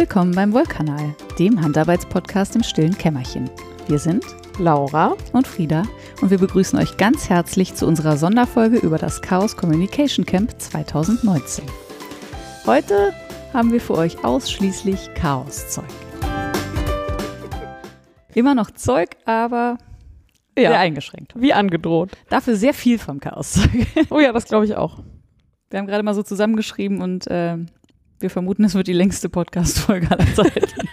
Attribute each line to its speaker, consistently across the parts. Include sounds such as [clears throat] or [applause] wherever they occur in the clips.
Speaker 1: Willkommen beim Wollkanal, dem Handarbeitspodcast im stillen Kämmerchen. Wir sind
Speaker 2: Laura
Speaker 1: und Frieda und wir begrüßen euch ganz herzlich zu unserer Sonderfolge über das Chaos Communication Camp 2019. Heute haben wir für euch ausschließlich Chaoszeug. Immer noch Zeug, aber
Speaker 2: Ja.
Speaker 1: sehr eingeschränkt.
Speaker 2: Wie angedroht.
Speaker 1: Dafür sehr viel vom Chaoszeug.
Speaker 2: Oh ja, das glaube ich auch.
Speaker 1: Wir haben gerade mal so zusammengeschrieben und äh, wir vermuten, es wird die längste Podcast-Folge aller [laughs] Zeiten.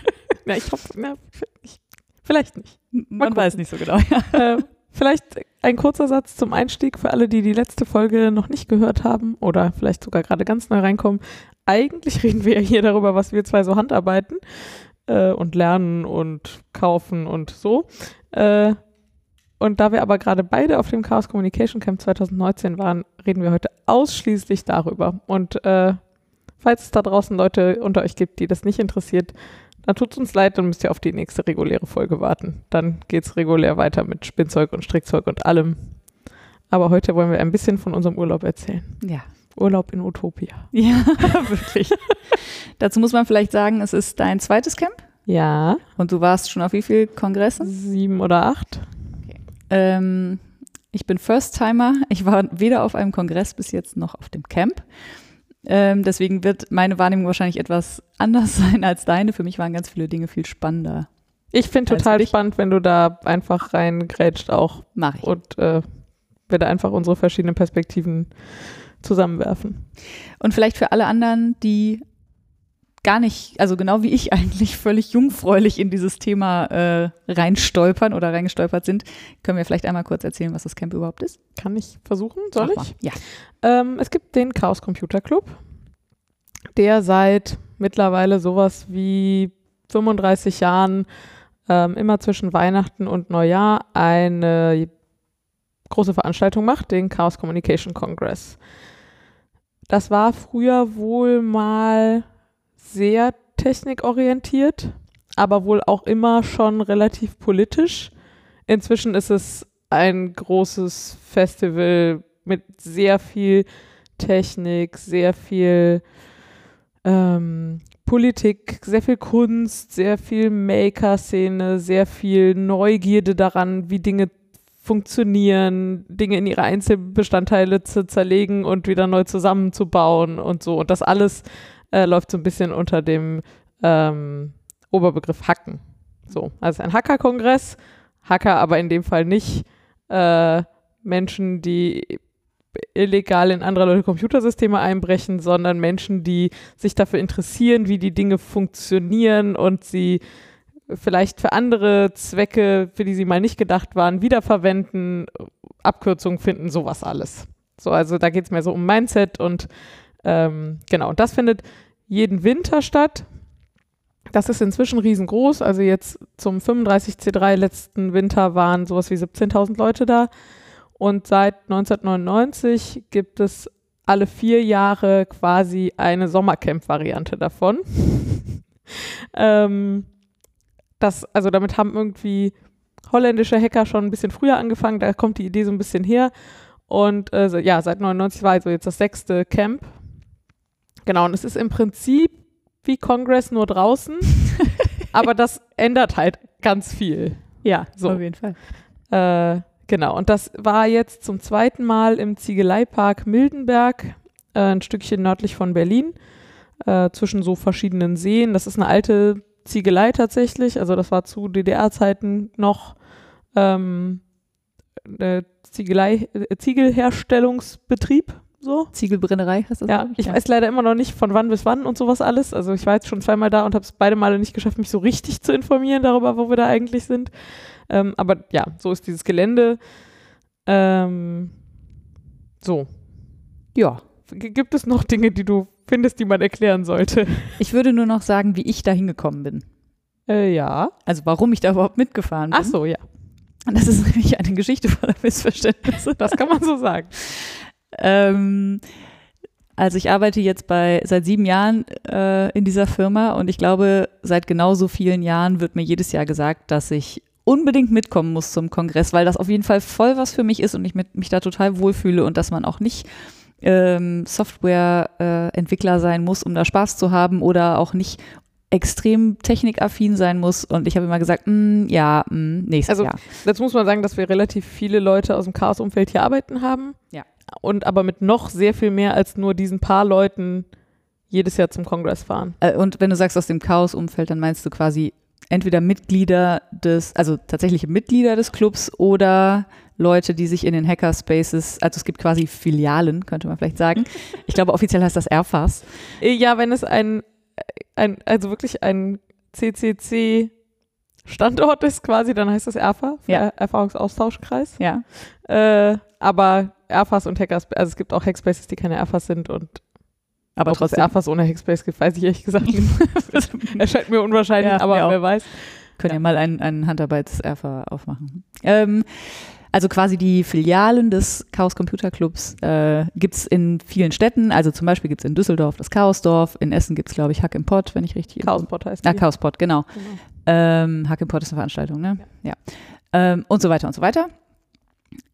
Speaker 2: Ja, ich hoffe, na, ich, vielleicht nicht.
Speaker 1: Man
Speaker 2: gucken.
Speaker 1: weiß nicht so genau. Ja. [laughs]
Speaker 2: äh, vielleicht ein kurzer Satz zum Einstieg für alle, die die letzte Folge noch nicht gehört haben oder vielleicht sogar gerade ganz neu reinkommen. Eigentlich reden wir ja hier darüber, was wir zwei so handarbeiten äh, und lernen und kaufen und so. Äh, und da wir aber gerade beide auf dem Chaos Communication Camp 2019 waren, reden wir heute ausschließlich darüber. Und äh, falls es da draußen Leute unter euch gibt, die das nicht interessiert, dann tut es uns leid, dann müsst ihr auf die nächste reguläre Folge warten. Dann geht es regulär weiter mit Spinnzeug und Strickzeug und allem. Aber heute wollen wir ein bisschen von unserem Urlaub erzählen.
Speaker 1: ja.
Speaker 2: Urlaub in Utopia. [laughs]
Speaker 1: Ja, [laughs] wirklich. [laughs] Dazu muss man vielleicht sagen, es ist dein zweites Camp
Speaker 2: Ja,
Speaker 1: und du warst schon auf wie viel Kongressen?
Speaker 2: sieben oder acht.
Speaker 1: Ähm, ich bin First-Timer. Ich war weder auf einem Kongress bis jetzt noch auf dem Camp. Ähm, deswegen wird meine Wahrnehmung wahrscheinlich etwas anders [laughs] sein als deine. Für mich waren ganz viele Dinge viel spannender.
Speaker 2: Ich finde total spannend, wenn du da einfach reingrätscht auch
Speaker 1: Mach ich.
Speaker 2: und äh, wir da einfach unsere verschiedenen Perspektiven zusammenwerfen.
Speaker 1: Und vielleicht für alle anderen, die gar nicht, also genau wie ich [laughs] eigentlich völlig jungfräulich in dieses Thema äh, reinstolpern oder reingestolpert sind, können wir vielleicht einmal kurz erzählen, was das Camp überhaupt ist.
Speaker 2: Kann ich versuchen? Soll ich?
Speaker 1: Ja.
Speaker 2: Ähm, es gibt den Chaos Computer Club, der seit mittlerweile sowas wie 35 Jahren ähm, immer zwischen Weihnachten und Neujahr eine große Veranstaltung macht, den Chaos Communication Congress. Das war früher wohl mal sehr technikorientiert, aber wohl auch immer schon relativ politisch. Inzwischen ist es ein großes Festival mit sehr viel Technik, sehr viel ähm, Politik, sehr viel Kunst, sehr viel Maker-Szene, sehr viel Neugierde daran, wie Dinge funktionieren, Dinge in ihre Einzelbestandteile zu zerlegen und wieder neu zusammenzubauen und so. Und das alles äh, läuft so ein bisschen unter dem ähm, Oberbegriff Hacken. So, also ein Hacker-Kongress, Hacker aber in dem Fall nicht äh, Menschen, die illegal in andere Leute Computersysteme einbrechen, sondern Menschen, die sich dafür interessieren, wie die Dinge funktionieren und sie vielleicht für andere Zwecke, für die sie mal nicht gedacht waren, wiederverwenden, Abkürzungen finden, sowas alles. So, also da geht es mehr so um Mindset und ähm, genau, und das findet jeden Winter statt. Das ist inzwischen riesengroß. Also jetzt zum 35C3 letzten Winter waren sowas wie 17.000 Leute da. Und seit 1999 gibt es alle vier Jahre quasi eine Sommercamp-Variante davon. [laughs] ähm, das, also damit haben irgendwie holländische Hacker schon ein bisschen früher angefangen. Da kommt die Idee so ein bisschen her. Und äh, ja, seit 99 war also jetzt das sechste Camp. Genau, und es ist im Prinzip wie Congress nur draußen. [laughs] aber das ändert halt ganz viel.
Speaker 1: Ja,
Speaker 2: So.
Speaker 1: auf jeden Fall.
Speaker 2: Äh, genau, und das war jetzt zum zweiten Mal im Ziegeleipark Mildenberg, äh, ein Stückchen nördlich von Berlin, äh, zwischen so verschiedenen Seen. Das ist eine alte Ziegelei tatsächlich, also das war zu DDR-Zeiten noch ähm, äh, Ziegelei, äh, Ziegelherstellungsbetrieb. So.
Speaker 1: Ziegelbrennerei heißt das?
Speaker 2: Ja, ich weiß leider immer noch nicht, von wann bis wann und sowas alles. Also ich war jetzt schon zweimal da und habe es beide Male nicht geschafft, mich so richtig zu informieren darüber, wo wir da eigentlich sind. Ähm, aber ja, so ist dieses Gelände. Ähm, so.
Speaker 1: Ja.
Speaker 2: G gibt es noch Dinge, die du findest, die man erklären sollte? [laughs]
Speaker 1: Ich würde nur noch sagen, wie ich da hingekommen bin.
Speaker 2: Äh, ja.
Speaker 1: Also warum ich da überhaupt mitgefahren bin.
Speaker 2: Ach so, ja.
Speaker 1: Und das ist [laughs] nämlich eine Geschichte voller Missverständnisse.
Speaker 2: Das kann man so sagen. [laughs]
Speaker 1: Ähm, also ich arbeite jetzt bei seit sieben Jahren äh, in dieser Firma und ich glaube, seit genauso vielen Jahren wird mir jedes Jahr gesagt, dass ich unbedingt mitkommen muss zum Kongress, weil das auf jeden Fall voll was für mich ist und ich mit, mich da total wohlfühle und dass man auch nicht ähm, Software-Entwickler sein muss, um da Spaß zu haben oder auch nicht extrem technikaffin sein muss. Und ich habe immer gesagt, mm, ja, mm, nächstes
Speaker 2: Also,
Speaker 1: Jahr.
Speaker 2: Dazu muss man sagen, dass wir relativ viele Leute aus dem Chaos-Umfeld hier arbeiten haben.
Speaker 1: Ja.
Speaker 2: Und aber mit noch sehr viel mehr als nur diesen paar Leuten jedes Jahr zum Kongress fahren.
Speaker 1: Äh, Und wenn du sagst aus dem Chaos-Umfeld, dann meinst du quasi entweder Mitglieder des, also tatsächliche Mitglieder des Clubs oder Leute, die sich in den Hackerspaces, also es gibt quasi Filialen, könnte man vielleicht sagen. [laughs] Ich glaube, offiziell heißt das Airfast.
Speaker 2: Äh, Ja, wenn es ein, ein also wirklich ein CCC-Standort ist quasi, dann heißt das ERFA,
Speaker 1: Ja.
Speaker 2: Erfahrungsaustauschkreis.
Speaker 1: Ja.
Speaker 2: Äh, aber ERFAs und Hackerspaces, also es gibt auch Hackspaces, die keine ERFAs sind und
Speaker 1: Aber
Speaker 2: ob es
Speaker 1: trotzdem
Speaker 2: ERFAs ohne Hackspace gibt, weiß ich ehrlich gesagt nicht. [laughs] Erscheint mir unwahrscheinlich,
Speaker 1: Ja,
Speaker 2: aber wer weiß.
Speaker 1: können ja mal einen, einen Handarbeits-Erfa aufmachen. Ähm, also quasi die Filialen des Chaos Computer Clubs äh, gibt es in vielen Städten. Also zum Beispiel gibt es in Düsseldorf das Chaosdorf, in Essen gibt es, glaube ich, Hack im Pott, wenn ich richtig
Speaker 2: Chaospot heißt
Speaker 1: Ah,
Speaker 2: die.
Speaker 1: Chaospot, genau.
Speaker 2: Genau.
Speaker 1: Ähm, Hack im Pott ist eine Veranstaltung, ne? Ja. Ähm, und so weiter und so weiter.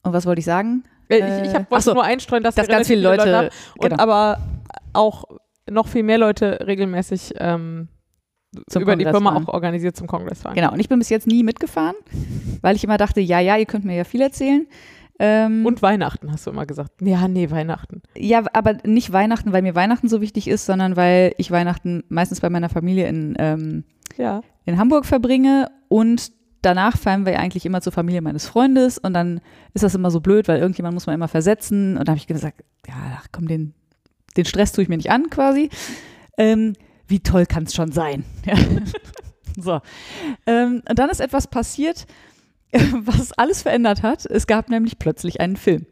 Speaker 1: Und was wollte ich sagen?
Speaker 2: Äh, ich ich hab, wollte
Speaker 1: so,
Speaker 2: nur einstreuen, dass,
Speaker 1: Dass ganz
Speaker 2: relativ
Speaker 1: viele Leute,
Speaker 2: haben und
Speaker 1: genau.
Speaker 2: aber auch noch viel mehr Leute regelmäßig ähm,
Speaker 1: Zum
Speaker 2: über die
Speaker 1: Kongress
Speaker 2: Firma
Speaker 1: fahren.
Speaker 2: auch organisiert zum Kongress fahren.
Speaker 1: Genau, und ich bin bis jetzt nie mitgefahren, weil ich immer dachte, ja, ja, ihr könnt mir ja viel erzählen. Ähm,
Speaker 2: Und Weihnachten, hast du immer gesagt. Ja, nee, Weihnachten.
Speaker 1: Ja, aber nicht Weihnachten, weil mir Weihnachten so wichtig ist, sondern weil ich Weihnachten meistens bei meiner Familie in, ähm,
Speaker 2: Ja.
Speaker 1: in Hamburg verbringe und danach fahren wir eigentlich immer zur Familie meines Freundes und dann ist das immer so blöd, weil irgendjemand muss man immer versetzen und da habe ich gesagt, ja, komm, den, den Stress tue ich mir nicht an quasi. Ähm, wie toll kann es schon sein? [laughs] Ja. so. Ähm, und dann ist etwas passiert, [laughs] was alles verändert hat. Es gab nämlich plötzlich einen Film.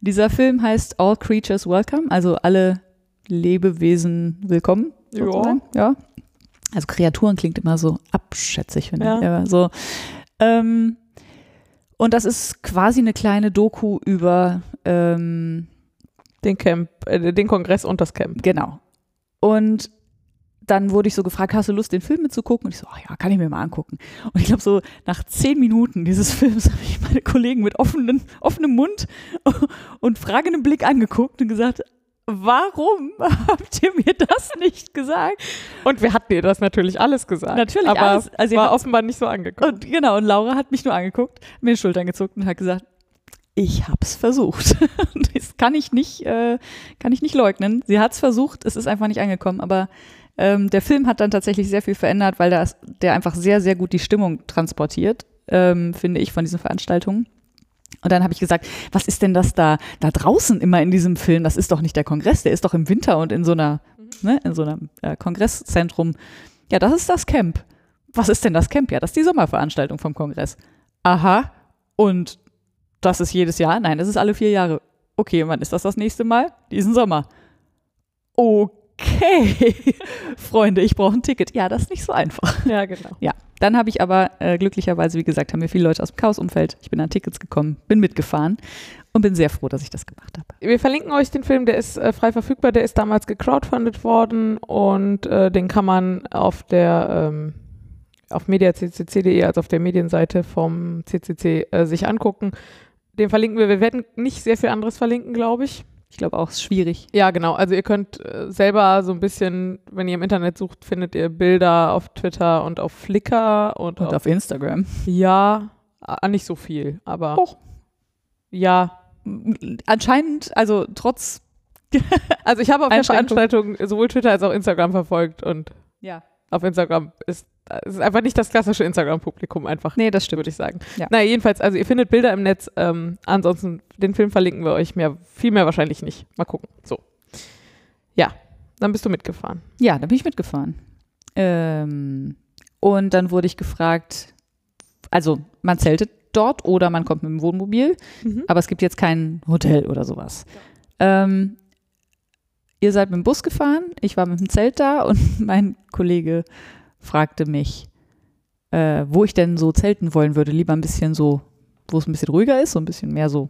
Speaker 1: Dieser Film heißt All Creatures Welcome, also alle Lebewesen willkommen.
Speaker 2: Ja.
Speaker 1: sozusagen. ja. Also Kreaturen klingt immer so abschätzig, finde
Speaker 2: Ja.
Speaker 1: ich. Aber so. Ähm, und das ist quasi eine kleine Doku über ähm,
Speaker 2: Den Camp, äh, den Kongress und das Camp.
Speaker 1: Genau. Und dann wurde ich so gefragt, hast du Lust, den Film mitzugucken? Und ich so, ach ja, kann ich mir mal angucken. Und ich glaube, so nach zehn Minuten dieses [laughs] Films habe ich meine Kollegen mit offenen, offenem Mund [laughs] und fragendem Blick angeguckt und gesagt, warum [laughs] habt ihr mir das nicht gesagt?
Speaker 2: Und wir hatten dir das natürlich alles gesagt.
Speaker 1: Natürlich
Speaker 2: aber
Speaker 1: alles. Also ihr
Speaker 2: war offenbar nicht so angekommen.
Speaker 1: Und genau, und Laura hat mich nur angeguckt, mir die Schultern gezuckt und hat gesagt, ich hab's versucht. Und das kann ich nicht, äh, kann ich nicht leugnen. Sie hat's versucht, es ist einfach nicht angekommen. Aber ähm, der Film hat dann tatsächlich sehr viel verändert, weil das, der einfach sehr, sehr gut die Stimmung transportiert, ähm, finde ich, von diesen Veranstaltungen. Und dann habe ich gesagt, was ist denn das da, da draußen immer in diesem Film? Das ist doch nicht der Kongress, der ist doch im Winter und in so einer, ne, in so einem äh, Kongresszentrum. Ja, das ist das Camp. Was ist denn das Camp? Ja, das ist die Sommerveranstaltung vom Kongress. Aha. Und das ist jedes Jahr? Nein, das ist alle vier Jahre. Okay, wann ist das das nächste Mal? Diesen Sommer. Okay. [laughs] Freunde, ich brauche ein Ticket. Ja, das ist nicht so einfach.
Speaker 2: Ja, genau.
Speaker 1: Ja, dann habe ich aber äh, glücklicherweise, wie gesagt, haben mir viele Leute aus dem Chaos-Umfeld. Ich bin an Tickets gekommen, bin mitgefahren und bin sehr froh, dass ich das gemacht habe.
Speaker 2: Wir verlinken euch den Film, der ist äh, frei verfügbar, der ist damals gecrowdfundet worden und äh, den kann man auf der ähm, auf mediaccc.de, also auf der Medienseite vom CCC, äh, sich angucken. Den verlinken wir. Wir werden nicht sehr viel anderes verlinken, glaube ich.
Speaker 1: Ich glaube auch, es ist schwierig.
Speaker 2: Ja, genau. Also ihr könnt äh, selber so ein bisschen, wenn ihr im Internet sucht, findet ihr Bilder auf Twitter und auf Flickr und,
Speaker 1: Und
Speaker 2: auf,
Speaker 1: auf Instagram.
Speaker 2: ja, nicht so viel, aber
Speaker 1: Och.
Speaker 2: ja.
Speaker 1: Anscheinend, also trotz. [laughs]
Speaker 2: Also ich habe auf der. Veranstaltung sowohl Twitter als auch Instagram verfolgt und
Speaker 1: Ja.
Speaker 2: Auf Instagram ist es ist einfach nicht das klassische Instagram-Publikum einfach,
Speaker 1: Nee, das stimmt.
Speaker 2: würde ich sagen.
Speaker 1: Ja.
Speaker 2: Naja, jedenfalls, also ihr findet Bilder im Netz. Ähm, ansonsten, den Film verlinken wir euch mehr, viel mehr wahrscheinlich nicht. Mal gucken. So. Ja, dann bist du mitgefahren.
Speaker 1: Ja, da bin ich mitgefahren. Ähm, und dann wurde ich gefragt, also man zeltet dort oder man kommt mit dem Wohnmobil, aber es gibt jetzt kein Hotel oder sowas. Ähm, ihr seid mit dem Bus gefahren, ich war mit dem Zelt da und [laughs] mein Kollege fragte mich, äh, wo ich denn so zelten wollen würde. Lieber ein bisschen so, wo es ein bisschen ruhiger ist, so ein bisschen mehr so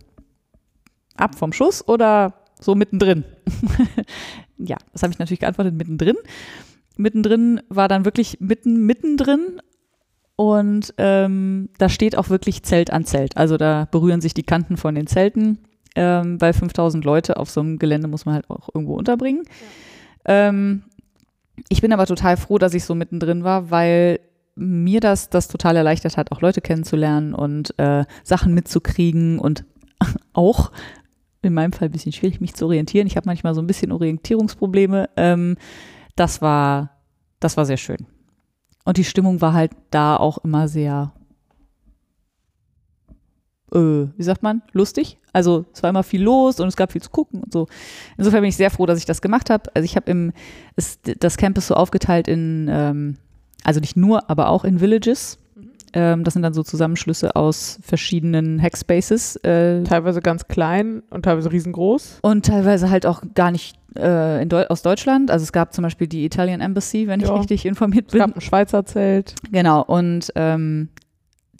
Speaker 1: ab vom Schuss oder so mittendrin. [laughs] ja, das habe ich natürlich geantwortet, mittendrin. Mittendrin war dann wirklich mitten, mittendrin und ähm, da steht auch wirklich Zelt an Zelt. Also da berühren sich die Kanten von den Zelten, ähm, weil 5000 Leute auf so einem Gelände muss man halt auch irgendwo unterbringen. Ähm, ich bin aber total froh, dass ich so mittendrin war, weil mir das das total erleichtert hat, auch Leute kennenzulernen und äh, Sachen mitzukriegen und [laughs] auch in meinem Fall ein bisschen schwierig, mich zu orientieren. Ich habe manchmal so ein bisschen Orientierungsprobleme. Ähm, das war, das war sehr schön. Und die Stimmung war halt da auch immer sehr, äh, wie sagt man, lustig. Also es war immer viel los und es gab viel zu gucken und so. Insofern bin ich sehr froh, dass ich das gemacht habe. Also ich habe im, es, das Camp ist so aufgeteilt in, ähm, also nicht nur, aber auch in Villages. Ähm, das sind dann so Zusammenschlüsse aus verschiedenen Hackspaces. Äh,
Speaker 2: Teilweise ganz klein und teilweise riesengroß.
Speaker 1: und teilweise halt auch gar nicht äh, in Deu aus Deutschland. Also es gab zum Beispiel die Italian Embassy, wenn ich
Speaker 2: Ja.
Speaker 1: richtig informiert
Speaker 2: Es
Speaker 1: bin.
Speaker 2: gab ein Schweizer Zelt.
Speaker 1: Genau, und ähm,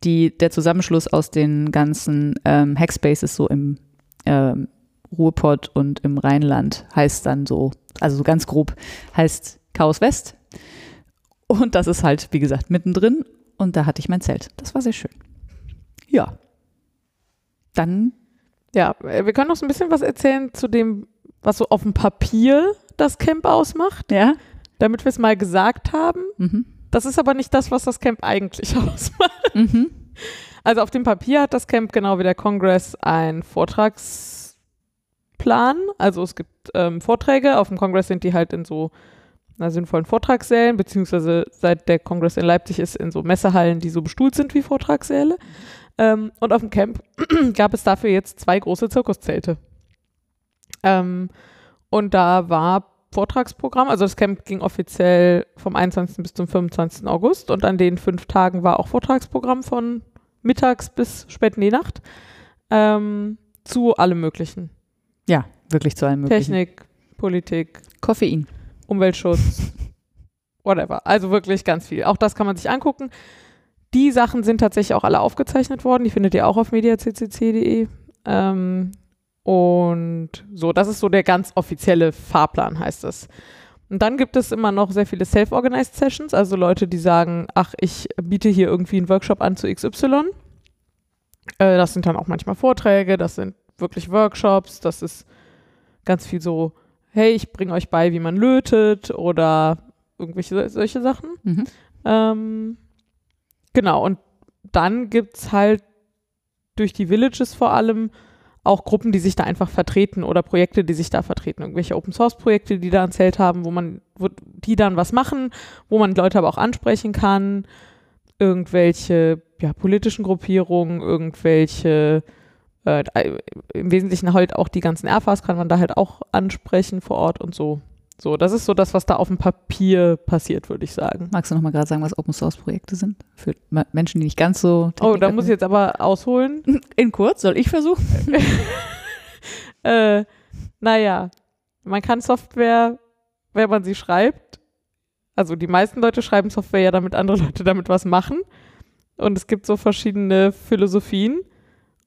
Speaker 1: die, der Zusammenschluss aus den ganzen ähm, Hackspaces so im ähm, Ruhrpott und im Rheinland heißt dann so, also so ganz grob, heißt Chaos West. Und das ist halt, wie gesagt, mittendrin. Und da hatte ich mein Zelt. Das war sehr schön. Ja. Dann,
Speaker 2: Ja, äh, wir können noch so ein bisschen was erzählen zu dem, was so auf dem Papier das Camp ausmacht,
Speaker 1: ja.
Speaker 2: damit wir es mal gesagt haben.
Speaker 1: Mhm.
Speaker 2: Das ist aber nicht das, was das Camp eigentlich [laughs] ausmacht.
Speaker 1: Mhm.
Speaker 2: Also auf dem Papier hat das Camp genau wie der Kongress einen Vortragsplan. Also es gibt ähm, Vorträge. Auf dem Kongress sind die halt in so einer sinnvollen Vortragssälen, beziehungsweise seit der Kongress in Leipzig ist in so Messehallen, die so bestuhlt sind wie Vortragssäle. Ähm, und auf dem Camp [clears throat] gab es dafür jetzt zwei große Zirkuszelte. Ähm, und da war Vortragsprogramm, also das Camp ging offiziell vom 21. bis zum 25. August und an den fünf Tagen war auch Vortragsprogramm von mittags bis spät in die Nacht ähm, zu allem Möglichen.
Speaker 1: Ja, wirklich zu allem möglichen.
Speaker 2: Technik, Politik,
Speaker 1: Koffein.
Speaker 2: Umweltschutz, [laughs] whatever. Also wirklich ganz viel. Auch das kann man sich angucken. Die Sachen sind tatsächlich auch alle aufgezeichnet worden. Die findet ihr auch auf mediaccc.de. Ähm, und so, das ist so der ganz offizielle Fahrplan, heißt es. Und dann gibt es immer noch sehr viele Self-Organized Sessions, also Leute, die sagen, ach, ich biete hier irgendwie einen Workshop an zu XY. Äh, das sind dann auch manchmal Vorträge, das sind wirklich Workshops, das ist ganz viel so, hey, ich bringe euch bei, wie man lötet oder irgendwelche so- solche Sachen.
Speaker 1: Mhm.
Speaker 2: Ähm, genau, und dann gibt es halt durch die Villages vor allem auch Gruppen, die sich da einfach vertreten oder Projekte, die sich da vertreten. Irgendwelche Open-Source-Projekte, die da ein Zelt haben, wo man, wo die dann was machen, wo man Leute aber auch ansprechen kann. Irgendwelche ja, politischen Gruppierungen, irgendwelche äh, im Wesentlichen halt auch die ganzen RFAs kann man da halt auch ansprechen vor Ort und so. So, das ist so das, was da auf dem Papier passiert, würde ich sagen.
Speaker 1: Magst du noch mal gerade sagen, was Open Source Projekte sind? Für Menschen, die nicht ganz so.
Speaker 2: Oh, da muss ich jetzt aber ausholen. [laughs]
Speaker 1: In kurz, soll ich versuchen? [laughs]
Speaker 2: äh, naja, man kann Software, wenn man sie schreibt, also die meisten Leute schreiben Software ja, damit andere Leute damit was machen. Und es gibt so verschiedene Philosophien.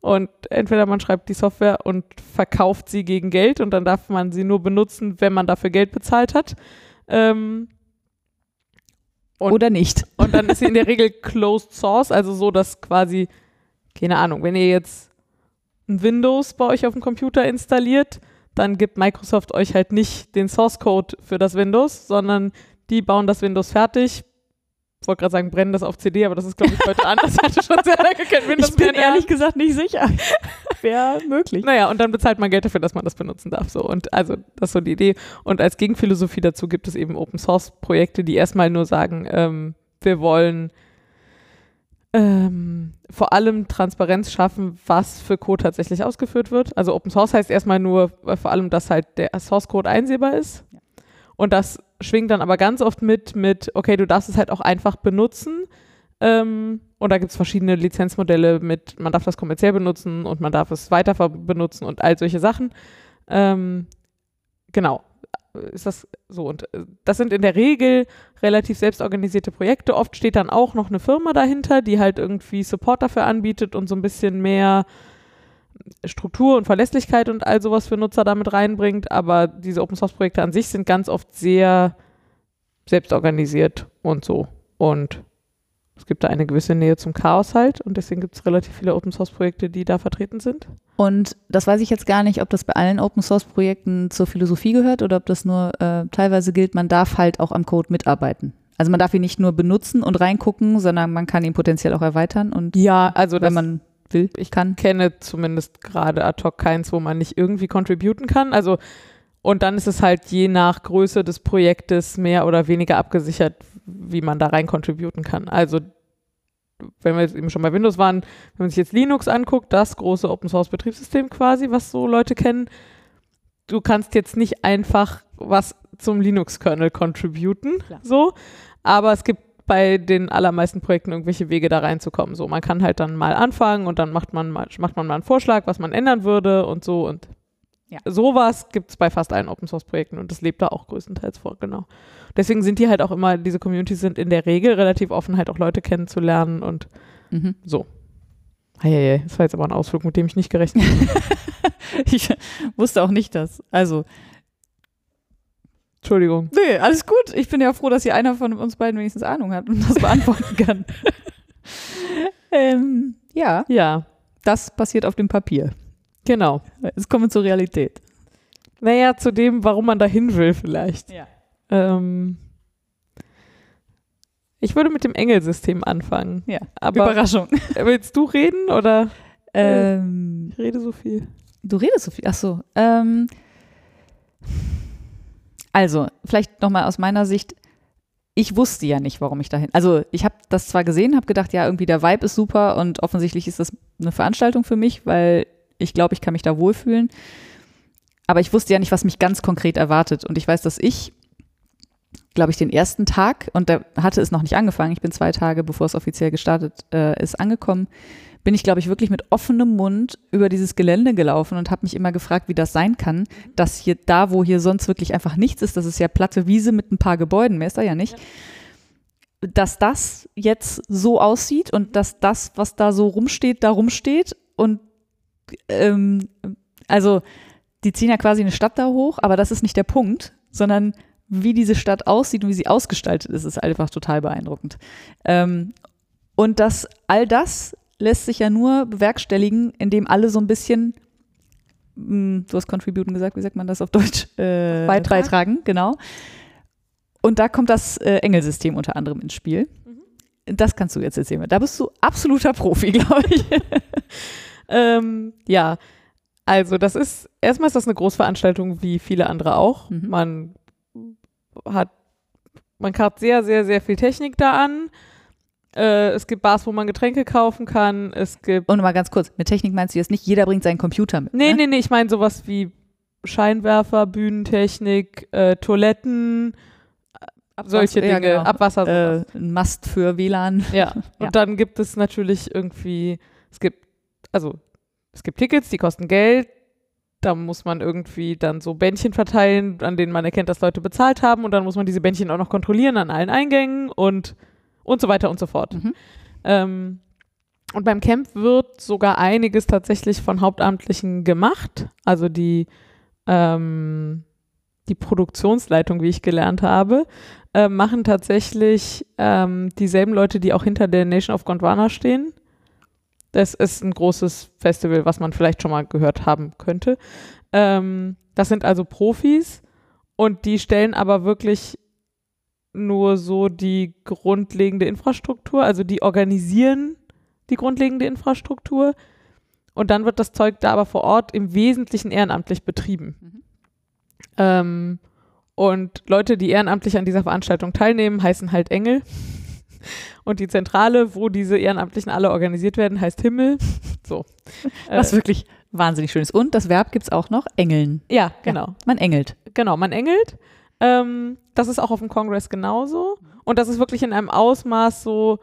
Speaker 2: Und entweder man schreibt die Software und verkauft sie gegen Geld und dann darf man sie nur benutzen, wenn man dafür Geld bezahlt hat. Ähm, Und-
Speaker 1: Oder nicht.
Speaker 2: und dann ist sie in der Regel closed source, also so, dass quasi, keine Ahnung, wenn ihr jetzt ein Windows bei euch auf dem Computer installiert, dann gibt Microsoft euch halt nicht den Source Code für das Windows, sondern die bauen das Windows fertig. Ich wollte gerade sagen, brennen das auf CD, aber das ist, glaube ich, heute [laughs] anders. Hatte schon sehr lange kein Windows
Speaker 1: Ich bin
Speaker 2: mehr
Speaker 1: ehrlich gesagt nicht sicher. Wäre möglich.
Speaker 2: Naja, und dann bezahlt man Geld dafür, dass man das benutzen darf. So. Und also, das ist so die Idee. Und als Gegenphilosophie dazu gibt es eben Open Source Projekte, die erstmal nur sagen, ähm, wir wollen ähm, vor allem Transparenz schaffen, was für Code tatsächlich ausgeführt wird. Also Open Source heißt erstmal nur äh, vor allem, dass halt der Source Code einsehbar ist. Und das schwingt dann aber ganz oft mit, mit, okay, du darfst es halt auch einfach benutzen. Ähm, und da gibt es verschiedene Lizenzmodelle mit, man darf das kommerziell benutzen und man darf es weiter benutzen und all solche Sachen. Ähm, genau. Ist das so? Und äh, das sind in der Regel relativ selbstorganisierte Projekte. Oft steht dann auch noch eine Firma dahinter, die halt irgendwie Support dafür anbietet und so ein bisschen mehr Struktur und Verlässlichkeit und all sowas für Nutzer damit reinbringt. Aber diese Open Source Projekte an sich sind ganz oft sehr selbstorganisiert und so. Und es gibt da eine gewisse Nähe zum Chaos halt und deswegen gibt es relativ viele Open Source Projekte, die da vertreten sind.
Speaker 1: Und das weiß ich jetzt gar nicht, ob das bei allen Open Source Projekten zur Philosophie gehört oder ob das nur äh, teilweise gilt, man darf halt auch am Code mitarbeiten. Also man darf ihn nicht nur benutzen und reingucken, sondern man kann ihn potenziell auch erweitern und
Speaker 2: Ja, also
Speaker 1: wenn man will,
Speaker 2: ich
Speaker 1: kann.
Speaker 2: kenne zumindest gerade ad hoc keins, wo man nicht irgendwie contributen kann. Also und dann ist es halt je nach Größe des Projektes mehr oder weniger abgesichert, wie man da rein contributen kann. Also wenn wir jetzt eben schon bei Windows waren, wenn man sich jetzt Linux anguckt, das große Open Source Betriebssystem quasi, was so Leute kennen, du kannst jetzt nicht einfach was zum Linux-Kernel contributen,
Speaker 1: Klar.
Speaker 2: so, aber es gibt bei den allermeisten Projekten irgendwelche Wege da reinzukommen. So, man kann halt dann mal anfangen und dann macht man mal, macht man mal einen Vorschlag, was man ändern würde und so und
Speaker 1: Ja.
Speaker 2: sowas gibt es bei fast allen Open Source Projekten und das lebt da auch größtenteils vor, genau. Deswegen sind die halt auch immer, diese Communities sind in der Regel relativ offen, halt auch Leute kennenzulernen und
Speaker 1: Mhm.
Speaker 2: so. Hey, das war jetzt aber ein Ausflug, mit dem ich nicht gerechnet [laughs] habe.
Speaker 1: Ich wusste auch nicht das. Also,
Speaker 2: Entschuldigung.
Speaker 1: nee, alles gut. Ich bin ja froh, dass hier einer von uns beiden wenigstens Ahnung hat und das beantworten kann. [laughs] ähm, ja,
Speaker 2: Ja,
Speaker 1: das passiert auf dem Papier.
Speaker 2: genau.
Speaker 1: Jetzt kommen wir zur Realität.
Speaker 2: Naja, zu dem, warum man da hin will vielleicht.
Speaker 1: Ja.
Speaker 2: Ähm, ich würde mit dem Engelsystem anfangen.
Speaker 1: Ja,
Speaker 2: Aber
Speaker 1: Überraschung. [laughs]
Speaker 2: willst du reden oder
Speaker 1: Ähm,
Speaker 2: ich rede so viel?
Speaker 1: du redest so viel. Ach so. Ähm, also, vielleicht nochmal aus meiner Sicht. Ich wusste ja nicht, warum ich dahin. Also, ich habe das zwar gesehen, habe gedacht, ja, irgendwie der Vibe ist super und offensichtlich ist das eine Veranstaltung für mich, weil ich glaube, ich kann mich da wohlfühlen. Aber ich wusste ja nicht, was mich ganz konkret erwartet. Und ich weiß, dass ich, glaube ich, den ersten Tag, und da hatte es noch nicht angefangen, ich bin zwei Tage, bevor es offiziell gestartet äh, ist, angekommen, bin ich, glaube ich, wirklich mit offenem Mund über dieses Gelände gelaufen und habe mich immer gefragt, wie das sein kann, dass hier da, wo hier sonst wirklich einfach nichts ist, das ist ja platte Wiese mit ein paar Gebäuden, mehr ist da ja nicht, dass das jetzt so aussieht und dass das, was da so rumsteht, da rumsteht und ähm, also die ziehen ja quasi eine Stadt da hoch, aber das ist nicht der Punkt, sondern wie diese Stadt aussieht und wie sie ausgestaltet ist, ist einfach total beeindruckend. Ähm, und das, all das lässt sich ja nur bewerkstelligen, indem alle so ein bisschen, mh, du hast contributen gesagt, wie sagt man das auf Deutsch? Äh,
Speaker 2: Beitrag?
Speaker 1: Beitragen, genau. Und da kommt das äh, Engelsystem unter anderem ins Spiel. Das kannst du jetzt erzählen. Da bist du absoluter Profi, [laughs] glaube ich.
Speaker 2: Ähm, ja, also das ist, erstmal ist das eine Großveranstaltung wie viele andere auch.
Speaker 1: Mhm.
Speaker 2: Man hat, man hat sehr, sehr, sehr viel Technik da an. Äh, es gibt Bars, wo man Getränke kaufen kann. Es gibt,
Speaker 1: Und mal ganz kurz, mit Technik meinst du jetzt nicht, jeder bringt seinen Computer mit.
Speaker 2: nee,
Speaker 1: ne?
Speaker 2: nee, nee, ich meine sowas wie Scheinwerfer, Bühnentechnik, äh, Toiletten, solche
Speaker 1: ja,
Speaker 2: Dinge,
Speaker 1: genau.
Speaker 2: Abwasser, sowas.
Speaker 1: äh, ein Mast für WLAN.
Speaker 2: Ja, [laughs] und
Speaker 1: Ja.
Speaker 2: dann gibt es natürlich irgendwie, es gibt, also es gibt Tickets, die kosten Geld. Da muss man irgendwie dann so Bändchen verteilen, an denen man erkennt, dass Leute bezahlt haben. Und dann muss man diese Bändchen auch noch kontrollieren an allen Eingängen und, und so weiter und so fort.
Speaker 1: Mhm.
Speaker 2: Ähm, und beim Camp wird sogar einiges tatsächlich von Hauptamtlichen gemacht. Also die, ähm, die Produktionsleitung, wie ich gelernt habe, äh, machen tatsächlich ähm, dieselben Leute, die auch hinter der Nation of Gondwana stehen. Das ist ein großes Festival, was man vielleicht schon mal gehört haben könnte. Ähm, das sind also Profis und die stellen aber wirklich nur so die grundlegende Infrastruktur, also die organisieren die grundlegende Infrastruktur und dann wird das Zeug da aber vor Ort im Wesentlichen ehrenamtlich betrieben.
Speaker 1: Mhm.
Speaker 2: Ähm, und Leute, die ehrenamtlich an dieser Veranstaltung teilnehmen, heißen halt Engel. [laughs] Und die Zentrale, wo diese Ehrenamtlichen alle organisiert werden, heißt Himmel. [laughs] So.
Speaker 1: Was
Speaker 2: Äh,
Speaker 1: wirklich wahnsinnig schön ist. Und das Verb gibt es auch noch, engeln.
Speaker 2: ja, genau.
Speaker 1: Man engelt.
Speaker 2: Genau, man engelt. Ähm, das ist auch auf dem Kongress genauso. Und das ist wirklich in einem Ausmaß so,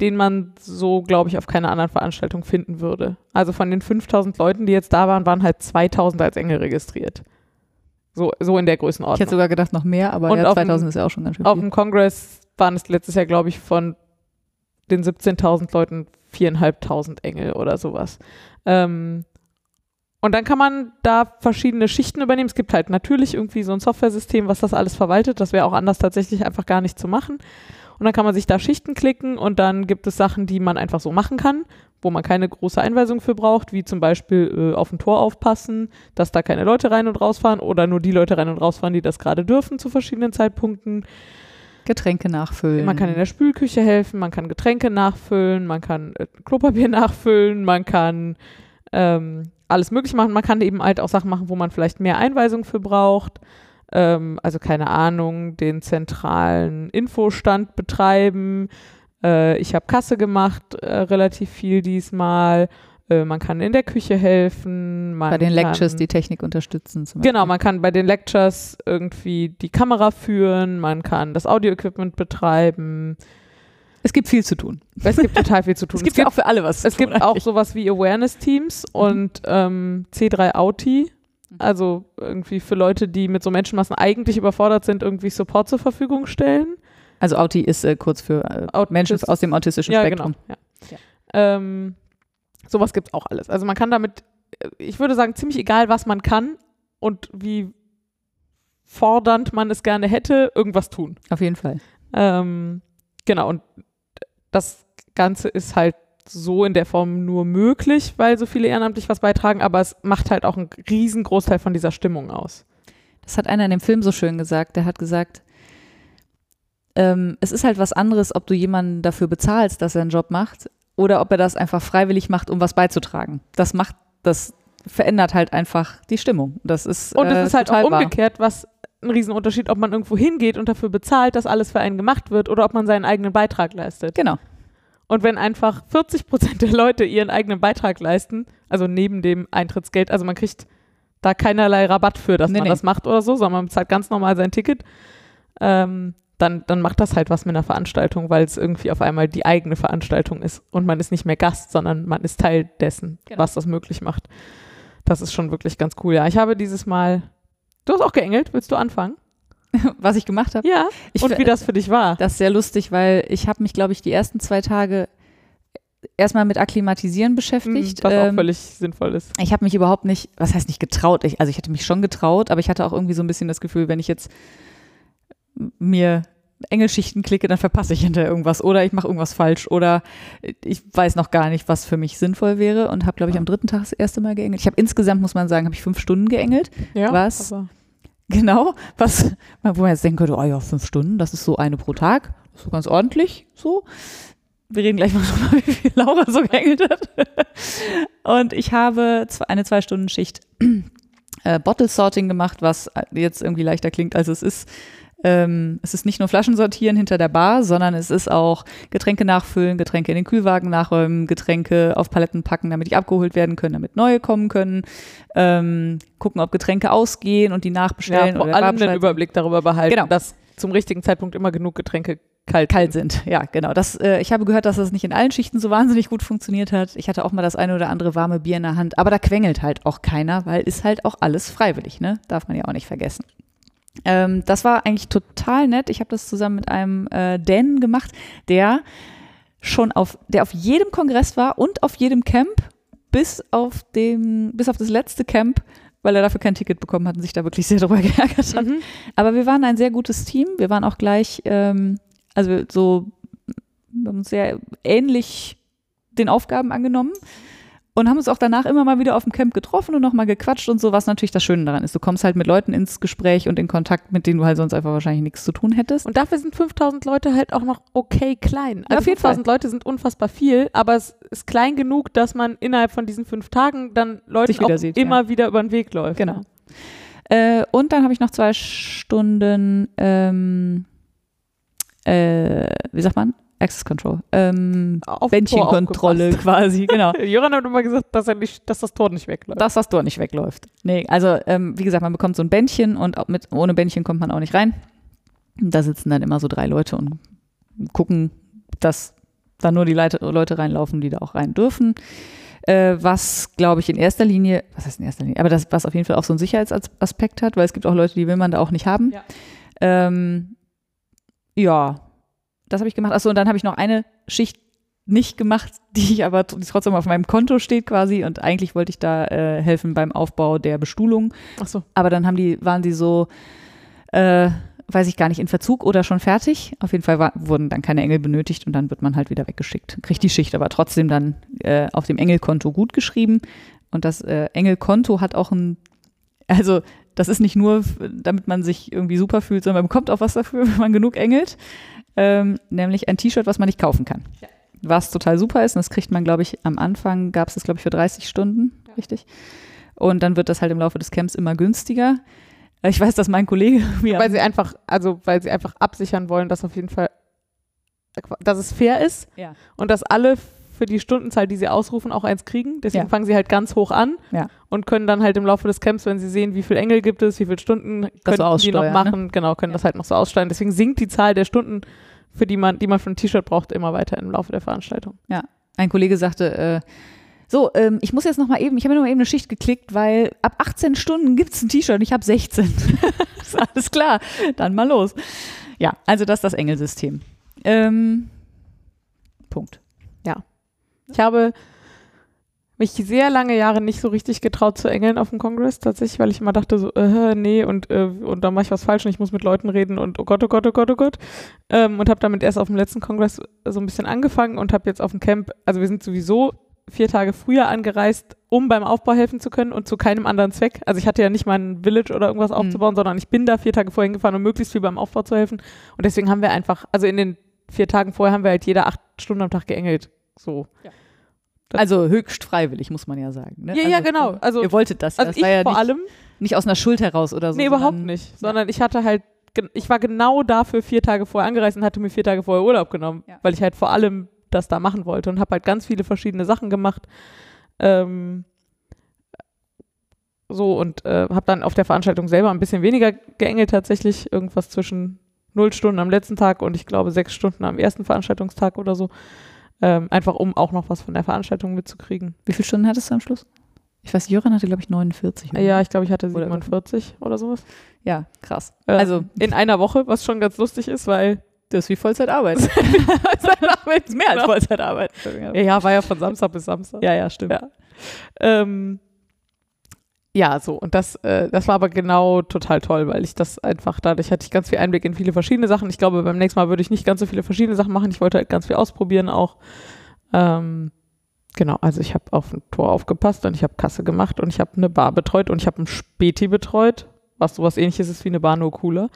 Speaker 2: den man so, glaube ich, auf keiner anderen Veranstaltung finden würde. Also von den 5000 Leuten, die jetzt da waren, waren halt 2000 als Engel registriert. So, so in der
Speaker 1: Ich hätte
Speaker 2: Größenordnung.
Speaker 1: sogar gedacht, noch mehr, aber
Speaker 2: Und
Speaker 1: ja,
Speaker 2: auf dem-
Speaker 1: 2000 ist ja auch schon ganz schön
Speaker 2: Auf
Speaker 1: viel.
Speaker 2: dem Kongress waren es letztes Jahr, glaube ich, von den 17.000 Leuten 4.500 Engel oder sowas. Ähm, und dann kann man da verschiedene Schichten übernehmen. Es gibt halt natürlich irgendwie so ein Softwaresystem, was das alles verwaltet. Das wäre auch anders tatsächlich einfach gar nicht zu machen. Und dann kann man sich da Schichten klicken und dann gibt es Sachen, die man einfach so machen kann, wo man keine große Einweisung für braucht, wie zum Beispiel äh, auf ein Tor aufpassen, dass da keine Leute rein und rausfahren oder nur die Leute rein und rausfahren, die das gerade dürfen zu verschiedenen Zeitpunkten.
Speaker 1: Getränke nachfüllen.
Speaker 2: Man kann in der Spülküche helfen, man kann Getränke nachfüllen, man kann äh, Klopapier [laughs] nachfüllen, man kann ähm, alles möglich machen. Man kann eben halt auch Sachen machen, wo man vielleicht mehr Einweisung für braucht. Ähm, also keine Ahnung, den zentralen Infostand betreiben. Äh, ich habe Kasse gemacht, äh, relativ viel diesmal. Äh, man kann in der Küche helfen.
Speaker 1: bei den Lectures
Speaker 2: kann,
Speaker 1: die Technik unterstützen.
Speaker 2: genau, man kann bei den Lectures irgendwie die Kamera führen, man kann das Audio-Equipment betreiben.
Speaker 1: Es gibt viel zu tun.
Speaker 2: Es gibt total viel zu tun.
Speaker 1: es gibt ja auch für alle was
Speaker 2: zu Es gibt eigentlich. auch sowas wie Awareness-Teams mhm. und ähm, C3 Auti. Mhm. Also irgendwie für Leute, die mit so Menschenmassen eigentlich überfordert sind, irgendwie Support zur Verfügung stellen.
Speaker 1: Also Auti ist äh, kurz für äh, Menschen aus dem autistischen
Speaker 2: ja,
Speaker 1: Spektrum.
Speaker 2: Genau. Ja. Ja. Ähm, sowas gibt es auch alles. Also man kann damit, äh, ich würde sagen, ziemlich egal, was man kann und wie fordernd man es gerne hätte, irgendwas tun.
Speaker 1: Auf jeden Fall.
Speaker 2: Ähm, genau, und das Ganze ist halt so in der Form nur möglich, weil so viele ehrenamtlich was beitragen, aber es macht halt auch einen riesen Großteil von dieser Stimmung aus.
Speaker 1: Das hat einer in dem Film so schön gesagt. Der hat gesagt, ähm, es ist halt was anderes, ob du jemanden dafür bezahlst, dass er einen Job macht, oder ob er das einfach freiwillig macht, um was beizutragen. Das macht, das verändert halt einfach die Stimmung. Das ist
Speaker 2: und es äh, ist halt auch umgekehrt, wahr. was ein Riesenunterschied, ob man irgendwo hingeht und dafür bezahlt, dass alles für einen gemacht wird, oder ob man seinen eigenen Beitrag leistet.
Speaker 1: Genau.
Speaker 2: Und wenn einfach 40 Prozent der Leute ihren eigenen Beitrag leisten, also neben dem Eintrittsgeld, also man kriegt da keinerlei Rabatt für, dass nee, man nee. das macht oder so, sondern man bezahlt ganz normal sein Ticket, ähm, dann, dann macht das halt was mit einer Veranstaltung, weil es irgendwie auf einmal die eigene Veranstaltung ist und man ist nicht mehr Gast, sondern man ist Teil dessen, genau. was das möglich macht. Das ist schon wirklich ganz cool. Ja, ich habe dieses Mal, du hast auch geengelt, willst du anfangen? [laughs]
Speaker 1: was ich gemacht habe.
Speaker 2: Ja.
Speaker 1: Ich,
Speaker 2: und wie das für dich war.
Speaker 1: Das ist sehr lustig, weil ich habe mich, glaube ich, die ersten zwei Tage erstmal mit Akklimatisieren beschäftigt.
Speaker 2: Mhm, was ähm, auch völlig sinnvoll ist.
Speaker 1: Ich habe mich überhaupt nicht, was heißt nicht getraut? Ich, also ich hatte mich schon getraut, aber ich hatte auch irgendwie so ein bisschen das Gefühl, wenn ich jetzt mir Engelschichten klicke, dann verpasse ich hinterher irgendwas oder ich mache irgendwas falsch oder ich weiß noch gar nicht, was für mich sinnvoll wäre und habe, glaube ich, am dritten Tag das erste Mal geengelt. Ich habe insgesamt, muss man sagen, habe ich fünf Stunden geengelt.
Speaker 2: Ja,
Speaker 1: was Genau, was, wo man jetzt denken könnte, oh ja, fünf Stunden, das ist so eine pro Tag, das ist so ganz ordentlich, so. Wir reden gleich mal [laughs] drüber, wie viel Laura so geengelt hat. Und ich habe eine Zwei-Stunden-Schicht äh, Bottle Sorting gemacht, was jetzt irgendwie leichter klingt, als es ist. Ähm, es ist nicht nur Flaschen sortieren hinter der Bar, sondern es ist auch Getränke nachfüllen, Getränke in den Kühlwagen nachräumen, Getränke auf Paletten packen, damit die abgeholt werden können, damit neue kommen können, ähm, gucken, ob Getränke ausgehen und die nachbestellen.
Speaker 2: Ja, vor allem den Überblick darüber behalten, genau. dass zum richtigen Zeitpunkt immer genug Getränke kalt, kalt sind. Ja, genau. Das, äh, ich habe gehört, dass das nicht in allen Schichten so wahnsinnig gut funktioniert hat. Ich hatte auch mal das eine oder andere warme Bier in der Hand, aber da quengelt halt auch keiner, weil ist halt auch alles freiwillig, ne? Darf man ja auch nicht vergessen. Ähm, das war eigentlich total nett. Ich habe das zusammen mit einem äh, Dänen gemacht, der schon auf, der auf jedem Kongress war und auf jedem Camp, bis auf dem, bis auf das letzte Camp, weil er dafür kein Ticket bekommen hat und sich da wirklich sehr darüber [laughs] geärgert hat. Mhm. Aber wir waren ein sehr gutes Team. Wir waren auch gleich, ähm, also so wir haben uns sehr ähnlich den Aufgaben angenommen und haben uns auch danach immer mal wieder auf dem Camp getroffen und nochmal gequatscht und so, was natürlich das Schöne daran ist. Du kommst halt mit Leuten ins Gespräch und in Kontakt, mit denen du halt sonst einfach wahrscheinlich nichts zu tun hättest. Und dafür sind 5000 Leute halt auch noch okay klein. Also ja, 5000 Leute sind unfassbar viel, aber es ist klein genug, dass man innerhalb von diesen fünf Tagen dann Leute auch sieht, immer ja. wieder über den Weg läuft.
Speaker 1: Genau. Äh, und dann habe ich noch zwei Stunden, ähm, äh, wie sagt man, Access Control. Ähm, Bändchenkontrolle quasi, genau. [laughs]
Speaker 2: Joran hat immer gesagt, dass, er nicht, dass das Tor nicht wegläuft.
Speaker 1: Dass das Tor nicht wegläuft. Nee, also ähm, wie gesagt, man bekommt so ein Bändchen und mit, ohne Bändchen kommt man auch nicht rein. Da sitzen dann immer so drei Leute und gucken, dass da nur die Leute, Leute reinlaufen, die da auch rein dürfen. Äh, was, glaube ich, in erster Linie, was heißt in erster Linie, aber das, was auf jeden Fall auch so einen Sicherheitsaspekt hat, weil es gibt auch Leute, die will man da auch nicht haben. Ja, ähm, ja das habe ich gemacht. Achso, und dann habe ich noch eine Schicht nicht gemacht, [laughs] die ich aber die trotzdem auf meinem Konto steht quasi. Und eigentlich wollte ich da äh, helfen beim Aufbau der Bestuhlung.
Speaker 2: Ach so.
Speaker 1: Aber dann haben die, waren die so, äh, weiß ich gar nicht, in Verzug oder schon fertig. Auf jeden Fall war, wurden dann keine Engel benötigt und dann wird man halt wieder weggeschickt. Kriegt die Schicht aber trotzdem dann äh, auf dem Engelkonto gut geschrieben. Und das äh, Engelkonto hat auch ein, also das ist nicht nur, damit man sich irgendwie super fühlt, sondern man bekommt auch was dafür, [laughs] wenn man genug engelt. Ähm, nämlich ein T-Shirt, was man nicht kaufen kann. Ja. Was total super ist. Und das kriegt man, glaube ich, am Anfang gab es das, glaube ich, für 30 Stunden, ja. richtig? Und dann wird das halt im Laufe des Camps immer günstiger. Ich weiß, dass mein Kollege [laughs]
Speaker 2: mir. Weil sie einfach, also weil sie einfach absichern wollen, dass auf jeden Fall, dass es fair ist
Speaker 1: ja.
Speaker 2: und dass alle für die Stundenzahl, die sie ausrufen, auch eins kriegen. Deswegen ja. fangen sie halt ganz hoch an
Speaker 1: ja.
Speaker 2: und können dann halt im Laufe des Camps, wenn sie sehen, wie viele Engel gibt es, wie viele Stunden können die noch ne? machen, ne? genau, können das halt noch so aussteuern. Deswegen sinkt die Zahl der Stunden, für die man, die man für ein T-Shirt braucht, immer weiter im Laufe der Veranstaltung.
Speaker 1: Ja. Ein Kollege sagte, äh, so, ähm, ich muss jetzt noch mal eben, ich habe mir noch mal eben eine Schicht geklickt, weil ab 18 Stunden gibt es ein T-Shirt und ich habe 16. [laughs] ist alles klar, dann mal los. Ja, also das ist das Engelsystem. Ähm, Punkt.
Speaker 2: Ich habe mich sehr lange Jahre nicht so richtig getraut zu engeln auf dem Kongress, tatsächlich, weil ich immer dachte so, äh, nee, und, äh, und da mache ich was falsch und ich muss mit Leuten reden und oh Gott, oh Gott, oh Gott, oh Gott. Ähm, und habe damit erst auf dem letzten Kongress so ein bisschen angefangen und habe jetzt auf dem Camp, also wir sind sowieso vier Tage früher angereist, um beim Aufbau helfen zu können und zu keinem anderen Zweck. Also ich hatte ja nicht mal ein Village oder irgendwas mhm. aufzubauen, sondern ich bin da vier Tage vorher hingefahren, um möglichst viel beim Aufbau zu helfen. Und deswegen haben wir einfach, also in den vier Tagen vorher haben wir halt jeder acht Stunden am Tag geengelt. So.
Speaker 1: Ja. Also höchst freiwillig, muss man ja sagen. Ne?
Speaker 2: Ja,
Speaker 1: also,
Speaker 2: ja, genau.
Speaker 1: Also, ihr wolltet das.
Speaker 2: Also
Speaker 1: das
Speaker 2: ich
Speaker 1: war ja
Speaker 2: vor
Speaker 1: nicht,
Speaker 2: allem.
Speaker 1: Nicht aus einer Schuld heraus oder so.
Speaker 2: Nee, überhaupt nicht. Sondern ja. ich hatte halt, ich war genau dafür vier Tage vorher angereist und hatte mir vier Tage vorher Urlaub genommen, ja. weil ich halt vor allem das da machen wollte und habe halt ganz viele verschiedene Sachen gemacht. Ähm, so und äh, habe dann auf der Veranstaltung selber ein bisschen weniger geengelt tatsächlich, irgendwas zwischen null Stunden am letzten Tag und ich glaube sechs Stunden am ersten Veranstaltungstag oder so. Ähm, einfach um auch noch was von der Veranstaltung mitzukriegen.
Speaker 1: Wie viele Stunden hattest du am Schluss? Ich weiß, Jöran hatte, glaube ich, 49.
Speaker 2: Oder? Ja, ich glaube, ich hatte 47 oder, oder sowas.
Speaker 1: Ja, krass.
Speaker 2: Ähm, also in einer Woche, was schon ganz lustig ist, weil
Speaker 1: das ist wie Vollzeitarbeit. [laughs] Vollzeitarbeit [laughs]
Speaker 2: mehr als Vollzeitarbeit. Ja, ja, war ja von Samstag bis Samstag.
Speaker 1: Ja, ja, stimmt.
Speaker 2: Ja, ähm, ja so. Und das, äh, das war aber genau total toll, weil ich das einfach, dadurch hatte ich ganz viel Einblick in viele verschiedene Sachen. Ich glaube, beim nächsten Mal würde ich nicht ganz so viele verschiedene Sachen machen. Ich wollte halt ganz viel ausprobieren auch. Ähm, genau, also ich habe auf ein Tor aufgepasst und ich habe Kasse gemacht und ich habe eine Bar betreut und ich habe einen Späti betreut was sowas ähnliches ist wie eine Bar, nur cooler.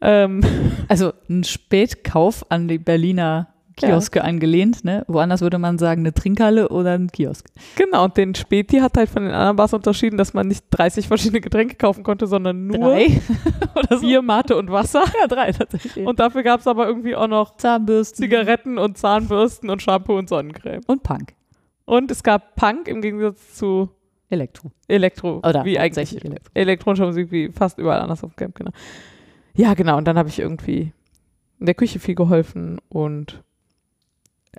Speaker 2: Ähm.
Speaker 1: Also ein Spätkauf an die Berliner Kioske ja. angelehnt, ne? Woanders würde man sagen, eine Trinkhalle oder ein Kiosk.
Speaker 2: Genau, und den Späti hat halt von den anderen Bars unterschieden, dass man nicht 30 verschiedene Getränke kaufen konnte, sondern nur
Speaker 1: drei [laughs]
Speaker 2: oder so. Bier, Mate und Wasser.
Speaker 1: Ja, drei tatsächlich.
Speaker 2: Und dafür gab es aber irgendwie auch noch
Speaker 1: Zahnbürsten,
Speaker 2: Zigaretten und Zahnbürsten und Shampoo und Sonnencreme.
Speaker 1: Und Punk.
Speaker 2: Und es gab Punk im Gegensatz zu
Speaker 1: Elektro.
Speaker 2: Elektro.
Speaker 1: Oder
Speaker 2: wie eigentlich Elektro. elektronische Musik wie fast überall anders auf dem Camp, genau. Ja, genau. Und dann habe ich irgendwie in der Küche viel geholfen und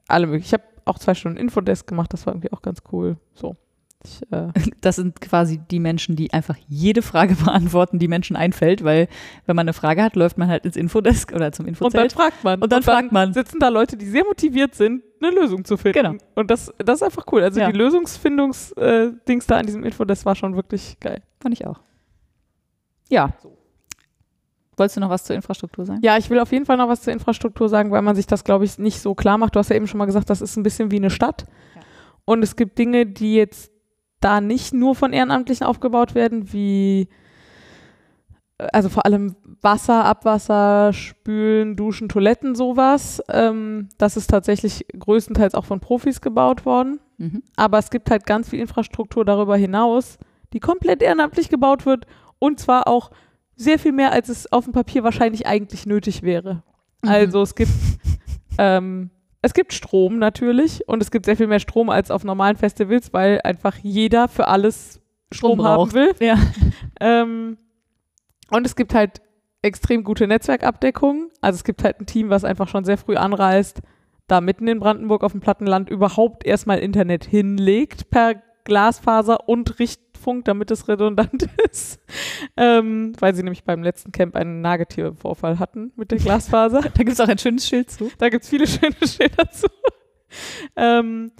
Speaker 2: alle möglichen. Ich habe auch zwei Stunden Infodesk gemacht, das war irgendwie auch ganz cool. So.
Speaker 1: Ich, äh [laughs] das sind quasi die Menschen, die einfach jede Frage [laughs] beantworten, die Menschen einfällt, weil wenn man eine Frage hat, läuft man halt ins Infodesk oder zum Infozelt.
Speaker 2: Und dann fragt man.
Speaker 1: Und dann, und dann fragt man.
Speaker 2: Sitzen da Leute, die sehr motiviert sind, eine Lösung zu finden.
Speaker 1: Genau.
Speaker 2: Und das, das ist einfach cool. Also ja. die Lösungsfindungsdings äh, da an diesem Infodesk war schon wirklich geil.
Speaker 1: Fand ich auch. Ja. So. Wolltest du noch was zur Infrastruktur sagen?
Speaker 2: Ja, ich will auf jeden Fall noch was zur Infrastruktur sagen, weil man sich das, glaube ich, nicht so klar macht. Du hast ja eben schon mal gesagt, das ist ein bisschen wie eine Stadt. Ja. Und es gibt Dinge, die jetzt da nicht nur von Ehrenamtlichen aufgebaut werden, wie also vor allem Wasser, Abwasser, Spülen, Duschen, Toiletten, sowas. Ähm, das ist tatsächlich größtenteils auch von Profis gebaut worden. Mhm. Aber es gibt halt ganz viel Infrastruktur darüber hinaus, die komplett ehrenamtlich gebaut wird und zwar auch sehr viel mehr, als es auf dem Papier wahrscheinlich eigentlich nötig wäre. Mhm. Also es gibt [laughs] ähm, es gibt Strom natürlich und es gibt sehr viel mehr Strom als auf normalen Festivals, weil einfach jeder für alles Strom, Strom haben will.
Speaker 1: Ja. [laughs]
Speaker 2: Ähm, und es gibt halt extrem gute Netzwerkabdeckung. Also es gibt halt ein Team, was einfach schon sehr früh anreist, da mitten in Brandenburg auf dem Plattenland überhaupt erstmal Internet hinlegt per Glasfaser und Richtfunk, damit es redundant [laughs] ist. Ähm, weil sie nämlich beim letzten Camp einen Nagetiervorfall hatten mit der Glasfaser. [laughs]
Speaker 1: da gibt es auch ein schönes Schild zu.
Speaker 2: Da gibt es viele [laughs] schöne Schilder zu. ähm,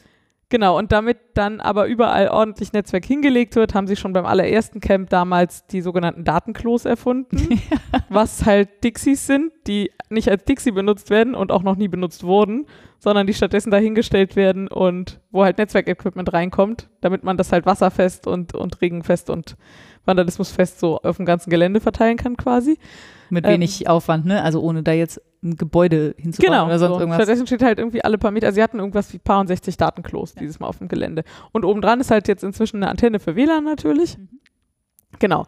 Speaker 2: Genau, und damit dann aber überall ordentlich Netzwerk hingelegt wird, haben sie schon beim allerersten Camp damals die sogenannten Datenklos erfunden, [laughs] was halt Dixies sind, die nicht als Dixie benutzt werden und auch noch nie benutzt wurden, sondern die stattdessen dahingestellt werden und wo halt Netzwerkequipment reinkommt, damit man das halt wasserfest und, und regenfest und vandalismusfest so auf dem ganzen Gelände verteilen kann quasi.
Speaker 1: Mit
Speaker 2: Ähm,
Speaker 1: wenig Aufwand, ne? Also ohne da jetzt ein Gebäude hinzubauen
Speaker 2: Genau,
Speaker 1: oder sonst
Speaker 2: so.
Speaker 1: irgendwas.
Speaker 2: stattdessen steht halt irgendwie alle paar Meter, also sie hatten irgendwas wie paar und 60 Datenklos dieses Mal auf dem Gelände. Und obendran ist halt jetzt inzwischen eine Antenne für WLAN natürlich.
Speaker 1: Mhm.
Speaker 2: Genau.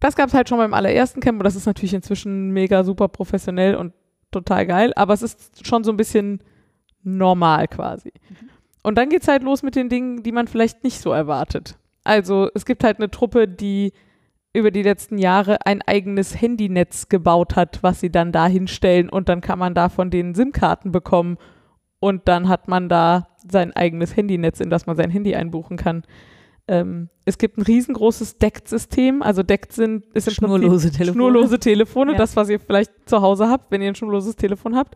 Speaker 2: Das gab es halt schon beim allerersten Camp und das ist natürlich inzwischen mega super professionell und total geil, aber es ist schon so ein bisschen normal quasi.
Speaker 1: Mhm.
Speaker 2: Und dann geht's halt los mit den Dingen, die man vielleicht nicht so erwartet. Also es gibt halt eine Truppe, die über die letzten Jahre ein eigenes Handynetz gebaut hat, was sie dann da hinstellen und dann kann man da von denen SIM-Karten bekommen und dann hat man da sein eigenes Handynetz, in das man sein Handy einbuchen kann. Ähm, es gibt ein riesengroßes DECT-System, also DECT sind ist im
Speaker 1: Schnurlose
Speaker 2: Prinzip
Speaker 1: Telefone.
Speaker 2: schnurlose Telefone, [laughs]
Speaker 1: Ja.
Speaker 2: das, was ihr vielleicht zu Hause habt, wenn ihr ein schnurloses Telefon habt.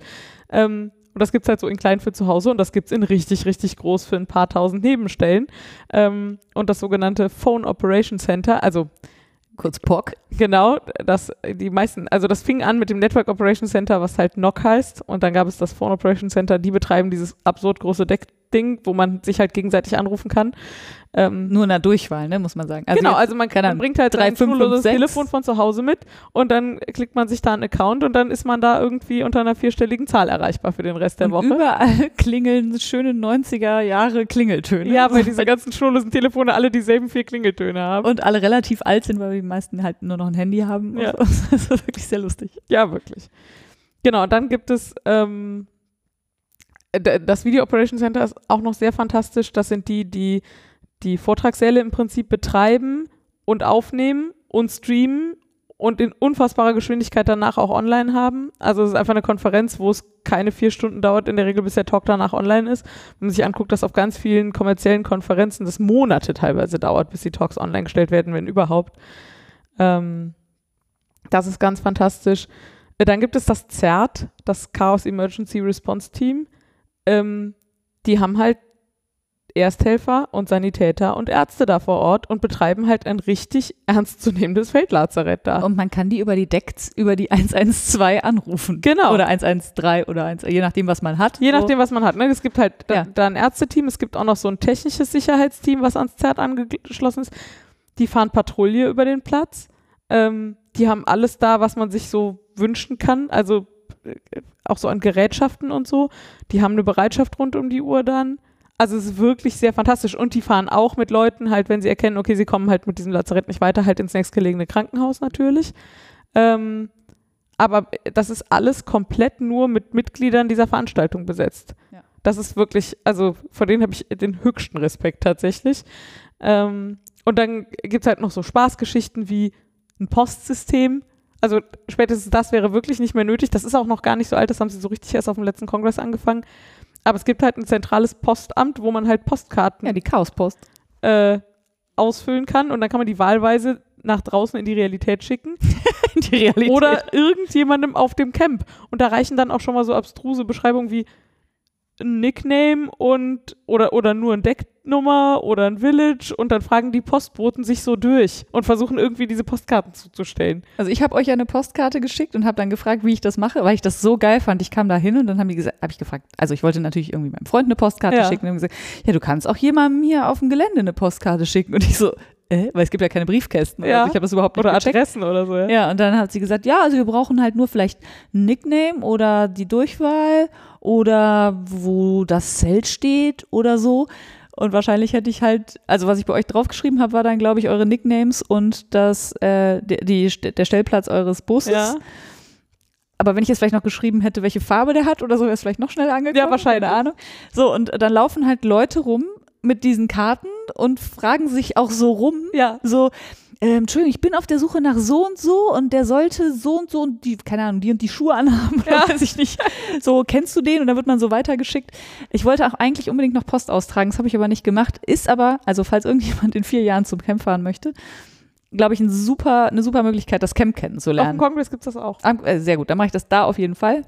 Speaker 2: Ähm, und das gibt es halt so in klein für zu Hause und das gibt es in richtig, richtig groß für ein paar tausend Nebenstellen. Ähm, und das sogenannte Phone Operation Center, also
Speaker 1: Kurz POC.
Speaker 2: Genau, das die meisten, also das fing an mit dem Network Operation Center, was halt NOC heißt, und dann gab es das Phone Operation Center, die betreiben dieses absurd große Deck-Ding, wo man sich halt gegenseitig anrufen kann. Ähm,
Speaker 1: Nur in der Durchwahl, ne? Muss man sagen.
Speaker 2: genau,
Speaker 1: jetzt-
Speaker 2: also man,
Speaker 1: keine
Speaker 2: man bringt halt
Speaker 1: drei, fünf, fünf, sechs.
Speaker 2: Telefon von zu Hause mit und dann klickt man sich da einen Account und dann ist man da irgendwie unter einer vierstelligen Zahl erreichbar für den Rest der
Speaker 1: und
Speaker 2: Woche.
Speaker 1: überall [laughs] klingeln schöne 90er Jahre Klingeltöne.
Speaker 2: Ja, weil diese ganzen schnurlosen Telefone alle dieselben vier Klingeltöne haben.
Speaker 1: und alle relativ alt sind, weil die meisten halt nur noch ein Handy haben. und
Speaker 2: Ja.
Speaker 1: so. [laughs] Das ist wirklich sehr lustig.
Speaker 2: Ja, wirklich. Genau, dann gibt es ähm, das Video Operation Center ist auch noch sehr fantastisch. Das sind die, die die Vortragssäle im Prinzip betreiben und aufnehmen und streamen und in unfassbarer Geschwindigkeit danach auch online haben. Also es ist einfach eine Konferenz, wo es keine vier Stunden dauert, in der Regel bis der Talk danach online ist. Wenn man sich anguckt, dass auf ganz vielen kommerziellen Konferenzen das Monate teilweise dauert, bis die Talks online gestellt werden, wenn überhaupt. Ähm, das ist ganz fantastisch. Äh, Dann gibt es das CERT, das Chaos Emergency Response Team. Ähm, die haben halt Ersthelfer und Sanitäter und Ärzte da vor Ort und betreiben halt ein richtig ernstzunehmendes Feldlazarett da.
Speaker 1: Und man kann die über die Decks, über die 112 anrufen.
Speaker 2: Genau.
Speaker 1: Oder 113 oder 1, je nachdem, was man hat.
Speaker 2: Je
Speaker 1: So.
Speaker 2: nachdem, was man hat. Ne? Es gibt halt da,
Speaker 1: Ja.
Speaker 2: da ein Ärzteteam, es gibt auch noch so ein technisches Sicherheitsteam, was ans ZERT angeschlossen ist. Die fahren Patrouille über den Platz. Ähm, die haben alles da, was man sich so wünschen kann. Also auch so an Gerätschaften und so. Die haben eine Bereitschaft rund um die Uhr dann. Also es ist wirklich sehr fantastisch. Und die fahren auch mit Leuten halt, wenn sie erkennen, okay, sie kommen halt mit diesem Lazarett nicht weiter, halt ins nächstgelegene Krankenhaus natürlich. Ähm, aber das ist alles komplett nur mit Mitgliedern dieser Veranstaltung besetzt.
Speaker 1: Ja.
Speaker 2: Das ist wirklich, also vor denen habe ich den höchsten Respekt tatsächlich. Ähm, und dann gibt es halt noch so Spaßgeschichten wie ein Postsystem. Also spätestens das wäre wirklich nicht mehr nötig. Das ist auch noch gar nicht so alt, das haben sie so richtig erst auf dem letzten Kongress angefangen. Aber es gibt halt ein zentrales Postamt, wo man halt Postkarten
Speaker 1: Ja, die Chaospost.
Speaker 2: äh, ausfüllen kann und dann kann man die wahlweise nach draußen in die Realität schicken [laughs]
Speaker 1: Die Realität.
Speaker 2: oder irgendjemandem auf dem Camp. Und da reichen dann auch schon mal so abstruse Beschreibungen wie ein Nickname und oder, oder nur ein Decknummer oder ein Village und dann fragen die Postboten sich so durch und versuchen irgendwie diese Postkarten zuzustellen.
Speaker 1: Also ich habe euch eine Postkarte geschickt und habe dann gefragt, wie ich das mache, weil ich das so geil fand. Ich kam da hin und dann haben die gesagt, habe ich gefragt, also ich wollte natürlich irgendwie meinem Freund eine Postkarte
Speaker 2: Ja.
Speaker 1: schicken und haben gesagt, ja, du kannst auch jemandem hier auf dem Gelände eine Postkarte schicken. Und ich so, äh, weil es gibt ja keine Briefkästen.
Speaker 2: Ja.
Speaker 1: Also ich habe das überhaupt nicht
Speaker 2: Oder
Speaker 1: gecheckt.
Speaker 2: Adressen oder so. Ja.
Speaker 1: Ja, und dann hat sie gesagt, ja, also wir brauchen halt nur vielleicht ein Nickname oder die Durchwahl oder wo das Zelt steht oder so. Und wahrscheinlich hätte ich halt, also was ich bei euch draufgeschrieben habe, war dann, glaube ich, eure Nicknames und das, äh, die, der Stellplatz eures Busses.
Speaker 2: Ja.
Speaker 1: Aber wenn ich jetzt vielleicht noch geschrieben hätte, welche Farbe der hat oder so, wäre es vielleicht noch schneller angekommen.
Speaker 2: Ja, wahrscheinlich.
Speaker 1: Keine Ahnung. So, und dann laufen halt Leute rum mit diesen Karten und fragen sich auch so rum,
Speaker 2: ja.
Speaker 1: so, ähm, Entschuldigung, ich bin auf der Suche nach so und so und der sollte so und so und die, keine Ahnung, die und die Schuhe anhaben oder [laughs]
Speaker 2: Ja.
Speaker 1: weiß ich nicht. So, kennst du den? Und dann wird man so weitergeschickt. Ich wollte auch eigentlich unbedingt noch Post austragen, das habe ich aber nicht gemacht. Ist aber, also falls irgendjemand in vier Jahren zum Camp fahren möchte, glaube ich, ein super, eine super Möglichkeit, das Camp
Speaker 2: Auf dem
Speaker 1: kennenzulernen.
Speaker 2: Kongress gibt es das auch.
Speaker 1: Ah, äh, Sehr gut, dann mache ich das da auf jeden Fall.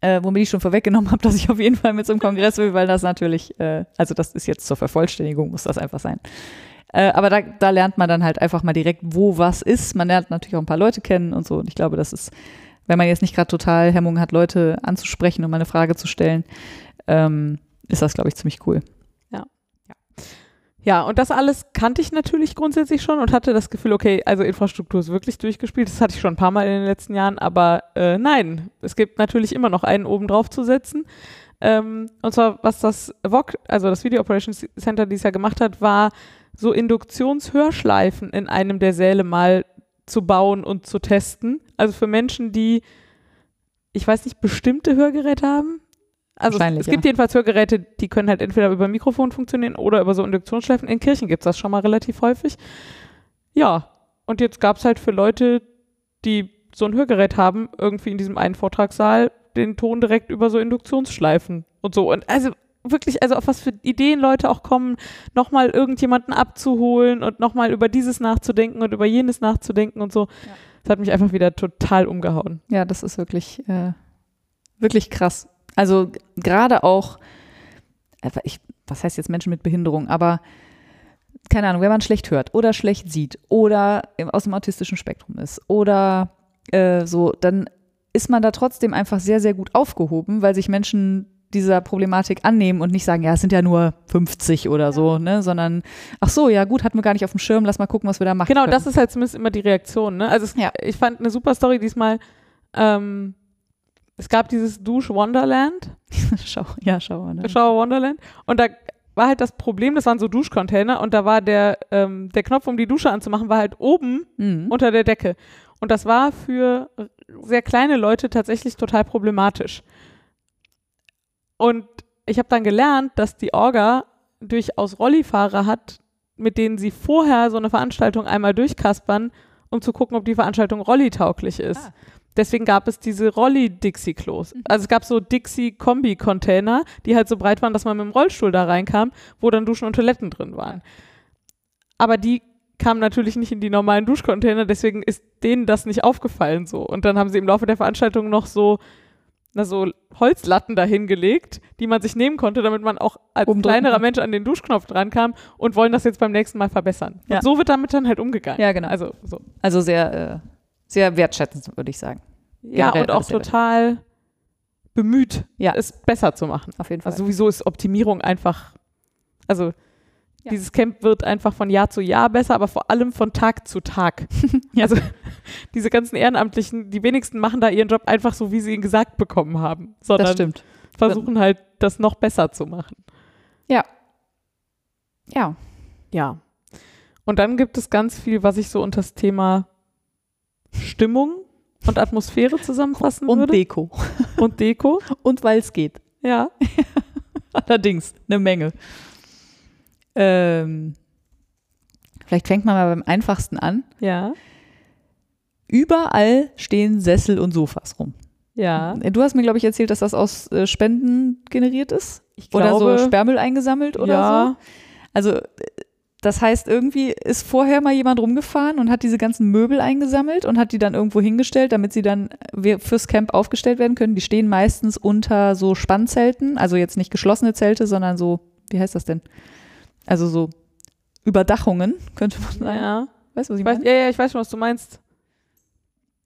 Speaker 1: Äh, womit ich schon vorweggenommen habe, [laughs] dass ich auf jeden Fall mit zum Kongress will, weil das natürlich, äh, also das ist jetzt zur Vervollständigung, muss das einfach sein. Äh, aber da, da lernt man dann halt einfach mal direkt, wo was ist. Man lernt natürlich auch ein paar Leute kennen und so. Und ich glaube, das ist, wenn man jetzt nicht gerade total Hemmungen hat, Leute anzusprechen und mal eine Frage zu stellen, ähm, ist das, glaube ich, ziemlich cool.
Speaker 2: Ja, und das alles kannte ich natürlich grundsätzlich schon und hatte das Gefühl, okay, also Infrastruktur ist wirklich durchgespielt. Das hatte ich schon ein paar Mal in den letzten Jahren, aber äh, nein, es gibt natürlich immer noch einen oben drauf zu setzen. Ähm, und zwar, was das VOC, also das Video Operations Center dieses Jahr gemacht hat, war so Induktionshörschleifen in einem der Säle mal zu bauen und zu testen. Also für Menschen, die, ich weiß nicht, bestimmte Hörgeräte haben, also es, es gibt ja. jedenfalls Hörgeräte, die können halt entweder über Mikrofon funktionieren oder über so Induktionsschleifen. In Kirchen gibt es das schon mal relativ häufig. Ja, und jetzt gab es halt für Leute, die so ein Hörgerät haben, irgendwie in diesem einen Vortragssaal den Ton direkt über so Induktionsschleifen und so. Und also wirklich, also auf was für Ideen Leute auch kommen, nochmal irgendjemanden abzuholen und nochmal über dieses nachzudenken und über jenes nachzudenken und so. Ja. Das hat mich einfach wieder total umgehauen.
Speaker 1: Ja, das ist wirklich, äh, wirklich krass. Also gerade auch, ich, was heißt jetzt Menschen mit Behinderung, aber keine Ahnung, wenn man schlecht hört oder schlecht sieht oder aus dem autistischen Spektrum ist oder äh, so, dann ist man da trotzdem einfach sehr, sehr gut aufgehoben, weil sich Menschen dieser Problematik annehmen und nicht sagen, ja, es sind ja nur 50 oder so, ne, sondern ach so, ja gut, hatten wir gar nicht auf dem Schirm, lass mal gucken, was wir da machen.
Speaker 2: Genau,
Speaker 1: können.
Speaker 2: das ist halt zumindest immer die Reaktion, ne? Also es, ja. ich fand eine super Story diesmal, ähm, es gab dieses Dusch Wonderland. [laughs]
Speaker 1: Schau, ja, Schau
Speaker 2: Wonderland. Schau Wonderland. Und da war halt das Problem, das waren so Duschcontainer und da war der, ähm, der Knopf, um die Dusche anzumachen, war halt oben mhm. unter der Decke. Und das war für sehr kleine Leute tatsächlich total problematisch. Und ich habe dann gelernt, dass die Orga durchaus Rollifahrer hat, mit denen sie vorher so eine Veranstaltung einmal durchkaspern, um zu gucken, ob die Veranstaltung rollitauglich ist. Ah. Deswegen gab es diese Rolli-Dixie-Klos. Mhm. Also es gab so Dixie-Kombi-Container, die halt so breit waren, dass man mit dem Rollstuhl da reinkam, wo dann Duschen und Toiletten drin waren. Aber die kamen natürlich nicht in die normalen Duschcontainer, deswegen ist denen das nicht aufgefallen so. Und dann haben sie im Laufe der Veranstaltung noch so, na, so Holzlatten dahingelegt, die man sich nehmen konnte, damit man auch als Umdrücken. kleinerer Mensch an den Duschknopf dran kam und wollen das jetzt beim nächsten Mal verbessern. Ja. Und so wird damit dann halt umgegangen.
Speaker 1: Ja, genau. Also, so. also sehr äh sehr wertschätzend, würde ich sagen.
Speaker 2: Ja, Generell und auch total bemüht, ja. es besser zu machen.
Speaker 1: Auf jeden Fall.
Speaker 2: Also sowieso ist Optimierung einfach, also ja. dieses Camp wird einfach von Jahr zu Jahr besser, aber vor allem von Tag zu Tag. [laughs] ja. Also diese ganzen Ehrenamtlichen, die wenigsten machen da ihren Job einfach so, wie sie ihn gesagt bekommen haben, sondern
Speaker 1: das stimmt.
Speaker 2: versuchen halt, das noch besser zu machen.
Speaker 1: Ja. Ja.
Speaker 2: Ja. Und dann gibt es ganz viel, was ich so unter das Thema Stimmung und Atmosphäre zusammenfassen
Speaker 1: und
Speaker 2: würde.
Speaker 1: Und Deko.
Speaker 2: Und Deko.
Speaker 1: Und weil es geht.
Speaker 2: Ja. [laughs]
Speaker 1: Allerdings, eine Menge. Ähm, vielleicht fängt man mal beim einfachsten an.
Speaker 2: Ja.
Speaker 1: Überall stehen Sessel und Sofas rum.
Speaker 2: Ja.
Speaker 1: Du hast mir, glaube ich, erzählt, dass das aus äh, Spenden generiert ist.
Speaker 2: Ich glaube,
Speaker 1: oder so Sperrmüll eingesammelt oder ja. so. Also das heißt, irgendwie ist vorher mal jemand rumgefahren und hat diese ganzen Möbel eingesammelt und hat die dann irgendwo hingestellt, damit sie dann fürs Camp aufgestellt werden können. Die stehen meistens unter so Spannzelten, also jetzt nicht geschlossene Zelte, sondern so, wie heißt das denn? Also so Überdachungen, könnte man sagen.
Speaker 2: Ja.
Speaker 1: Weißt du, was
Speaker 2: ich, weiß, meine? Ja, ja, ich weiß schon, was du meinst.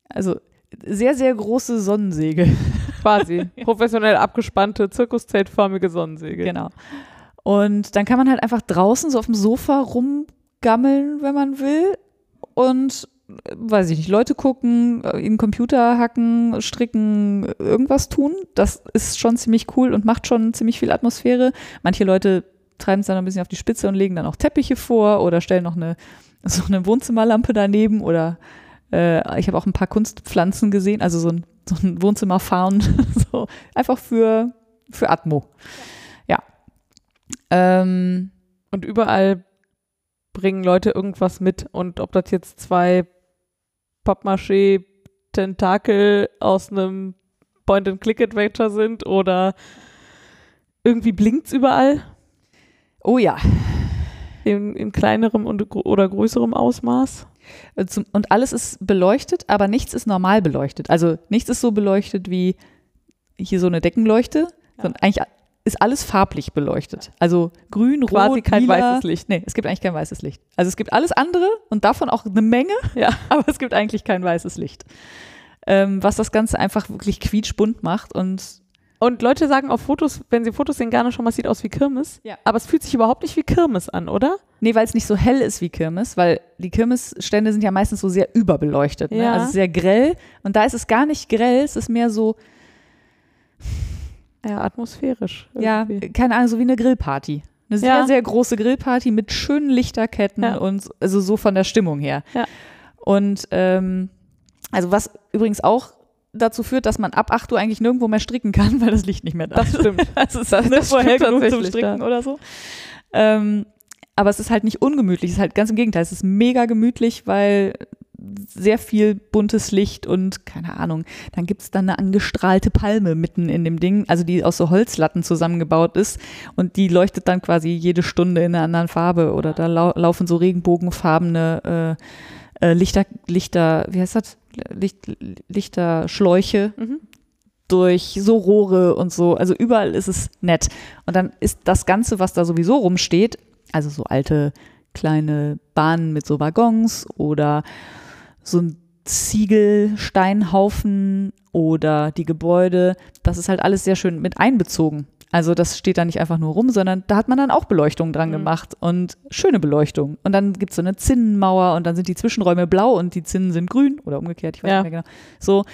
Speaker 1: Also sehr, sehr große Sonnensegel. [laughs]
Speaker 2: Quasi. Professionell abgespannte, zirkuszeltförmige Sonnensegel.
Speaker 1: Genau. Und dann kann man halt einfach draußen so auf dem Sofa rumgammeln, wenn man will. Und weiß ich nicht, Leute gucken, äh, in Computer hacken, stricken, irgendwas tun. Das ist schon ziemlich cool und macht schon ziemlich viel Atmosphäre. Manche Leute treiben es dann ein bisschen auf die Spitze und legen dann auch Teppiche vor oder stellen noch eine, [laughs] so eine Wohnzimmerlampe daneben oder äh, ich habe auch ein paar Kunstpflanzen gesehen, also so ein, so ein Wohnzimmerfahren, [laughs] so einfach für, für Atmo. Ja.
Speaker 2: Ähm, und überall bringen Leute irgendwas mit. Und ob das jetzt zwei Pappmaché-Tentakel aus einem Point-and-Click-Adventure sind oder irgendwie blinkt's überall.
Speaker 1: Oh ja.
Speaker 2: In, in kleinerem und, oder größerem Ausmaß.
Speaker 1: Und alles ist beleuchtet, aber nichts ist normal beleuchtet. Also nichts ist so beleuchtet wie hier so eine Deckenleuchte.
Speaker 2: Ja.
Speaker 1: Und eigentlich ist alles farblich beleuchtet. Also grün,
Speaker 2: Quasi
Speaker 1: rot,
Speaker 2: kein
Speaker 1: lila.
Speaker 2: weißes Licht.
Speaker 1: Nee, es gibt eigentlich kein weißes Licht. Also es gibt alles andere und davon auch eine Menge,
Speaker 2: Ja. [laughs]
Speaker 1: aber es gibt eigentlich kein weißes Licht. Ähm, was das Ganze einfach wirklich quietschbunt macht und
Speaker 2: Und Leute sagen auf Fotos, wenn sie Fotos sehen, gerne schon mal, sieht aus wie Kirmes.
Speaker 1: Ja.
Speaker 2: Aber es fühlt sich überhaupt nicht wie Kirmes an, oder?
Speaker 1: Nee, weil es nicht so hell ist wie Kirmes, weil die Kirmesstände sind ja meistens so sehr überbeleuchtet, ne?
Speaker 2: Ja.
Speaker 1: also sehr grell. Und da ist es gar nicht grell, es ist mehr so,
Speaker 2: Ja, atmosphärisch.
Speaker 1: ja,
Speaker 2: irgendwie.
Speaker 1: keine Ahnung, so wie eine Grillparty. Eine sehr,
Speaker 2: Ja.
Speaker 1: sehr große Grillparty mit schönen Lichterketten
Speaker 2: Ja.
Speaker 1: und so- also so von der Stimmung her.
Speaker 2: Ja.
Speaker 1: Und ähm, also was übrigens auch dazu führt, dass man ab 8 Uhr eigentlich nirgendwo mehr stricken kann, weil das Licht nicht mehr da
Speaker 2: Das
Speaker 1: ist.
Speaker 2: stimmt. [laughs]
Speaker 1: Also es
Speaker 2: Das-
Speaker 1: ist
Speaker 2: das
Speaker 1: nicht vorher
Speaker 2: stimmt
Speaker 1: genug zum Stricken
Speaker 2: ja.
Speaker 1: oder so. Ähm, aber es ist halt nicht ungemütlich, es ist halt ganz im Gegenteil, es ist mega gemütlich, weil sehr viel buntes Licht und keine Ahnung, dann gibt es dann eine angestrahlte Palme mitten in dem Ding, also die aus so Holzlatten zusammengebaut ist und die leuchtet dann quasi jede Stunde in einer anderen Farbe oder da lau laufen so regenbogenfarbene äh, äh, Lichter, Lichter, wie heißt das? Licht, Lichterschläuche
Speaker 2: Mhm.
Speaker 1: durch so Rohre und so. Also überall ist es nett. Und dann ist das Ganze, was da sowieso rumsteht, also so alte kleine Bahnen mit so Waggons oder so ein Ziegelsteinhaufen oder die Gebäude, das ist halt alles sehr schön mit einbezogen. Also das steht da nicht einfach nur rum, sondern da hat man dann auch Beleuchtung dran
Speaker 2: Mhm.
Speaker 1: gemacht und schöne Beleuchtung. Und dann gibt es so eine Zinnenmauer und dann sind die Zwischenräume blau und die Zinnen sind grün oder umgekehrt, ich weiß
Speaker 2: Ja.
Speaker 1: nicht mehr genau. So.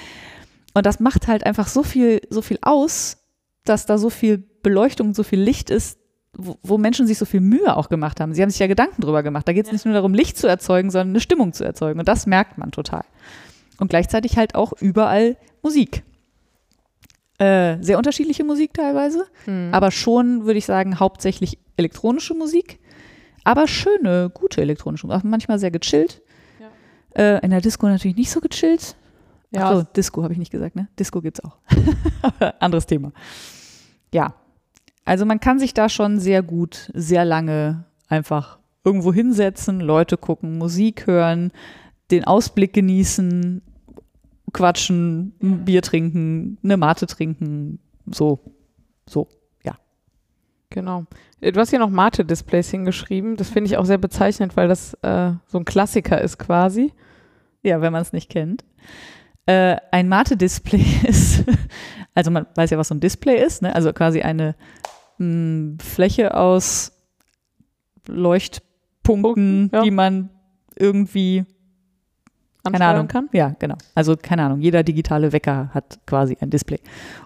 Speaker 1: Und das macht halt einfach so viel, so viel aus, dass da so viel Beleuchtung, so viel Licht ist, wo, wo Menschen sich so viel Mühe auch gemacht haben. Sie haben sich ja Gedanken drüber gemacht. Da geht es nicht nur darum, Licht zu erzeugen, sondern eine Stimmung zu erzeugen. Und das merkt man total. Und gleichzeitig halt auch überall Musik. Äh, sehr unterschiedliche Musik teilweise,
Speaker 2: Mhm.
Speaker 1: aber schon, würde ich sagen, hauptsächlich elektronische Musik. Aber schöne, gute elektronische Musik. Auch manchmal sehr gechillt. Äh, in der Disco natürlich nicht so gechillt.
Speaker 2: Ja,
Speaker 1: Ach so, Disco habe ich nicht gesagt, ne? Disco gibt's auch. [laughs] Aber anderes Thema. Ja. Also man kann sich da schon sehr gut, sehr lange einfach irgendwo hinsetzen, Leute gucken, Musik hören, den Ausblick genießen, quatschen, ein Bier trinken, eine Mate trinken, so, so.
Speaker 2: Genau. Äh, Du hast hier noch Mate-Displays hingeschrieben. Das finde ich auch sehr bezeichnend, weil das äh, so ein Klassiker ist quasi.
Speaker 1: Ja, wenn man es nicht kennt. Äh, ein Mate-Display [laughs] ist, also man weiß ja, was so ein Display ist, ne? also quasi eine mh, Fläche aus Leuchtpunkten,
Speaker 2: Punkten, ja.
Speaker 1: die man irgendwie, keine Ahnung,
Speaker 2: kann.
Speaker 1: Ja, genau. Also keine Ahnung, jeder digitale Wecker hat quasi ein Display.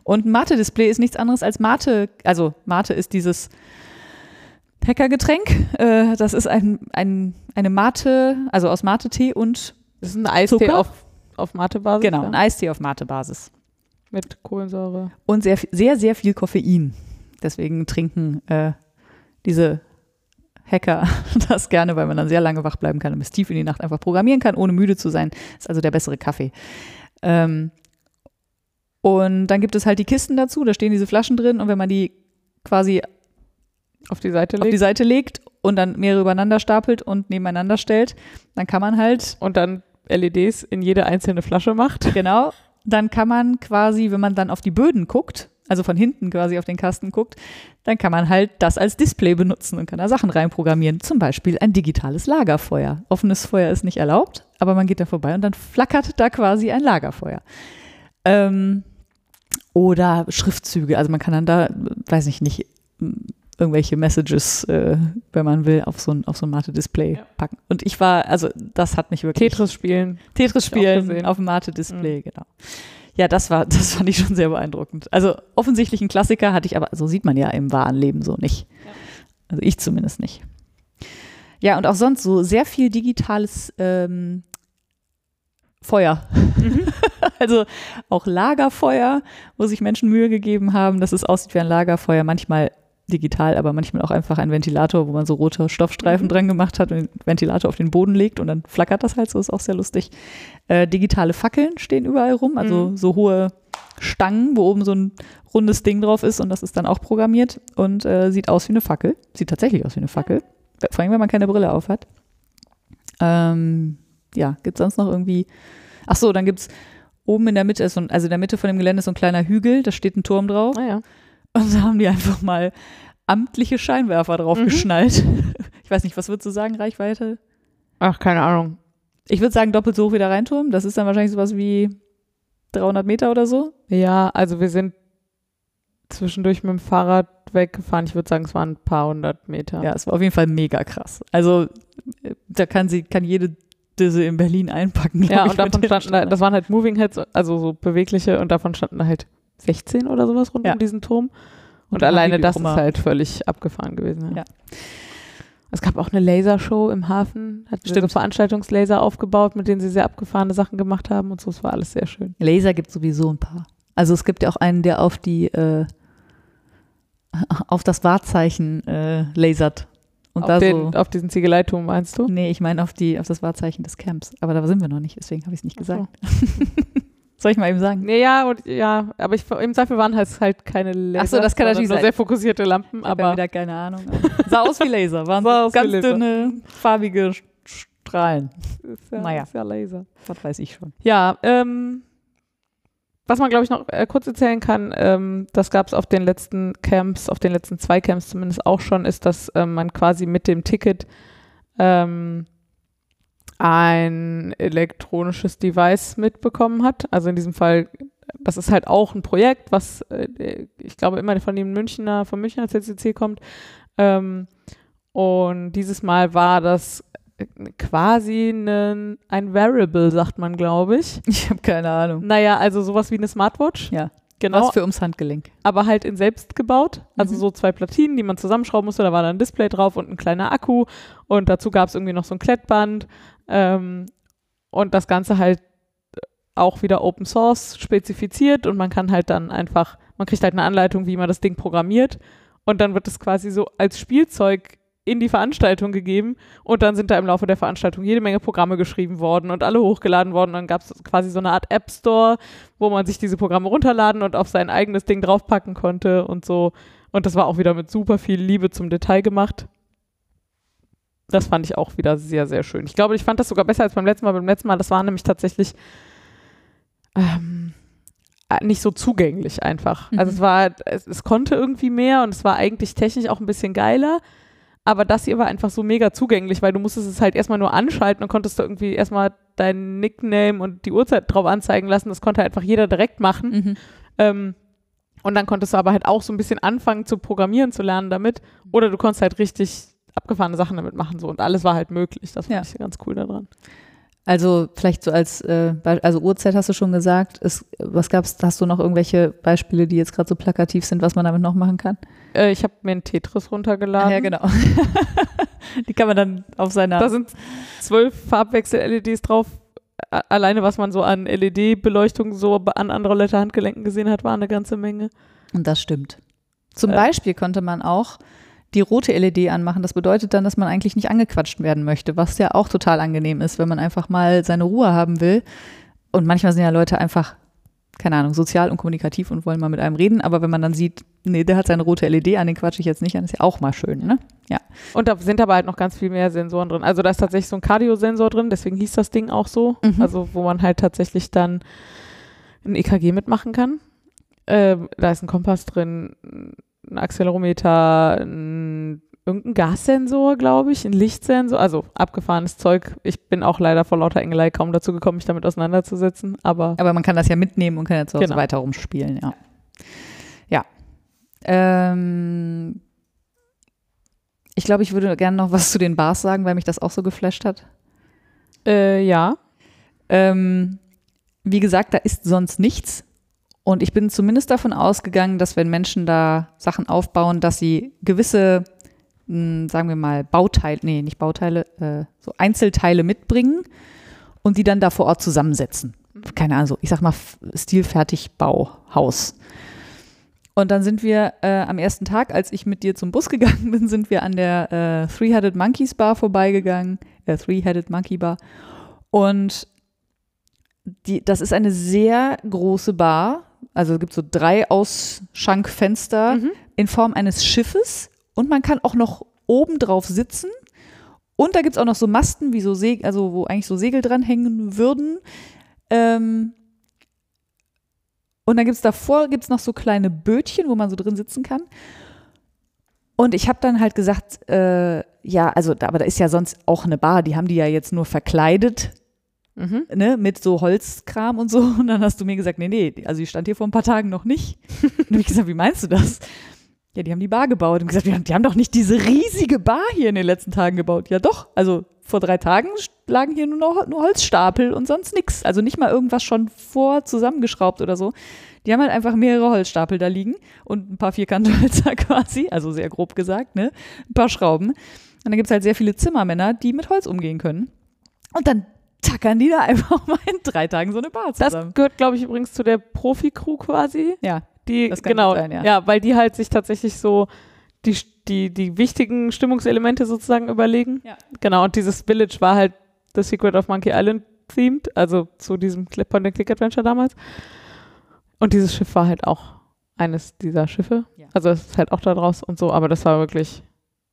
Speaker 1: Und ein Mate-Display ist nichts anderes als Mate, also Mate ist dieses Hackergetränk. Äh, das ist ein, ein, eine Mate, also aus Mate-Tee und
Speaker 2: Das ist ein Eistee
Speaker 1: Zucker?
Speaker 2: auf, auf Mate-Basis.
Speaker 1: Genau, ein Eistee auf Mate-Basis.
Speaker 2: Mit Kohlensäure.
Speaker 1: Und sehr, sehr, sehr viel Koffein. Deswegen trinken äh, diese Hacker [laughs] das gerne, weil man dann sehr lange wach bleiben kann und bis tief in die Nacht einfach programmieren kann, ohne müde zu sein. Ist also der bessere Kaffee. Ähm, und dann gibt es halt die Kisten dazu, da stehen diese Flaschen drin und wenn man die quasi
Speaker 2: Auf die Seite
Speaker 1: auf die. Seite legt und dann mehrere übereinander stapelt und nebeneinander stellt, dann kann man halt
Speaker 2: Und dann LEDs in jede einzelne Flasche macht.
Speaker 1: Genau. Dann kann man quasi, wenn man dann auf die Böden guckt, also von hinten quasi auf den Kasten guckt, dann kann man halt das als Display benutzen und kann da Sachen reinprogrammieren. Zum Beispiel ein digitales Lagerfeuer. Offenes Feuer ist nicht erlaubt, aber man geht da vorbei und dann flackert da quasi ein Lagerfeuer. Ähm, oder Schriftzüge. Also man kann dann da, weiß ich nicht, irgendwelche Messages, äh, wenn man will, auf so ein, auf so ein Mate-Display
Speaker 2: Ja.
Speaker 1: packen. Und ich war, also das hat mich wirklich
Speaker 2: Tetris spielen.
Speaker 1: Tetris spielen auf dem Mate-Display, genau. Ja, das war, das fand ich schon sehr beeindruckend. Also offensichtlich ein Klassiker hatte ich, aber so sieht man ja im wahren Leben so nicht. Also ich zumindest nicht. Ja, und auch sonst so sehr viel digitales ähm, Feuer. [laughs] also auch Lagerfeuer, wo sich Menschen Mühe gegeben haben, dass es aussieht wie ein Lagerfeuer. Manchmal digital, aber manchmal auch einfach ein Ventilator, wo man so rote Stoffstreifen
Speaker 2: Mhm.
Speaker 1: dran gemacht hat und den Ventilator auf den Boden legt und dann flackert das halt so, ist auch sehr lustig. Äh, digitale Fackeln stehen überall rum, also
Speaker 2: Mhm.
Speaker 1: so hohe Stangen, wo oben so ein rundes Ding drauf ist und das ist dann auch programmiert und äh, sieht aus wie eine Fackel. Sieht tatsächlich aus wie eine Fackel. Vor allem, wenn man keine Brille auf hat. Ähm, ja, gibt es sonst noch irgendwie. Ach so, dann gibt es oben in der Mitte ist, so ein, also in der Mitte von dem Gelände ist so ein kleiner Hügel, da steht ein Turm drauf.
Speaker 2: Naja.
Speaker 1: Und da haben die einfach mal amtliche Scheinwerfer drauf
Speaker 2: Mhm.
Speaker 1: geschnallt. [laughs] Ich weiß nicht, was würdest du sagen, Reichweite?
Speaker 2: Ach, keine Ahnung.
Speaker 1: Ich würde sagen, doppelt so hoch wie der Rheinturm. Das ist dann wahrscheinlich sowas wie 300 Meter oder so.
Speaker 2: Ja, also wir sind zwischendurch mit dem Fahrrad weggefahren. Ich würde sagen, es waren ein paar hundert Meter.
Speaker 1: Ja, es war auf jeden Fall mega krass. Also äh, da kann sie, kann jede Disse in Berlin einpacken.
Speaker 2: Ja, und davon standen, da, das waren halt Moving Heads, also so bewegliche, und davon standen halt 16 oder sowas rund
Speaker 1: Ja.
Speaker 2: um diesen Turm. Und,
Speaker 1: Und
Speaker 2: alleine das
Speaker 1: Kummer.
Speaker 2: ist halt völlig abgefahren gewesen. Ja.
Speaker 1: Ja.
Speaker 2: Es gab auch eine Lasershow im Hafen, hat so
Speaker 1: Stimmt.
Speaker 2: Veranstaltungslaser aufgebaut, mit denen sie sehr abgefahrene Sachen gemacht haben und so. Es war alles sehr schön.
Speaker 1: Laser gibt sowieso ein paar. Also es gibt ja auch einen, der auf die äh, [laughs] auf das Wahrzeichen äh, lasert. Und
Speaker 2: auf,
Speaker 1: da
Speaker 2: den,
Speaker 1: so.
Speaker 2: auf diesen Ziegeleiturm meinst du?
Speaker 1: Nee, ich meine auf die auf das Wahrzeichen des Camps. Aber da sind wir noch nicht, deswegen habe ich es nicht
Speaker 2: Ach so. [laughs]
Speaker 1: Soll ich mal eben sagen?
Speaker 2: Nee, ja, und, ja, aber ich, im Zweifel waren halt, halt keine Laser.
Speaker 1: Ach so, das kann natürlich sein.
Speaker 2: sehr fokussierte Lampen,
Speaker 1: Ich
Speaker 2: aber
Speaker 1: wieder keine Ahnung. Sah aus wie Laser, waren [laughs]
Speaker 2: Sah
Speaker 1: ganz
Speaker 2: Laser.
Speaker 1: dünne, farbige Strahlen.
Speaker 2: ist ja,
Speaker 1: Naja.
Speaker 2: ist ja Laser.
Speaker 1: Das weiß ich schon.
Speaker 2: Ja, ähm, was man, glaube ich, noch äh, kurz erzählen kann, ähm, das gab es auf den letzten Camps, auf den letzten zwei Camps zumindest auch schon, ist, dass ähm, man quasi mit dem Ticket ähm, ein elektronisches Device mitbekommen hat. Also in diesem Fall, das ist halt auch ein Projekt, was äh, ich glaube immer von dem Münchner, vom Münchner CCC kommt. Ähm, und dieses Mal war das äh, quasi ein, ein Variable, sagt man, glaube ich. [laughs]
Speaker 1: Ich habe keine Ahnung.
Speaker 2: Naja, also sowas wie eine Smartwatch.
Speaker 1: Ja.
Speaker 2: Genau,
Speaker 1: Was für ums Handgelenk.
Speaker 2: aber halt in selbst gebaut. Also
Speaker 1: Mhm.
Speaker 2: so zwei Platinen, die man zusammenschrauben musste. Da war dann ein Display drauf und ein kleiner Akku. Und dazu gab es irgendwie noch so ein Klettband. Ähm, und das Ganze halt auch wieder Open Source spezifiziert. Und man kann halt dann einfach, man kriegt halt eine Anleitung, wie man das Ding programmiert. Und dann wird es quasi so als Spielzeug in die Veranstaltung gegeben und dann sind da im Laufe der Veranstaltung jede Menge Programme geschrieben worden und alle hochgeladen worden. dann gab es quasi so eine Art App Store, wo man sich diese Programme runterladen und auf sein eigenes Ding draufpacken konnte und so. Und das war auch wieder mit super viel Liebe zum Detail gemacht. Das fand ich auch wieder sehr, sehr schön. Ich glaube, ich fand das sogar besser als beim letzten Mal. Beim letzten Mal, das war nämlich tatsächlich ähm, äh, nicht so zugänglich einfach.
Speaker 1: Mhm.
Speaker 2: Also es war, es, es konnte irgendwie mehr und es war eigentlich technisch auch ein bisschen geiler. Aber das hier war einfach so mega zugänglich, weil du musstest es halt erstmal nur anschalten und konntest du irgendwie erstmal deinen Nickname und die Uhrzeit drauf anzeigen lassen. Das konnte einfach jeder direkt machen.
Speaker 1: Mhm.
Speaker 2: Ähm, und dann konntest du aber halt auch so ein bisschen anfangen zu programmieren zu lernen damit. Oder du konntest halt richtig abgefahrene Sachen damit machen. So. Und alles war halt möglich. Das fand
Speaker 1: Ja.
Speaker 2: ich ganz cool daran.
Speaker 1: Also vielleicht so als, äh, also Uhrzeit hast du schon gesagt. Ist, was gab's, hast du noch irgendwelche Beispiele, die jetzt gerade so plakativ sind, was man damit noch machen kann?
Speaker 2: Äh, ich habe mir einen Tetris runtergeladen.
Speaker 1: ja, genau. [laughs] die kann man dann auf seiner.
Speaker 2: Da sind zwölf Farbwechsel-LEDs drauf. Alleine, was man so an LED-Beleuchtung so an anderer Leute Handgelenken gesehen hat, war eine ganze Menge.
Speaker 1: Und das stimmt. Zum
Speaker 2: Äh.
Speaker 1: Beispiel konnte man auch die rote LED anmachen. Das bedeutet dann, dass man eigentlich nicht angequatscht werden möchte, was ja auch total angenehm ist, wenn man einfach mal seine Ruhe haben will. Und manchmal sind ja Leute einfach, keine Ahnung, sozial und kommunikativ und wollen mal mit einem reden. Aber wenn man dann sieht, nee, der hat seine rote LED an, den quatsche ich jetzt nicht an, ist ja auch mal schön, ne?
Speaker 2: Und da sind aber halt noch ganz viel mehr Sensoren drin. Also da ist tatsächlich so ein Cardio-Sensor drin, deswegen hieß das Ding auch so.
Speaker 1: Mhm.
Speaker 2: Also wo man halt tatsächlich dann ein EKG mitmachen kann. Ähm, da ist ein Kompass drin, ein Accelerometer, ein, irgendein Gassensor, glaube ich, ein Lichtsensor, also abgefahrenes Zeug. Ich bin auch leider vor lauter Engelei kaum dazu gekommen, mich damit auseinanderzusetzen, aber
Speaker 1: Aber man kann das ja mitnehmen und kann jetzt auch
Speaker 2: Genau.
Speaker 1: so weiter rumspielen, ja. Ja. Ähm, ich glaube, ich würde gerne noch was zu den Bars sagen, weil mich das auch so geflasht hat.
Speaker 2: äh, ja.
Speaker 1: Ähm, wie gesagt, da ist sonst nichts. Und ich bin zumindest davon ausgegangen, dass wenn Menschen da Sachen aufbauen, dass sie gewisse, mh, sagen wir mal, Bauteile, nee, nicht Bauteile, äh, so Einzelteile mitbringen und die dann da vor Ort zusammensetzen. Keine Ahnung, so, ich sag mal, f- stilfertig Bauhaus. Und dann sind wir äh, am ersten Tag, als ich mit dir zum Bus gegangen [laughs] bin, sind wir an der äh, Three-Headed Monkeys Bar vorbeigegangen, äh, Three-Headed Monkey Bar. Und die, das ist eine sehr große Bar. Also es gibt so drei Ausschankfenster
Speaker 2: Mhm.
Speaker 1: in Form eines Schiffes und man kann auch noch oben drauf sitzen. Und da gibt es auch noch so Masten, wie so Segel, also wo eigentlich so Segel dranhängen würden. Ähm, Und dann gibt es davor gibt's noch so kleine Bötchen, wo man so drin sitzen kann. Und ich habe dann halt gesagt, äh, ja, also, aber da ist ja sonst auch eine Bar, die haben die ja jetzt nur verkleidet,
Speaker 2: Mhm.
Speaker 1: ne, mit so Holzkram und so. [laughs] Und dann hast du mir gesagt, nee, nee, also die stand hier vor ein paar Tagen noch nicht. Und dann habe ich gesagt, wie meinst du das? Ja, die haben die Bar gebaut. Und gesagt, die haben, die haben doch nicht diese riesige Bar hier in den letzten Tagen gebaut. Ja, doch. Also vor drei Tagen lagen hier nur noch nur Holzstapel und sonst nichts. Also nicht mal irgendwas schon vor zusammengeschraubt oder so. Die haben halt einfach mehrere Holzstapel da liegen und ein paar Vierkanthölzer [laughs] quasi, also sehr grob gesagt, ne? Ein paar Schrauben. Und dann gibt es halt sehr viele Zimmermänner, die mit Holz umgehen können. Und dann tackern die da einfach mal in drei Tagen so eine Bar
Speaker 2: Das
Speaker 1: zusammen.
Speaker 2: gehört, glaube ich, übrigens zu der Profi-Crew quasi.
Speaker 1: ja,
Speaker 2: Die,
Speaker 1: Das kann
Speaker 2: genau,
Speaker 1: sein, ja.
Speaker 2: weil die halt sich tatsächlich so die, die, die wichtigen Stimmungselemente sozusagen überlegen.
Speaker 1: Ja.
Speaker 2: Genau, und dieses Village war halt The Secret of Monkey Island themed, also zu diesem Clip Point and Click Adventure damals. Und dieses Schiff war halt auch eines dieser Schiffe.
Speaker 1: Ja.
Speaker 2: Also es ist halt auch da draus und so, aber das war wirklich,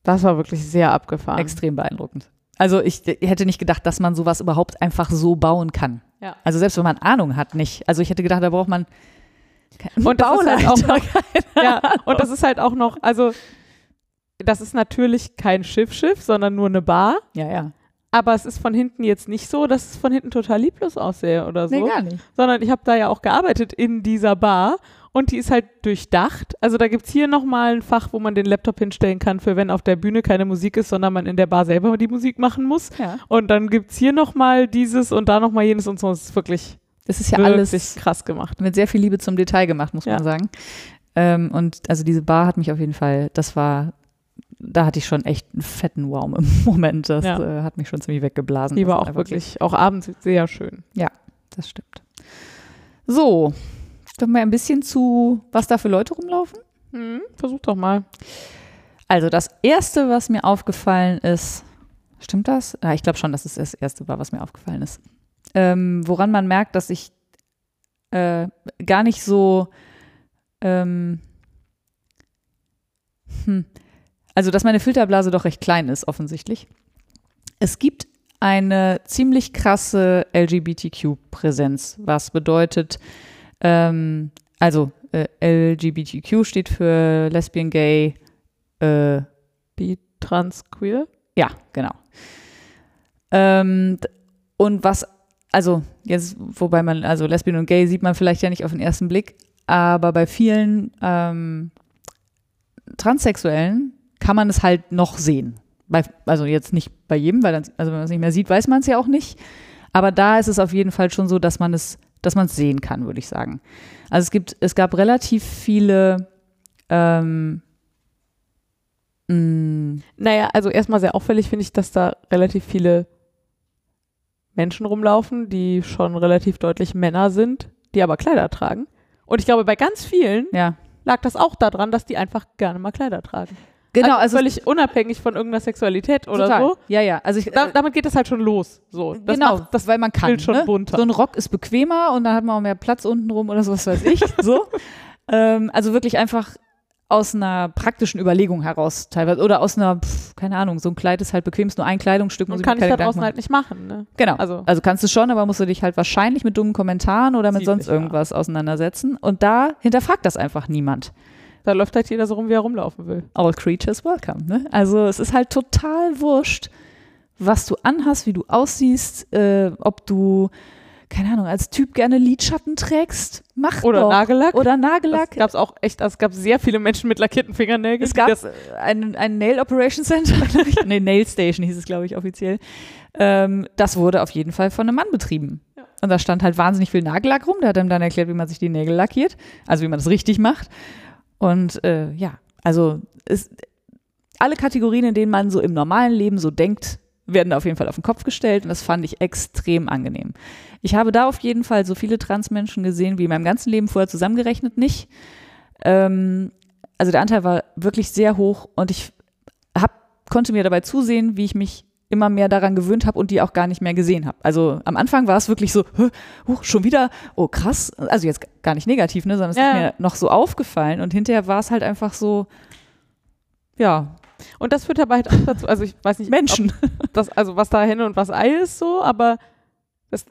Speaker 2: das war wirklich sehr abgefahren.
Speaker 1: extrem beeindruckend. Also ich, hätte nicht gedacht, dass man sowas überhaupt einfach so bauen kann.
Speaker 2: Ja.
Speaker 1: Also selbst wenn man Ahnung hat, nicht. Also ich hätte gedacht, da braucht man
Speaker 2: Und das ist halt auch
Speaker 1: Bauleiter. [laughs]
Speaker 2: ja, und das ist halt auch noch, also das ist natürlich kein Schiff-Schiff, sondern nur eine Bar.
Speaker 1: ja, ja.
Speaker 2: Aber es ist von hinten jetzt nicht so, dass es von hinten total lieblos aussähe oder so.
Speaker 1: Nee, gar nicht.
Speaker 2: Sondern ich habe da ja auch gearbeitet in dieser Bar und die ist halt durchdacht. Also da gibt es hier nochmal ein Fach, wo man den Laptop hinstellen kann, für wenn auf der Bühne keine Musik ist, sondern man in der Bar selber die Musik machen muss.
Speaker 1: Ja.
Speaker 2: Und dann gibt es hier nochmal dieses und da nochmal jenes und so. Es ist wirklich,
Speaker 1: Das ist ja
Speaker 2: wirklich
Speaker 1: alles
Speaker 2: krass gemacht.
Speaker 1: mit sehr viel Liebe zum Detail gemacht, muss
Speaker 2: Ja.
Speaker 1: man sagen. Ähm, und also diese Bar hat mich auf jeden Fall, das war, da hatte ich schon echt einen fetten Wow im [laughs] Moment. Das
Speaker 2: Ja.
Speaker 1: äh, hat mich schon ziemlich weggeblasen.
Speaker 2: Die
Speaker 1: Das
Speaker 2: war auch wirklich, auch abends sehr schön.
Speaker 1: Das stimmt. So, kommen wir ein bisschen zu, was da für Leute rumlaufen.
Speaker 2: Hm, versuch doch mal.
Speaker 1: Also das Erste, was mir aufgefallen ist, stimmt das? Ja, ich glaube schon, dass es das Erste war, was mir aufgefallen ist. Ähm, woran man merkt, dass ich äh, gar nicht so, ähm, hm, also dass meine Filterblase doch recht klein ist, offensichtlich. Es gibt eine ziemlich krasse LGBTQ-Präsenz, was bedeutet, ähm, also äh, LGBTQ steht für Lesbian, Gay, äh,
Speaker 2: Bi, trans, queer.
Speaker 1: ja, genau. Ähm, und was, also jetzt, wobei man, also Lesbian und Gay sieht man vielleicht ja nicht auf den ersten Blick, aber bei vielen ähm, Transsexuellen kann man es halt noch sehen. Bei, also jetzt nicht bei jedem, weil dann, also wenn man es nicht mehr sieht, weiß man es ja auch nicht. Aber da ist es auf jeden Fall schon so, dass man es, dass man es sehen kann, würde ich sagen. Also es gibt, es gab relativ viele ähm, mh,
Speaker 2: Naja, also erstmal sehr auffällig finde ich, dass da relativ viele Menschen rumlaufen, die schon relativ deutlich Männer sind, die aber Kleider tragen. Und ich glaube, bei ganz vielen
Speaker 1: ja.
Speaker 2: lag das auch daran, dass die einfach gerne mal Kleider tragen.
Speaker 1: Genau, also,
Speaker 2: völlig unabhängig von irgendeiner Sexualität oder
Speaker 1: total.
Speaker 2: so.
Speaker 1: Ja, ja. Also ich,
Speaker 2: Da, damit geht es halt schon los. So, das
Speaker 1: genau,
Speaker 2: macht
Speaker 1: das, weil man kann.
Speaker 2: Bild schon
Speaker 1: ne?
Speaker 2: bunter.
Speaker 1: So ein Rock ist bequemer und dann hat man auch mehr Platz unten rum oder so, was weiß ich. [laughs] so. ähm, also wirklich einfach aus einer praktischen Überlegung heraus teilweise oder aus einer, pf, keine Ahnung, so ein Kleid ist halt bequem, ist nur ein Kleidungsstück. muss
Speaker 2: und
Speaker 1: ich
Speaker 2: kann ich
Speaker 1: keine
Speaker 2: da draußen halt nicht machen. Ne?
Speaker 1: Genau.
Speaker 2: Also-
Speaker 1: Also, kannst du schon, aber musst du dich halt wahrscheinlich mit dummen Kommentaren oder mit sonst
Speaker 2: ja.
Speaker 1: irgendwas auseinandersetzen. Und da hinterfragt das einfach niemand.
Speaker 2: Da läuft halt jeder so rum, wie er rumlaufen will.
Speaker 1: all creatures welcome. Ne? Also es ist halt total wurscht, was du anhast, wie du aussiehst, äh, ob du, keine Ahnung, als Typ gerne Lidschatten trägst, mach
Speaker 2: Oder
Speaker 1: doch.
Speaker 2: Nagellack.
Speaker 1: Oder Nagellack.
Speaker 2: gab es auch echt, es gab sehr viele Menschen mit lackierten Fingernägeln.
Speaker 1: Es gab ein, ein Nail Operation Center, [laughs] nee, Nail Station hieß es, glaube ich, offiziell. Ähm, das wurde auf jeden Fall von einem Mann betrieben.
Speaker 2: Ja.
Speaker 1: Und da stand halt wahnsinnig viel Nagellack rum. Der hat ihm dann erklärt, wie man sich die Nägel lackiert, also wie man das richtig macht. Und äh, ja, also es, alle Kategorien, in denen man so im normalen Leben so denkt, werden auf jeden Fall auf den Kopf gestellt und das fand ich extrem angenehm. Ich habe da auf jeden Fall so viele Transmenschen gesehen wie in meinem ganzen Leben vorher zusammengerechnet nicht. Ähm, also der Anteil war wirklich sehr hoch und ich hab, konnte mir dabei zusehen, wie ich mich immer mehr daran gewöhnt habe und die auch gar nicht mehr gesehen habe. Also am Anfang war es wirklich so, "Hä, huch, schon wieder, oh krass, also jetzt gar nicht negativ, ne, sondern es
Speaker 2: Ja.
Speaker 1: ist mir noch so aufgefallen und hinterher war es halt einfach so, ja,
Speaker 2: und das führt aber halt auch dazu, also ich weiß nicht,
Speaker 1: Menschen.
Speaker 2: das, also was da Henne und was Ei ist so, aber das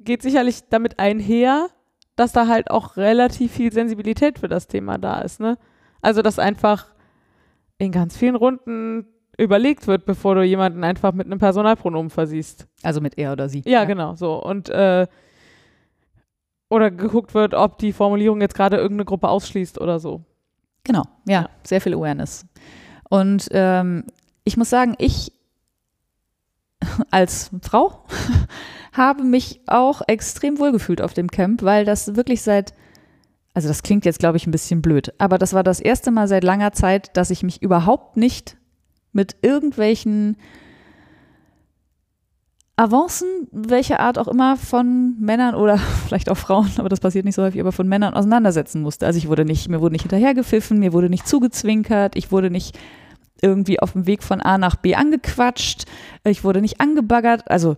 Speaker 2: geht sicherlich damit einher, dass da halt auch relativ viel Sensibilität für das Thema da ist, ne? Also, dass einfach in ganz vielen Runden überlegt wird, bevor du jemanden einfach mit einem Personalpronomen versiehst.
Speaker 1: Also mit er oder sie.
Speaker 2: Ja, ja. genau, so. Und äh, oder geguckt wird, ob die Formulierung jetzt gerade irgendeine Gruppe ausschließt oder so.
Speaker 1: Genau, ja, ja. sehr viel Awareness. Und ähm, ich muss sagen, ich [laughs] als Frau [laughs] habe mich auch extrem wohlgefühlt auf dem Camp, weil das wirklich seit, also das klingt jetzt, glaube ich, ein bisschen blöd, aber das war das erste Mal seit langer Zeit, dass ich mich überhaupt nicht mit irgendwelchen Avancen, welcher Art auch immer, von Männern oder [laughs] vielleicht auch Frauen, aber das passiert nicht so häufig, aber von Männern auseinandersetzen musste. Also ich wurde nicht, mir wurde nicht hinterhergepfiffen, mir wurde nicht zugezwinkert, ich wurde nicht irgendwie auf dem Weg von A nach B angequatscht, ich wurde nicht angebaggert, also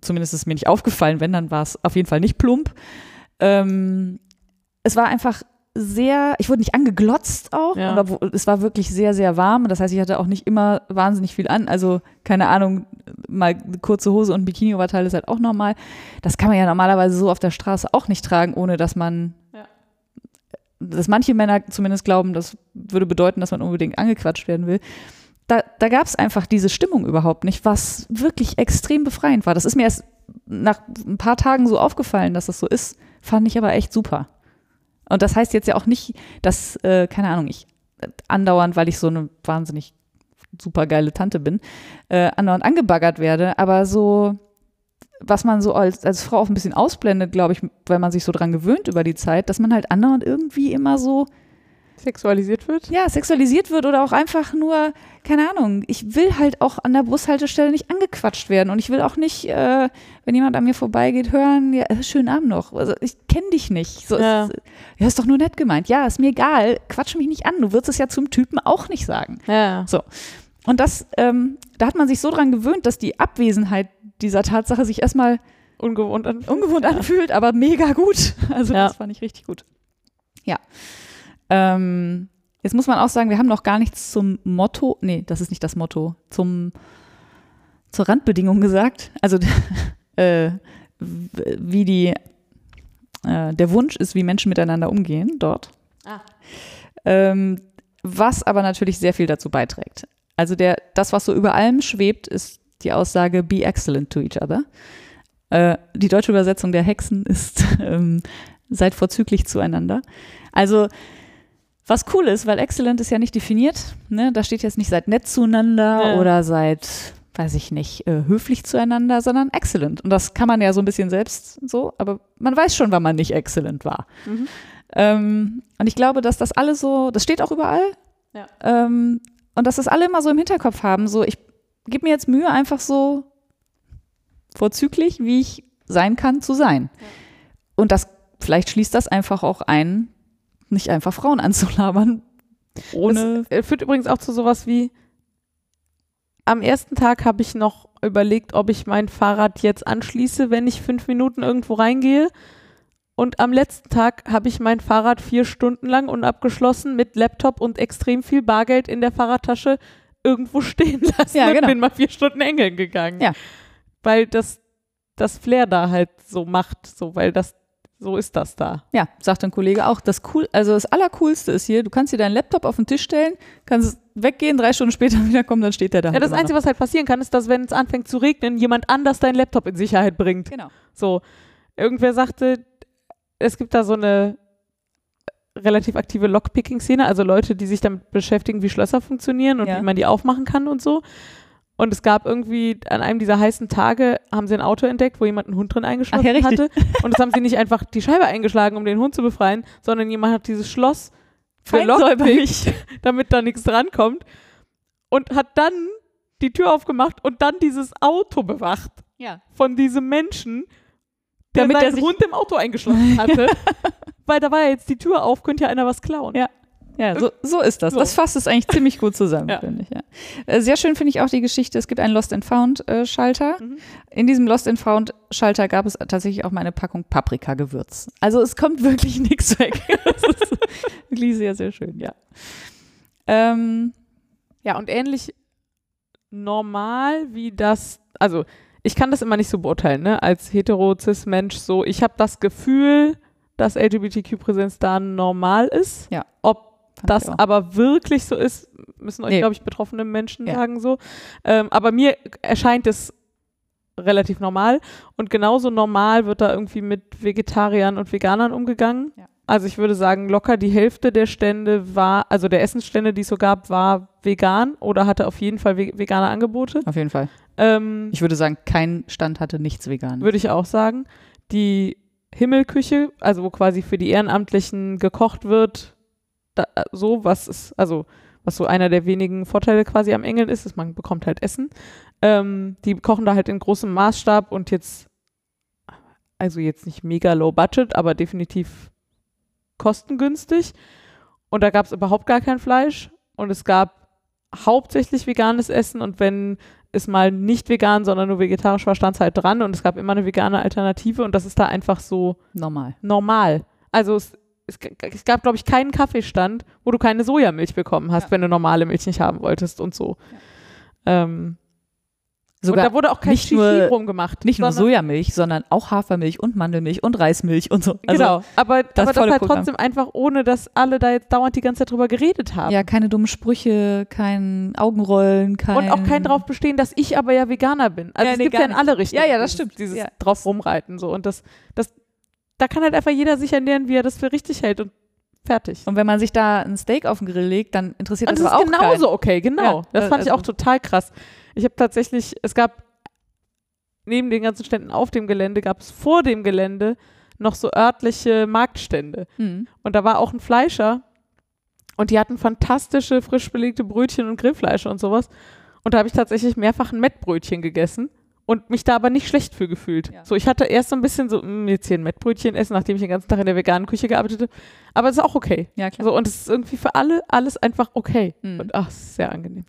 Speaker 1: zumindest ist mir nicht aufgefallen, wenn, dann war es auf jeden Fall nicht plump. Ähm, es war einfach sehr, ich wurde nicht angeglotzt auch, ja. und es war wirklich sehr, sehr warm. Das heißt, ich hatte auch nicht immer wahnsinnig viel an. Also, keine Ahnung, mal kurze Hose und Bikini-Oberteil ist halt auch normal. Das kann man ja normalerweise so auf der Straße auch nicht tragen, ohne dass man, ja. dass manche Männer zumindest glauben, das würde bedeuten, dass man unbedingt angequatscht werden will. Da, da gab es einfach diese Stimmung überhaupt nicht, was wirklich extrem befreiend war. Das ist mir erst nach ein paar Tagen so aufgefallen, dass das so ist, fand ich aber echt super. Und das heißt jetzt ja auch nicht, dass, äh, keine Ahnung, ich andauernd, weil ich so eine wahnsinnig super geile Tante bin, äh, andauernd angebaggert werde, aber so, was man so als, als Frau auch ein bisschen ausblendet, glaube ich, weil man sich so dran gewöhnt über die Zeit, dass man halt andauernd irgendwie immer so
Speaker 2: Sexualisiert wird?
Speaker 1: Ja, sexualisiert wird oder auch einfach nur, keine Ahnung, ich will halt auch an der Bushaltestelle nicht angequatscht werden und ich will auch nicht, äh, wenn jemand an mir vorbeigeht, hören, ja, äh, schönen Abend noch. Also ich kenne dich nicht. So, ja. Ist, ja, ist doch nur nett gemeint. Ja, ist mir egal, quatsch mich nicht an. Du würdest es ja zum Typen auch nicht sagen.
Speaker 2: Ja.
Speaker 1: So. Und das, ähm, da hat man sich so dran gewöhnt, dass die Abwesenheit dieser Tatsache sich erstmal
Speaker 2: ungewohnt anfühlt,
Speaker 1: ungewohnt anfühlt aber mega gut. [laughs] Also ja. das fand ich richtig gut. Ja. Ähm, jetzt muss man auch sagen, wir haben noch gar nichts zum Motto, nee, das ist nicht das Motto, zum, zur Randbedingung gesagt. Also [laughs] äh, wie die, äh, der Wunsch ist, wie Menschen miteinander umgehen dort. Ah. Ähm, was aber natürlich sehr viel dazu beiträgt. Also der, das, was so über allem schwebt, ist die Aussage be excellent to each other. Äh, die deutsche Übersetzung der Hexen ist [laughs] ähm, seid vorzüglich zueinander. Also was cool ist, weil excellent ist ja nicht definiert. Ne? Da steht jetzt nicht seid nett zueinander ja. oder seid, weiß ich nicht, äh, höflich zueinander, sondern excellent. Und das kann man ja so ein bisschen selbst so, aber man weiß schon, wann man nicht excellent war. Mhm. Ähm, und ich glaube, dass das alle so, das steht auch überall. Ja. Ähm, und dass das alle immer so im Hinterkopf haben, so ich gebe mir jetzt Mühe, einfach so vorzüglich, wie ich sein kann, zu sein. Ja. Und das, vielleicht schließt das einfach auch ein, nicht einfach Frauen anzulabern.
Speaker 2: Ohne. Das führt übrigens auch zu sowas wie, am ersten Tag habe ich noch überlegt, ob ich mein Fahrrad jetzt anschließe, wenn ich fünf Minuten irgendwo reingehe. Und am letzten Tag habe ich mein Fahrrad vier Stunden lang unabgeschlossen mit Laptop und extrem viel Bargeld in der Fahrradtasche irgendwo stehen [laughs] lassen
Speaker 1: ja, genau.
Speaker 2: und bin mal vier Stunden engeln gegangen.
Speaker 1: Ja.
Speaker 2: Weil das, das Flair da halt so macht, so, weil das so ist das da.
Speaker 1: Ja, sagt ein Kollege auch. Das cool, also das Allercoolste ist hier, du kannst dir deinen Laptop auf den Tisch stellen, kannst weggehen, drei Stunden später [laughs] wiederkommen, dann steht der da.
Speaker 2: Ja, das Einzige, noch. was halt passieren kann, ist, dass wenn es anfängt zu regnen, jemand anders deinen Laptop in Sicherheit bringt.
Speaker 1: Genau.
Speaker 2: So. Irgendwer sagte, es gibt da so eine relativ aktive Lockpicking-Szene, also Leute, die sich damit beschäftigen, wie Schlösser funktionieren und ja. wie man die aufmachen kann und so. Und es gab irgendwie an einem dieser heißen Tage, haben sie ein Auto entdeckt, wo jemand einen Hund drin eingeschlossen ja, hatte. Und das haben sie nicht einfach die Scheibe eingeschlagen, um den Hund zu befreien, sondern jemand hat dieses Schloss
Speaker 1: verlockpickt, [laughs]
Speaker 2: damit da nichts drankommt. Und hat dann die Tür aufgemacht und dann dieses Auto bewacht.
Speaker 1: Ja.
Speaker 2: Von diesem Menschen, der Damit seinen Hund im Auto eingeschlossen [laughs] hatte. weil da war ja jetzt die Tür auf, könnte ja einer was klauen.
Speaker 1: Ja. Ja, so, so ist das. So. Das fasst es eigentlich ziemlich gut zusammen, [laughs] ja. finde ich. Ja. Äh, sehr schön finde ich auch die Geschichte, es gibt einen Lost and Found äh, Schalter. Mhm. In diesem Lost and Found Schalter gab es tatsächlich auch mal eine Packung Paprika-Gewürz. Also es kommt wirklich [laughs] nichts weg. das ist wirklich sehr, sehr schön, ja.
Speaker 2: Ähm, ja, und ähnlich normal wie das, also ich kann das immer nicht so beurteilen, ne? Als hetero-cis-Mensch so, ich habe das Gefühl, dass LGBTQ-Präsenz da normal ist.
Speaker 1: Ja.
Speaker 2: Ob
Speaker 1: Fand
Speaker 2: das aber wirklich so ist, müssen euch,
Speaker 1: Nee.
Speaker 2: glaube ich, betroffene Menschen
Speaker 1: Ja.
Speaker 2: sagen so. Ähm, aber mir erscheint es relativ normal. Und genauso normal wird da irgendwie mit Vegetariern und Veganern umgegangen.
Speaker 1: Ja.
Speaker 2: Also ich würde sagen, locker die Hälfte der Stände war, also der Essensstände, die es so gab, war vegan oder hatte auf jeden Fall ve vegane Angebote.
Speaker 1: Auf jeden Fall.
Speaker 2: Ähm,
Speaker 1: Ich würde sagen, kein Stand hatte nichts vegan.
Speaker 2: würde ich auch sagen. Die Himmelküche, also wo quasi für die Ehrenamtlichen gekocht wird, da, so was ist, also was so einer der wenigen Vorteile quasi am Engeln ist, ist, man bekommt halt Essen. Ähm, die kochen da halt in großem Maßstab und jetzt, also jetzt nicht mega low budget, aber definitiv kostengünstig. Und da gab es überhaupt gar kein Fleisch und es gab hauptsächlich veganes Essen und wenn es mal nicht vegan, sondern nur vegetarisch war, stand es halt dran und es gab immer eine vegane Alternative und das ist da einfach so
Speaker 1: Normal.
Speaker 2: normal. Also es, es, es gab, glaube ich, keinen Kaffeestand, wo du keine Sojamilch bekommen hast,
Speaker 1: Ja.
Speaker 2: wenn du normale Milch nicht haben wolltest und so. Ähm,
Speaker 1: Sogar
Speaker 2: und da wurde auch kein
Speaker 1: nicht
Speaker 2: Shishi
Speaker 1: nur-
Speaker 2: rumgemacht.
Speaker 1: nicht nur Sojamilch, sondern auch Hafermilch und Mandelmilch und Reismilch und so. Also,
Speaker 2: genau, aber, aber das halt
Speaker 1: Programm.
Speaker 2: trotzdem einfach, ohne dass alle da jetzt dauernd die ganze Zeit drüber geredet haben.
Speaker 1: Ja, keine dummen Sprüche, kein Augenrollen, kein.
Speaker 2: Und auch kein drauf bestehen, dass ich aber ja Veganer bin. Also
Speaker 1: Ja,
Speaker 2: es
Speaker 1: nee,
Speaker 2: gibt ja in alle Richtungen.
Speaker 1: Ja, ja, das stimmt.
Speaker 2: Dieses
Speaker 1: Ja.
Speaker 2: drauf rumreiten so und das, das, da kann halt einfach jeder sich ernähren, wie er das für richtig hält und fertig.
Speaker 1: Und wenn man sich da ein Steak auf den Grill legt, dann interessiert
Speaker 2: Und
Speaker 1: das
Speaker 2: das ist
Speaker 1: auch
Speaker 2: genauso
Speaker 1: keinen.
Speaker 2: okay, genau.
Speaker 1: Ja,
Speaker 2: das fand ich
Speaker 1: also-
Speaker 2: auch total krass. Ich habe tatsächlich, es gab neben den ganzen Ständen auf dem Gelände, gab es vor dem Gelände noch so örtliche Marktstände.
Speaker 1: Mhm.
Speaker 2: Und da war auch ein Fleischer und die hatten fantastische frisch belegte Brötchen und Grillfleisch und sowas. Und da habe ich tatsächlich mehrfach ein Mettbrötchen gegessen und mich da aber nicht schlecht für gefühlt.
Speaker 1: Ja.
Speaker 2: So, ich hatte erst so ein bisschen so, "Mm, jetzt hier ein Mettbrötchen essen, nachdem ich den ganzen Tag in der veganen Küche gearbeitet habe. Aber es ist auch okay.
Speaker 1: Ja, klar.
Speaker 2: So, und es ist irgendwie für alle alles einfach okay.
Speaker 1: Mhm.
Speaker 2: Und ach, es ist sehr angenehm.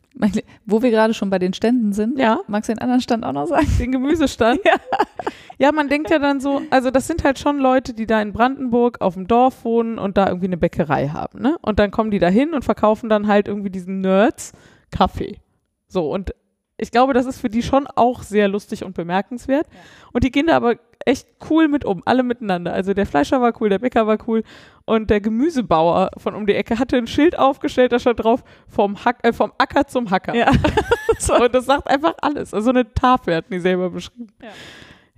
Speaker 1: Wo wir gerade schon bei den Ständen sind,
Speaker 2: Ja,
Speaker 1: magst du den anderen Stand auch noch sagen?
Speaker 2: den Gemüsestand. [laughs] ja. man denkt ja dann so, also das sind halt schon Leute, die da in Brandenburg auf dem Dorf wohnen und da irgendwie eine Bäckerei haben, ne? Und dann kommen die da hin und verkaufen dann halt irgendwie diesen Nerds Kaffee. So, und ich glaube, das ist für die schon auch sehr lustig und bemerkenswert.
Speaker 1: Ja.
Speaker 2: Und die gehen da aber echt cool mit um, alle miteinander. Also der Fleischer war cool, der Bäcker war cool und der Gemüsebauer von um die Ecke hatte ein Schild aufgestellt, da stand drauf, vom, Hack, äh, vom Acker zum Hacker.
Speaker 1: Ja. [laughs]
Speaker 2: so, und das sagt einfach alles. Also eine Tafel hatten die selber beschrieben.
Speaker 1: Ja.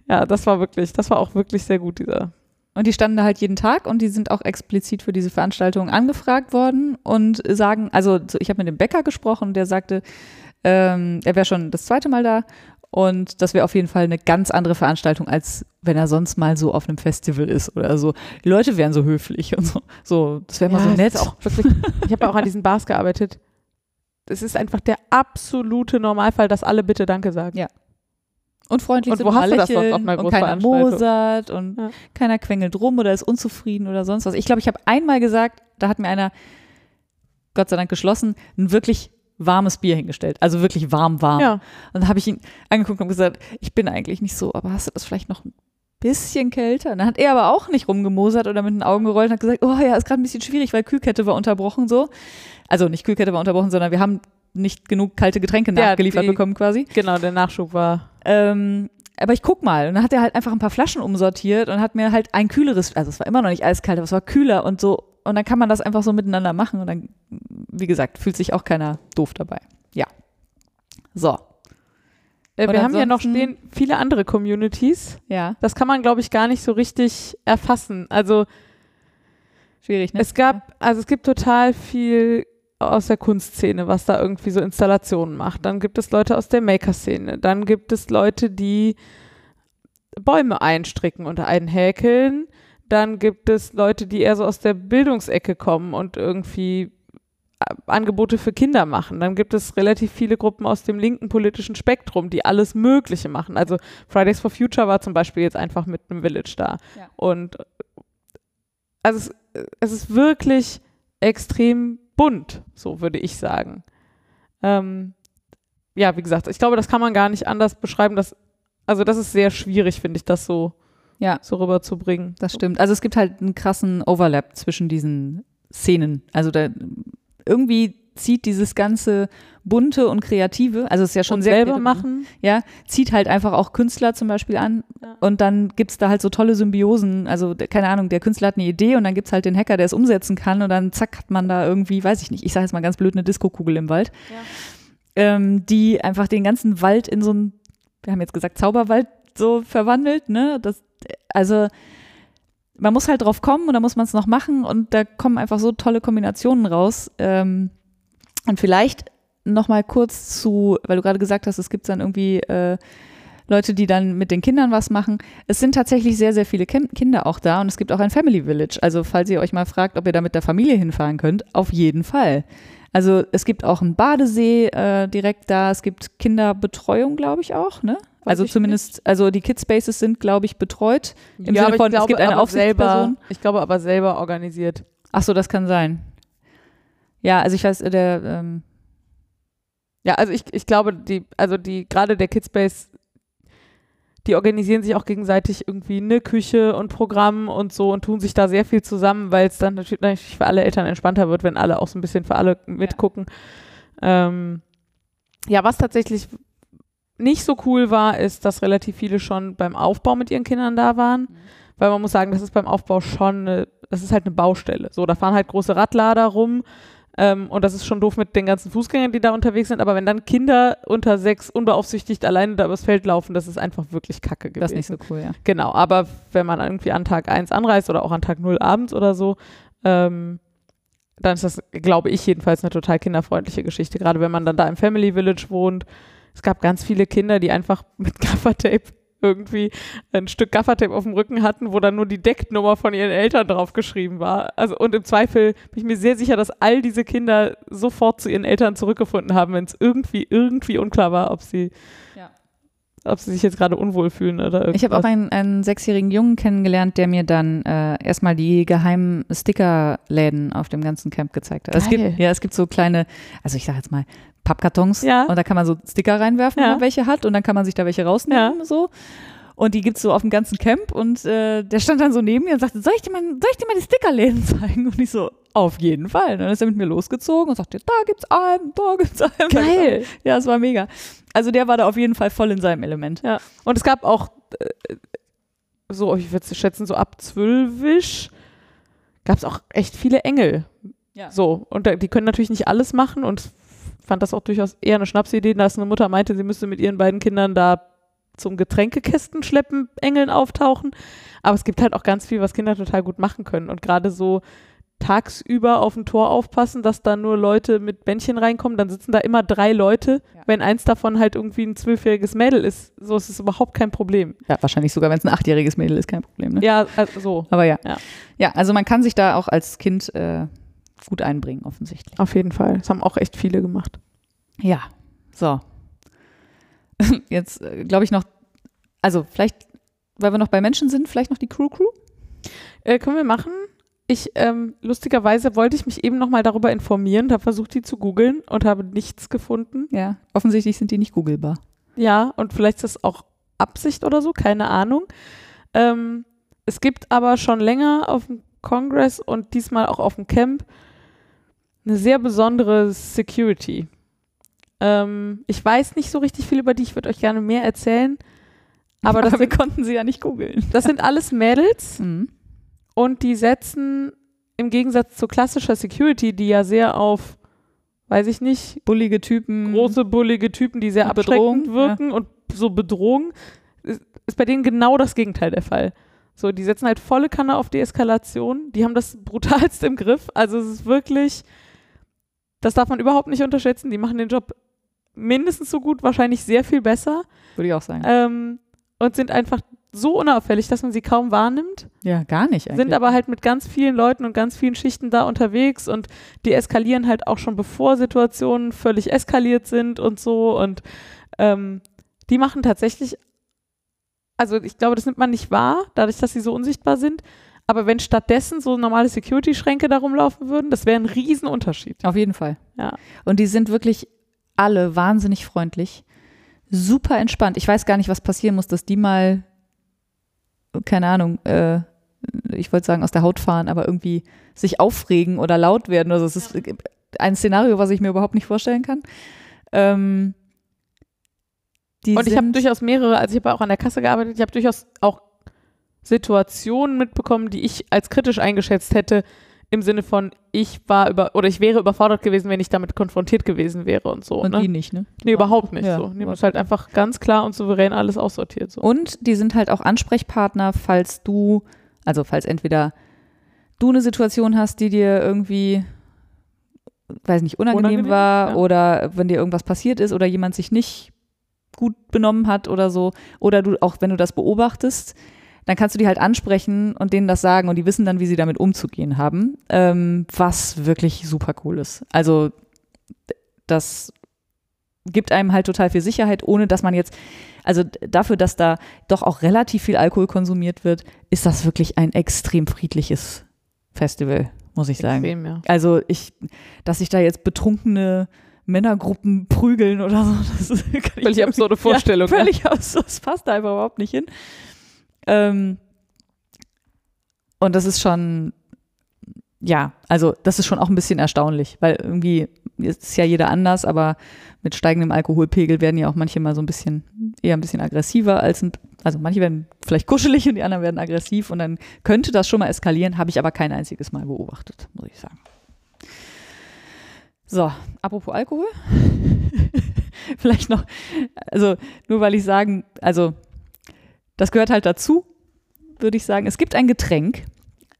Speaker 2: Ja, das war wirklich, das war auch wirklich sehr gut, dieser.
Speaker 1: Und die standen da halt jeden Tag und die sind auch explizit für diese Veranstaltung angefragt worden und sagen, also so, ich habe mit dem Bäcker gesprochen, der sagte, ähm, er wäre schon das zweite Mal da und das wäre auf jeden Fall eine ganz andere Veranstaltung, als wenn er sonst mal so auf einem Festival ist oder so. Die Leute wären so höflich und so. So, das wäre mal so
Speaker 2: es
Speaker 1: nett.
Speaker 2: auch wirklich, ich habe ja auch an diesen Bars gearbeitet. Es ist einfach der absolute Normalfall, dass alle bitte Danke sagen.
Speaker 1: Ja. und freundlich
Speaker 2: Und
Speaker 1: sind
Speaker 2: wo
Speaker 1: und
Speaker 2: hast du das sonst
Speaker 1: lächeln
Speaker 2: auf einer
Speaker 1: und keiner mosert und
Speaker 2: Ja.
Speaker 1: keiner quengelt rum oder ist unzufrieden oder sonst was. Ich glaube, ich habe einmal gesagt, da hat mir einer, Gott sei Dank geschlossen, ein wirklich warmes Bier hingestellt. Also wirklich warm, warm.
Speaker 2: Ja.
Speaker 1: Und dann habe ich ihn angeguckt und gesagt, ich bin eigentlich nicht so, aber hast du das vielleicht noch ein bisschen kälter? Und dann hat er aber auch nicht rumgemosert oder mit den Augen gerollt und hat gesagt, oh ja, ist gerade ein bisschen schwierig, weil Kühlkette war unterbrochen so. Also nicht Kühlkette war unterbrochen, sondern wir haben nicht genug kalte Getränke
Speaker 2: Ja,
Speaker 1: nachgeliefert
Speaker 2: die-
Speaker 1: bekommen quasi.
Speaker 2: Genau, der Nachschub war.
Speaker 1: Ähm, aber ich guck mal. Und dann hat er halt einfach ein paar Flaschen umsortiert und hat mir halt ein kühleres, also es war immer noch nicht eiskalt, aber es war kühler und so. Und dann kann man das einfach so miteinander machen und dann, wie gesagt, fühlt sich auch keiner doof dabei. Ja. So.
Speaker 2: Äh, wir haben ja noch stehen viele andere Communities.
Speaker 1: Ja.
Speaker 2: Das kann man, glaube ich, gar nicht so richtig erfassen. Also
Speaker 1: Schwierig, ne?
Speaker 2: es gab, also es gibt total viel aus der Kunstszene, was da irgendwie so Installationen macht. Dann gibt es Leute aus der Maker-Szene. Dann gibt es Leute, die Bäume einstricken und einhäkeln. Dann gibt es Leute, die eher so aus der Bildungsecke kommen und irgendwie äh, Angebote für Kinder machen. Dann gibt es relativ viele Gruppen aus dem linken politischen Spektrum, die alles Mögliche machen. Also Fridays for Future war zum Beispiel jetzt einfach mit einem Village da.
Speaker 1: Ja.
Speaker 2: Und also es, es ist wirklich extrem bunt, so würde ich sagen. Ähm, ja, wie gesagt, ich glaube, das kann man gar nicht anders beschreiben. Dass, also das ist sehr schwierig, finde ich, das so,
Speaker 1: Ja.
Speaker 2: so rüberzubringen.
Speaker 1: Das stimmt. Also es gibt halt einen krassen Overlap zwischen diesen Szenen. Also da irgendwie zieht dieses ganze bunte und kreative, also es ist ja schon
Speaker 2: und
Speaker 1: sehr
Speaker 2: selber machen.
Speaker 1: ja, zieht halt einfach auch Künstler zum Beispiel an
Speaker 2: Ja.
Speaker 1: und dann gibt's da halt so tolle Symbiosen. Also, keine Ahnung, der Künstler hat eine Idee und dann gibt's halt den Hacker, der es umsetzen kann und dann zack hat man da irgendwie, weiß ich nicht, ich sage jetzt mal ganz blöd, eine Diskokugel im Wald, ähm, die einfach den ganzen Wald in so einen, wir haben jetzt gesagt, Zauberwald so verwandelt, ne? Das, also man muss halt drauf kommen und dann muss man es noch machen und da kommen einfach so tolle Kombinationen raus. Ähm, und vielleicht noch mal kurz zu, weil du gerade gesagt hast, es gibt dann irgendwie äh, Leute, die dann mit den Kindern was machen. Es sind tatsächlich sehr, sehr viele Kin- Kinder auch da und es gibt auch ein Family Village. Also falls ihr euch mal fragt, ob ihr da mit der Familie hinfahren könnt, auf jeden Fall. Also es gibt auch einen Badesee äh, direkt da. Es gibt Kinderbetreuung, glaube ich auch, ne? Also zumindest, also die Kids Spaces sind, glaube ich, betreut. Im
Speaker 2: ja,
Speaker 1: Sinne von,
Speaker 2: glaube,
Speaker 1: es gibt eine
Speaker 2: aber selber,
Speaker 1: Aufsichtsperson.
Speaker 2: ich glaube aber selber organisiert.
Speaker 1: Ach so, das kann sein. Ja, also ich weiß, der, ähm,
Speaker 2: Ja, also ich, ich glaube, die, also die, gerade der Kidspace, die organisieren sich auch gegenseitig irgendwie eine Küche und Programm und so und tun sich da sehr viel zusammen, weil es dann natürlich natürlich für alle Eltern entspannter wird, wenn alle auch so ein bisschen für alle mitgucken. Ja, ähm, ja was tatsächlich nicht so cool war, ist, dass relativ viele schon beim Aufbau mit ihren Kindern da waren. Weil man muss sagen, das ist beim Aufbau schon, eine, das ist halt eine Baustelle. So, da fahren halt große Radlader rum ähm, und das ist schon doof mit den ganzen Fußgängern, die da unterwegs sind. Aber wenn dann Kinder unter sechs unbeaufsichtigt alleine da übers Feld laufen, das ist einfach wirklich kacke gewesen.
Speaker 1: das ist nicht so cool, ja.
Speaker 2: Genau, aber wenn man irgendwie an Tag 1 anreist oder auch an Tag 0 abends oder so, ähm, dann ist das, glaube ich, jedenfalls eine total kinderfreundliche Geschichte. Gerade wenn man dann da im Family Village wohnt. Es gab ganz viele Kinder, die einfach [laughs] mit Gaffertape irgendwie ein Stück Gaffertape auf dem Rücken hatten, wo dann nur die Decknummer von ihren Eltern draufgeschrieben war. Also und im Zweifel bin ich mir sehr sicher, dass all diese Kinder sofort zu ihren Eltern zurückgefunden haben, wenn es irgendwie irgendwie unklar war, ob sie
Speaker 1: Ja.
Speaker 2: ob sie sich jetzt gerade unwohl fühlen oder irgendwas.
Speaker 1: Ich habe auch einen, einen sechsjährigen Jungen kennengelernt, der mir dann äh, erstmal die geheimen Stickerläden auf dem ganzen Camp gezeigt hat. Es
Speaker 2: Geil.
Speaker 1: gibt, ja, es gibt so kleine, also ich sage jetzt mal Pappkartons
Speaker 2: Ja.
Speaker 1: und da kann man so Sticker reinwerfen,
Speaker 2: Ja.
Speaker 1: wenn man welche hat und dann kann man sich da welche rausnehmen so. Und die gibt's so auf dem ganzen Camp und äh, der stand dann so neben mir und sagte, soll ich dir mal, soll ich dir mal die Stickerläden [laughs] zeigen? Und ich so, auf jeden Fall. Und dann ist er mit mir losgezogen und sagte, da gibt's einen, da gibt's einen.
Speaker 2: Geil.
Speaker 1: Ja, es war mega. Also der war da auf jeden Fall voll in seinem Element.
Speaker 2: Ja. Und es gab auch äh, so, ich würde schätzen, so ab zwölfisch gab es auch echt viele Engel.
Speaker 1: Ja.
Speaker 2: So, und da, die können natürlich nicht alles machen und fand das auch durchaus eher eine Schnapsidee, dass eine Mutter meinte, sie müsste mit ihren beiden Kindern da zum Getränkekästen schleppen, Engeln auftauchen. Aber es gibt halt auch ganz viel, was Kinder total gut machen können. Und gerade so tagsüber auf ein Tor aufpassen, dass da nur Leute mit Bändchen reinkommen, dann sitzen da immer drei Leute.
Speaker 1: Ja.
Speaker 2: Wenn eins davon halt irgendwie ein zwölfjähriges Mädel ist, so ist es überhaupt kein Problem.
Speaker 1: Ja, wahrscheinlich sogar, wenn es ein achtjähriges Mädel ist, kein Problem. Ne?
Speaker 2: Ja, also so.
Speaker 1: Aber ja.
Speaker 2: Ja.
Speaker 1: ja. also man kann sich da auch als Kind äh, gut einbringen, offensichtlich.
Speaker 2: Auf jeden Fall. Das haben auch echt viele gemacht.
Speaker 1: Ja, so. [laughs] Jetzt äh, glaube ich noch, also vielleicht, weil wir noch bei Menschen sind, vielleicht noch die Crew Crew?
Speaker 2: Äh, können wir machen? Ich, ähm, lustigerweise wollte ich mich eben nochmal darüber informieren, habe versucht, die zu googeln und habe nichts gefunden.
Speaker 1: Ja, offensichtlich sind die nicht googelbar.
Speaker 2: Ja, und vielleicht ist das auch Absicht oder so, keine Ahnung. Ähm, es gibt aber schon länger auf dem Congress und diesmal auch auf dem Camp eine sehr besondere Security. Ähm, ich weiß nicht so richtig viel über die, ich würde euch gerne mehr erzählen. Aber [laughs] das,
Speaker 1: wir
Speaker 2: sind,
Speaker 1: konnten sie ja nicht googeln.
Speaker 2: das sind alles Mädels [laughs]
Speaker 1: Mhm.
Speaker 2: und die setzen im Gegensatz zu klassischer Security, die ja sehr auf, weiß ich nicht,
Speaker 1: Bullige Typen.
Speaker 2: große, bullige Typen, die sehr abschreckend wirken und so Bedrohung, ist, ist bei denen genau das Gegenteil der Fall. So, die setzen halt volle Kanne auf Deeskalation, die haben das [laughs] brutalst im Griff. Also es ist wirklich, das darf man überhaupt nicht unterschätzen. Die machen den Job mindestens so gut, wahrscheinlich sehr viel besser
Speaker 1: Würde ich auch sagen.
Speaker 2: ähm, und sind einfach so unauffällig, dass man sie kaum wahrnimmt
Speaker 1: ja, gar nicht eigentlich.
Speaker 2: sind aber halt mit ganz vielen Leuten und ganz vielen Schichten da unterwegs und die eskalieren halt auch schon bevor Situationen völlig eskaliert sind und so und ähm, die machen tatsächlich, also ich glaube, das nimmt man nicht wahr, dadurch, dass sie so unsichtbar sind, aber wenn stattdessen so normale Security-Schränke da rumlaufen würden, das wäre ein Riesenunterschied.
Speaker 1: Auf jeden Fall.
Speaker 2: Ja.
Speaker 1: Und die sind wirklich alle wahnsinnig freundlich, super entspannt. Ich weiß gar nicht, was passieren muss, dass die mal, keine Ahnung, äh, ich wollte sagen, aus der Haut fahren, aber irgendwie sich aufregen oder laut werden. Also es ist, ein Szenario, was ich mir überhaupt nicht vorstellen kann. Ähm, die
Speaker 2: Und ich habe durchaus mehrere, also ich habe auch an der Kasse gearbeitet, ich habe durchaus auch Situationen mitbekommen, die ich als kritisch eingeschätzt hätte, im Sinne von, ich war über oder ich wäre überfordert gewesen, wenn ich damit konfrontiert gewesen wäre und so.
Speaker 1: und
Speaker 2: ne?
Speaker 1: die nicht, ne?
Speaker 2: Nee, überhaupt nicht
Speaker 1: Ja.
Speaker 2: so. Nee, ist halt einfach ganz klar und souverän alles aussortiert. So.
Speaker 1: Und die sind halt auch Ansprechpartner, falls du, also falls entweder du eine Situation hast, die dir irgendwie, weiß nicht, unangenehm,
Speaker 2: Unangenehm,
Speaker 1: war
Speaker 2: ja.
Speaker 1: oder wenn dir irgendwas passiert ist oder jemand sich nicht gut benommen hat oder so, oder du auch wenn du das beobachtest, dann kannst du die halt ansprechen und denen das sagen und die wissen dann, wie sie damit umzugehen haben, ähm, was wirklich super cool ist. Also das gibt einem halt total viel Sicherheit, ohne dass man jetzt, also dafür, dass da doch auch relativ viel Alkohol konsumiert wird, ist das wirklich ein extrem friedliches Festival, muss ich sagen.
Speaker 2: Extrem, ja.
Speaker 1: Also ich, dass sich da jetzt betrunkene Männergruppen prügeln oder so, [laughs] das ist kann ich
Speaker 2: Völlig absurde Vorstellung.
Speaker 1: Ja, völlig absurd, das passt da einfach überhaupt nicht hin. Ähm, und das ist schon, ja, also das ist schon auch ein bisschen erstaunlich, weil irgendwie ist ja jeder anders, aber mit steigendem Alkoholpegel werden ja auch manche mal so ein bisschen, eher ein bisschen aggressiver als ein, also manche werden vielleicht kuschelig und die anderen werden aggressiv und dann könnte das schon mal eskalieren, habe ich aber kein einziges Mal beobachtet, muss ich sagen. So, apropos Alkohol. [laughs] vielleicht noch, also nur weil ich sagen, also das gehört halt dazu, würde ich sagen. Es gibt ein Getränk.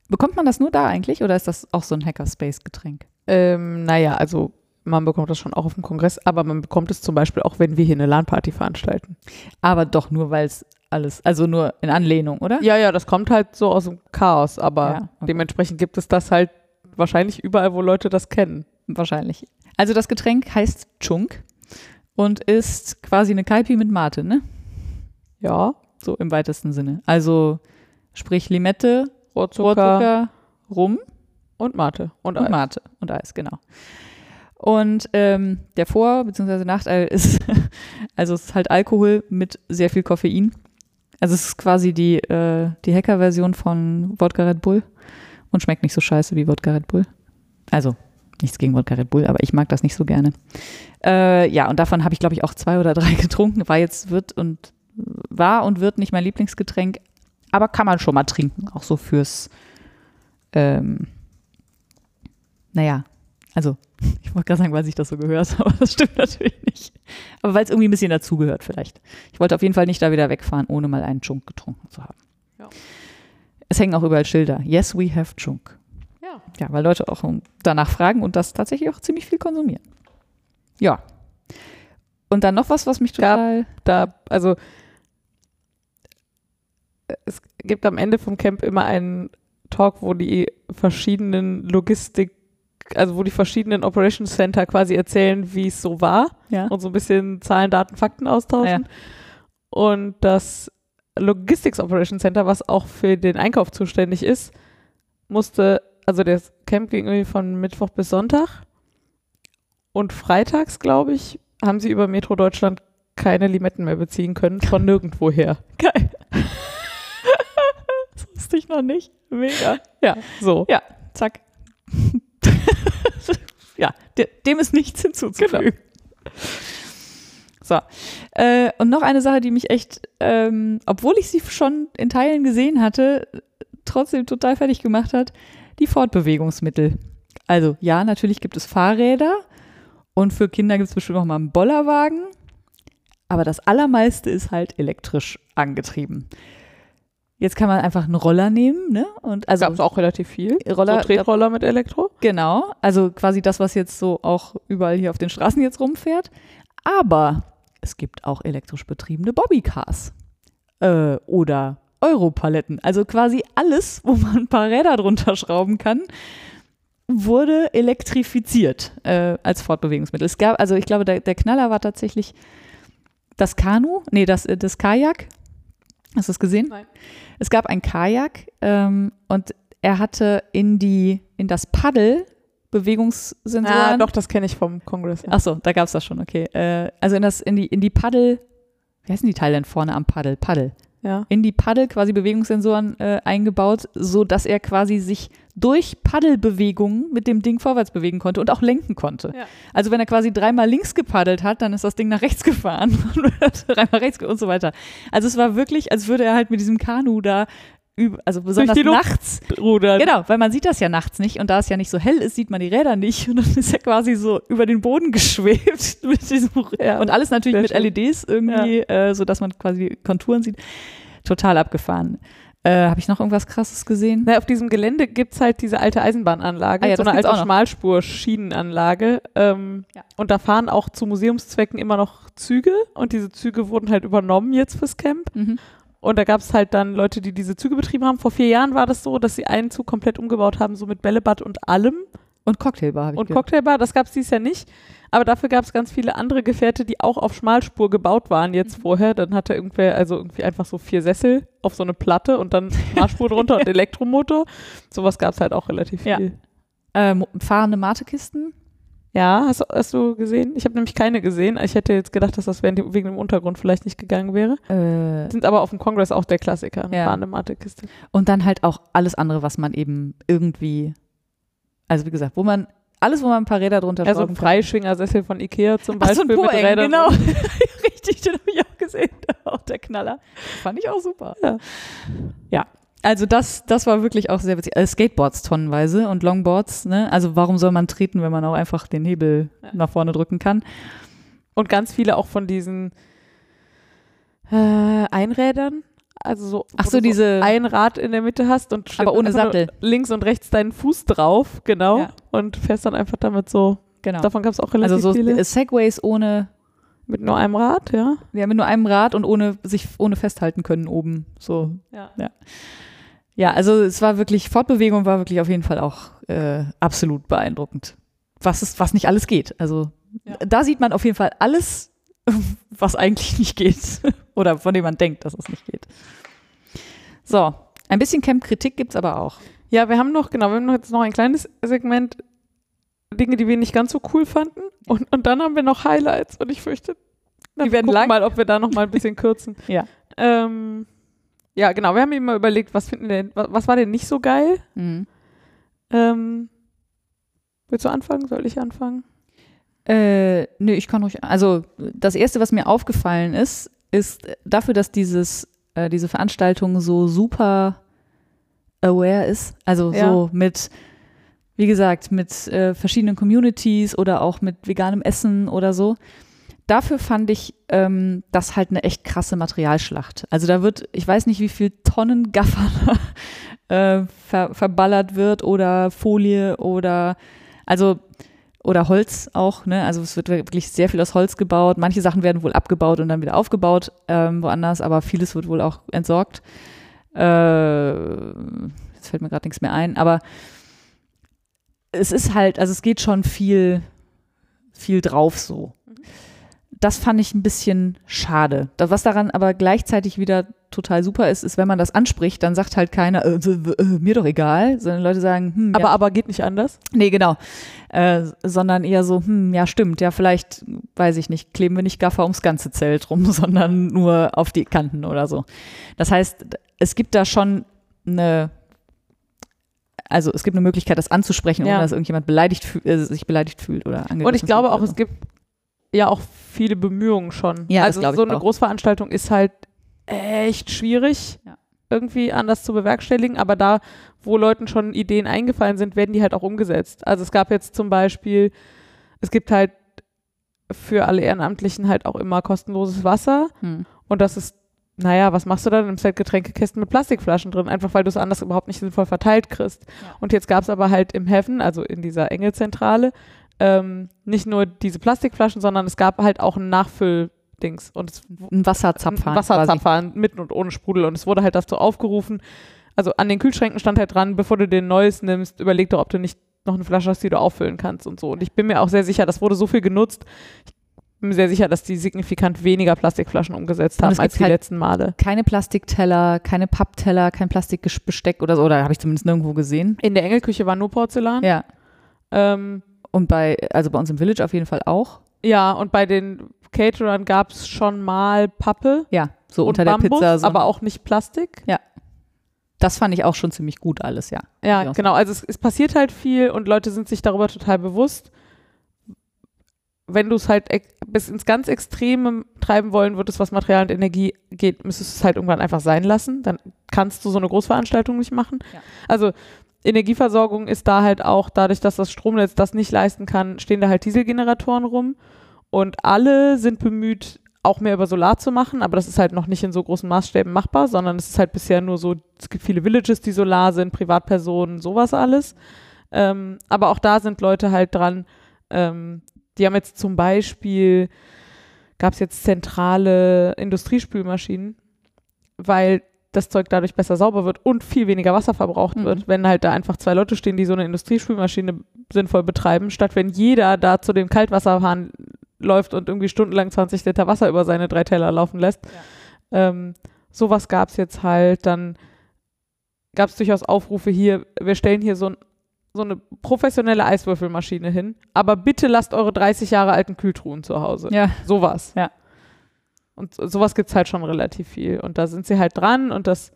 Speaker 1: Bekommt man das nur da eigentlich oder ist das auch so ein Hackerspace-Getränk?
Speaker 2: Ähm, naja, also man bekommt das schon auch auf dem Kongress, aber man bekommt es zum Beispiel auch, wenn wir hier eine LAN-Party veranstalten.
Speaker 1: Aber doch nur, weil es alles, also nur in Anlehnung, oder?
Speaker 2: Ja, ja, das kommt halt so aus dem Chaos, aber
Speaker 1: Ja, okay.
Speaker 2: dementsprechend gibt es das halt wahrscheinlich überall, wo Leute das kennen.
Speaker 1: Wahrscheinlich. Also das Getränk heißt Chunk und ist quasi eine Kaipi mit Mate, ne?
Speaker 2: Ja,
Speaker 1: So im weitesten Sinne. Also sprich Limette,
Speaker 2: Rohrzucker,
Speaker 1: Rohrzucker, Rum
Speaker 2: und Mate und,
Speaker 1: und
Speaker 2: Eis.
Speaker 1: Mate und Eis, genau. Und ähm, der Vor- bzw. Nachteil [laughs] ist, also es ist halt Alkohol mit sehr viel Koffein. Also es ist quasi die, äh, die Hacker-Version von Wodka Red Bull und schmeckt nicht so scheiße wie Wodka Red Bull. Also nichts gegen Wodka Red Bull, aber ich mag das nicht so gerne. Äh, ja, und davon habe ich, glaube ich, auch zwei oder drei [laughs] getrunken. War jetzt, wird und war und wird nicht mein Lieblingsgetränk, aber kann man schon mal trinken, auch so fürs, ähm, naja, also [laughs] ich wollte gerade sagen, weil sich das so gehört, [laughs] aber das stimmt natürlich nicht. Aber weil es irgendwie ein bisschen dazugehört vielleicht. Ich wollte auf jeden Fall nicht da wieder wegfahren, ohne mal einen Chunk getrunken zu haben.
Speaker 2: Ja.
Speaker 1: Es hängen auch überall Schilder. Yes, we have Chunk.
Speaker 2: Ja.
Speaker 1: Ja, weil Leute auch danach fragen und das tatsächlich auch ziemlich viel konsumieren. Ja. Und dann noch was, was mich total.
Speaker 2: Da, also es gibt am Ende vom Camp immer einen Talk, wo die verschiedenen Logistik, also wo die verschiedenen Operations Center quasi erzählen, wie es so war
Speaker 1: Ja.
Speaker 2: und so ein bisschen Zahlen, Daten, Fakten austauschen. Und das Logistics Operations Center, was auch für den Einkauf zuständig ist, musste, also das Camp ging irgendwie von Mittwoch bis Sonntag und freitags, glaube ich, haben sie über Metro Deutschland keine Limetten mehr beziehen können, von [laughs] nirgendwoher.
Speaker 1: Geil. Wusste ich noch nicht. Mega. [laughs]
Speaker 2: Ja, so.
Speaker 1: Ja, zack. [laughs] ja, de dem ist nichts hinzuzufügen. So. Äh, und noch eine Sache, die mich echt, ähm, obwohl ich sie schon in Teilen gesehen hatte, trotzdem total fertig gemacht hat, die Fortbewegungsmittel. Also ja, natürlich gibt es Fahrräder und für Kinder gibt es bestimmt auch mal einen Bollerwagen, aber das Allermeiste ist halt elektrisch angetrieben. Jetzt kann man einfach einen Roller nehmen, ne? Und also
Speaker 2: Gab es auch relativ viel.
Speaker 1: Roller,
Speaker 2: so Tretroller mit Elektro.
Speaker 1: Genau, also quasi das, was jetzt so auch überall hier auf den Straßen jetzt rumfährt. Aber es gibt auch elektrisch betriebene Bobbycars äh, oder Europaletten. Also quasi alles, wo man ein paar Räder drunter schrauben kann, wurde elektrifiziert äh, als Fortbewegungsmittel. Es gab, also ich glaube, der, der Knaller war tatsächlich das Kanu, nee, das, äh, das Kajak. Hast du es gesehen?
Speaker 2: Nein.
Speaker 1: Es gab ein Kajak ähm, und er hatte in die, in das Paddel Bewegungssensoren.
Speaker 2: Ah, doch, das kenne ich vom Kongress. Ja.
Speaker 1: Ach so, da gab es das schon, okay. Äh, also in, das, in, die, in die Paddel, wie heißen die Teile denn vorne am Paddel? Paddel.
Speaker 2: ja.
Speaker 1: In die Paddel quasi Bewegungssensoren äh, eingebaut, so dass er quasi sich durch Paddelbewegungen mit dem Ding vorwärts bewegen konnte und auch lenken konnte.
Speaker 2: Ja.
Speaker 1: Also wenn er quasi dreimal links gepaddelt hat, dann ist das Ding nach rechts gefahren [laughs] und dreimal rechts und so weiter. Also es war wirklich, als würde er halt mit diesem Kanu da also besonders nachts
Speaker 2: Rudern.
Speaker 1: Genau, weil man sieht das ja nachts nicht und da es ja nicht so hell ist, sieht man die Räder nicht und dann ist er quasi so über den Boden [laughs] geschwebt mit diesem
Speaker 2: Ja,
Speaker 1: und alles natürlich mit
Speaker 2: schön.
Speaker 1: LEDs irgendwie, äh, so dass man quasi Konturen sieht. Total abgefahren. Äh, Habe ich noch irgendwas Krasses gesehen?
Speaker 2: Na, auf diesem Gelände gibt es halt diese alte Eisenbahnanlage,
Speaker 1: Ah ja,
Speaker 2: so eine alte. Schmalspur-Schienenanlage. Ähm,
Speaker 1: Ja.
Speaker 2: Und da fahren auch zu Museumszwecken immer noch Züge und diese Züge wurden halt übernommen jetzt fürs Camp.
Speaker 1: Mhm.
Speaker 2: Und da gab es halt dann Leute, die diese Züge betrieben haben. Vor vier Jahren war das so, dass sie einen Zug komplett umgebaut haben, so mit Bällebad und allem.
Speaker 1: Und Cocktailbar
Speaker 2: Und. Cocktailbar, das gab es dieses Jahr nicht. Aber dafür gab es ganz viele andere Gefährte, die auch auf Schmalspur gebaut waren
Speaker 1: Mhm.
Speaker 2: jetzt vorher. Dann hatte irgendwer, also irgendwie einfach so vier Sessel auf so eine Platte und dann [laughs] Schmalspur drunter und Elektromotor. Sowas gab es halt auch relativ
Speaker 1: Ja.
Speaker 2: viel.
Speaker 1: Äh, mo- fahrende Matekisten?
Speaker 2: Ja, hast, du- hast du gesehen? Ich habe nämlich keine gesehen. Ich hätte jetzt gedacht, dass das wegen dem, wegen dem Untergrund vielleicht nicht gegangen wäre.
Speaker 1: Äh,
Speaker 2: Sind aber auf dem Kongress auch der Klassiker. Eine
Speaker 1: Ja.
Speaker 2: fahrende Matekiste.
Speaker 1: und dann halt auch alles andere, was man eben irgendwie, also wie gesagt, wo man, alles, wo man ein paar Räder drunter
Speaker 2: Ja, so ein. Freischwingersessel von Ikea zum
Speaker 1: Ach, so
Speaker 2: Beispiel
Speaker 1: ein
Speaker 2: mit Rädern.
Speaker 1: genau. [laughs] [laughs] Richtig, den habe ich auch gesehen. [laughs] Auch der Knaller. Fand ich auch super.
Speaker 2: Ja.
Speaker 1: Ja. Also das, das war wirklich auch sehr witzig. Äh, Skateboards tonnenweise und Longboards, ne? Also warum soll man treten, wenn man auch einfach den Hebel
Speaker 2: Ja.
Speaker 1: nach vorne drücken kann?
Speaker 2: Und ganz viele auch von diesen äh, Einrädern. Also so,
Speaker 1: Ach so, diese-
Speaker 2: ein Rad in der Mitte hast und
Speaker 1: Aber ohne Sattel.
Speaker 2: links und rechts deinen Fuß drauf, genau.
Speaker 1: Ja.
Speaker 2: Und fährst dann einfach damit so.
Speaker 1: Genau.
Speaker 2: Davon gab es auch relativ
Speaker 1: Also so
Speaker 2: viele.
Speaker 1: Segways ohne,
Speaker 2: Mit nur einem Rad, ja.
Speaker 1: ja, mit nur einem Rad und ohne sich ohne festhalten können oben. So.
Speaker 2: Ja.
Speaker 1: Ja, also es war wirklich, Fortbewegung war wirklich auf jeden Fall auch äh, absolut beeindruckend. Was ist, was nicht alles geht. Also
Speaker 2: Ja.
Speaker 1: da sieht man auf jeden Fall alles, [laughs] was eigentlich nicht geht. Oder von dem man denkt, dass es nicht geht. So, ein bisschen Camp-Kritik gibt's aber auch.
Speaker 2: Ja, wir haben noch, genau, wir haben jetzt noch ein kleines Segment Dinge, die wir nicht ganz so cool fanden. Und, und dann haben wir noch Highlights. Und ich fürchte,
Speaker 1: Die
Speaker 2: wir
Speaker 1: werden
Speaker 2: gucken
Speaker 1: lang.
Speaker 2: mal, ob wir da noch mal ein bisschen kürzen. [laughs]
Speaker 1: Ja.
Speaker 2: Ähm, ja, genau. Wir haben eben mal überlegt, was finden denn, was, was war denn nicht so geil?
Speaker 1: Mhm.
Speaker 2: Ähm, willst du anfangen? Soll ich anfangen?
Speaker 1: Äh, nö, ich kann ruhig. Also das erste, was mir aufgefallen ist, ist dafür, dass dieses, äh, diese Veranstaltung so super aware ist. Also
Speaker 2: Ja.
Speaker 1: so mit, wie gesagt, mit äh, verschiedenen Communities oder auch mit veganem Essen oder so. Dafür fand ich ähm, das halt eine echt krasse Materialschlacht. Also da wird, ich weiß nicht, wie viel Tonnen Gaffer [laughs] äh, ver verballert wird oder Folie oder also oder Holz auch, ne? Also es wird wirklich sehr viel aus Holz gebaut. Manche Sachen werden wohl abgebaut und dann wieder aufgebaut ähm, woanders, aber vieles wird wohl auch entsorgt. Äh, jetzt fällt mir gerade nichts mehr ein, aber es ist halt, also es geht schon viel, viel drauf so. Das fand ich ein bisschen schade. Was daran aber gleichzeitig wieder total super ist, ist, wenn man das anspricht, dann sagt halt keiner, äh, äh, mir doch egal, sondern Leute sagen, hm,
Speaker 2: Aber,
Speaker 1: ja,
Speaker 2: aber geht nicht anders.
Speaker 1: Nee, genau. Äh, sondern eher so, hm, ja, stimmt, ja, vielleicht, weiß ich nicht, kleben wir nicht Gaffer ums ganze Zelt rum, [laughs] sondern nur auf die Kanten oder so. Das heißt, es gibt da schon eine, also es gibt eine Möglichkeit, das anzusprechen, ohne
Speaker 2: Ja.
Speaker 1: dass irgendjemand beleidigt äh, sich beleidigt fühlt oder angegriffen
Speaker 2: Und ich glaube auch, es gibt ja auch viele Bemühungen schon.
Speaker 1: Ja,
Speaker 2: also so eine
Speaker 1: auch.
Speaker 2: Großveranstaltung ist halt echt schwierig,
Speaker 1: Ja.
Speaker 2: irgendwie anders zu bewerkstelligen. Aber da, wo Leuten schon Ideen eingefallen sind, werden die halt auch umgesetzt. Also es gab jetzt zum Beispiel, es gibt halt für alle Ehrenamtlichen halt auch immer kostenloses Wasser.
Speaker 1: Hm.
Speaker 2: Und das ist, naja, was machst du da? Du nimmst halt Getränkekästen mit Plastikflaschen drin, einfach weil du es anders überhaupt nicht sinnvoll verteilt kriegst.
Speaker 1: Ja.
Speaker 2: Und jetzt gab es aber halt im Heaven, also in dieser Engelzentrale, ähm, nicht nur diese Plastikflaschen, sondern es gab halt auch ein Nachfülldings und es
Speaker 1: Ein Wasserzapfer.
Speaker 2: ein Wasserzapfer mit und ohne Sprudel und es wurde halt dazu aufgerufen, also an den Kühlschränken stand halt dran, bevor du dir ein neues nimmst, überleg doch, ob du nicht noch eine Flasche hast, die du auffüllen kannst und so. Und ich bin mir auch sehr sicher, das wurde so viel genutzt, ich bin mir sehr sicher, dass die signifikant weniger Plastikflaschen umgesetzt haben als die
Speaker 1: halt
Speaker 2: letzten Male.
Speaker 1: Keine Plastikteller, keine Pappteller, kein Plastikbesteck oder so, oder habe ich zumindest nirgendwo gesehen.
Speaker 2: In der Engelküche war nur Porzellan.
Speaker 1: Ja.
Speaker 2: Ähm,
Speaker 1: Und bei, also bei uns im Village auf jeden Fall auch.
Speaker 2: ja, und bei den Caterern gab es schon mal Pappe
Speaker 1: Ja, so unter der
Speaker 2: Bambus,
Speaker 1: Pizza. So
Speaker 2: aber auch nicht Plastik.
Speaker 1: Ja. das fand ich auch schon ziemlich gut alles, ja.
Speaker 2: Ja, genau. Also es, es passiert halt viel und Leute sind sich darüber total bewusst. Wenn du es halt bis ins ganz Extreme treiben wollen würdest, was Material und Energie geht, müsstest du es halt irgendwann einfach sein lassen. Dann kannst du so eine Großveranstaltung nicht machen.
Speaker 1: Ja.
Speaker 2: Also Energieversorgung ist da halt auch, dadurch, dass das Stromnetz das nicht leisten kann, stehen da halt Dieselgeneratoren rum. Und alle sind bemüht, auch mehr über Solar zu machen, aber das ist halt noch nicht in so großen Maßstäben machbar, sondern es ist halt bisher nur so, es gibt viele Villages, die Solar sind, Privatpersonen, sowas alles. Ähm, aber auch da sind Leute halt dran, ähm, die haben jetzt zum Beispiel, gab es jetzt zentrale Industriespülmaschinen, weil das Zeug dadurch besser sauber wird und viel weniger Wasser verbraucht
Speaker 1: Mhm.
Speaker 2: wird, wenn halt da einfach zwei Leute stehen, die so eine Industriespülmaschine sinnvoll betreiben, statt wenn jeder da zu dem Kaltwasserhahn läuft und irgendwie stundenlang 20 Liter Wasser über seine drei Teller laufen lässt. Ähm, sowas gab es jetzt halt. Dann gab es durchaus Aufrufe hier, wir stellen hier so, ein, so eine professionelle Eiswürfelmaschine hin, aber bitte lasst eure 30 Jahre alten Kühltruhen zu Hause.
Speaker 1: Ja,
Speaker 2: Sowas.
Speaker 1: Ja.
Speaker 2: Und so- sowas gibt es halt schon relativ viel. Und da sind sie halt dran und das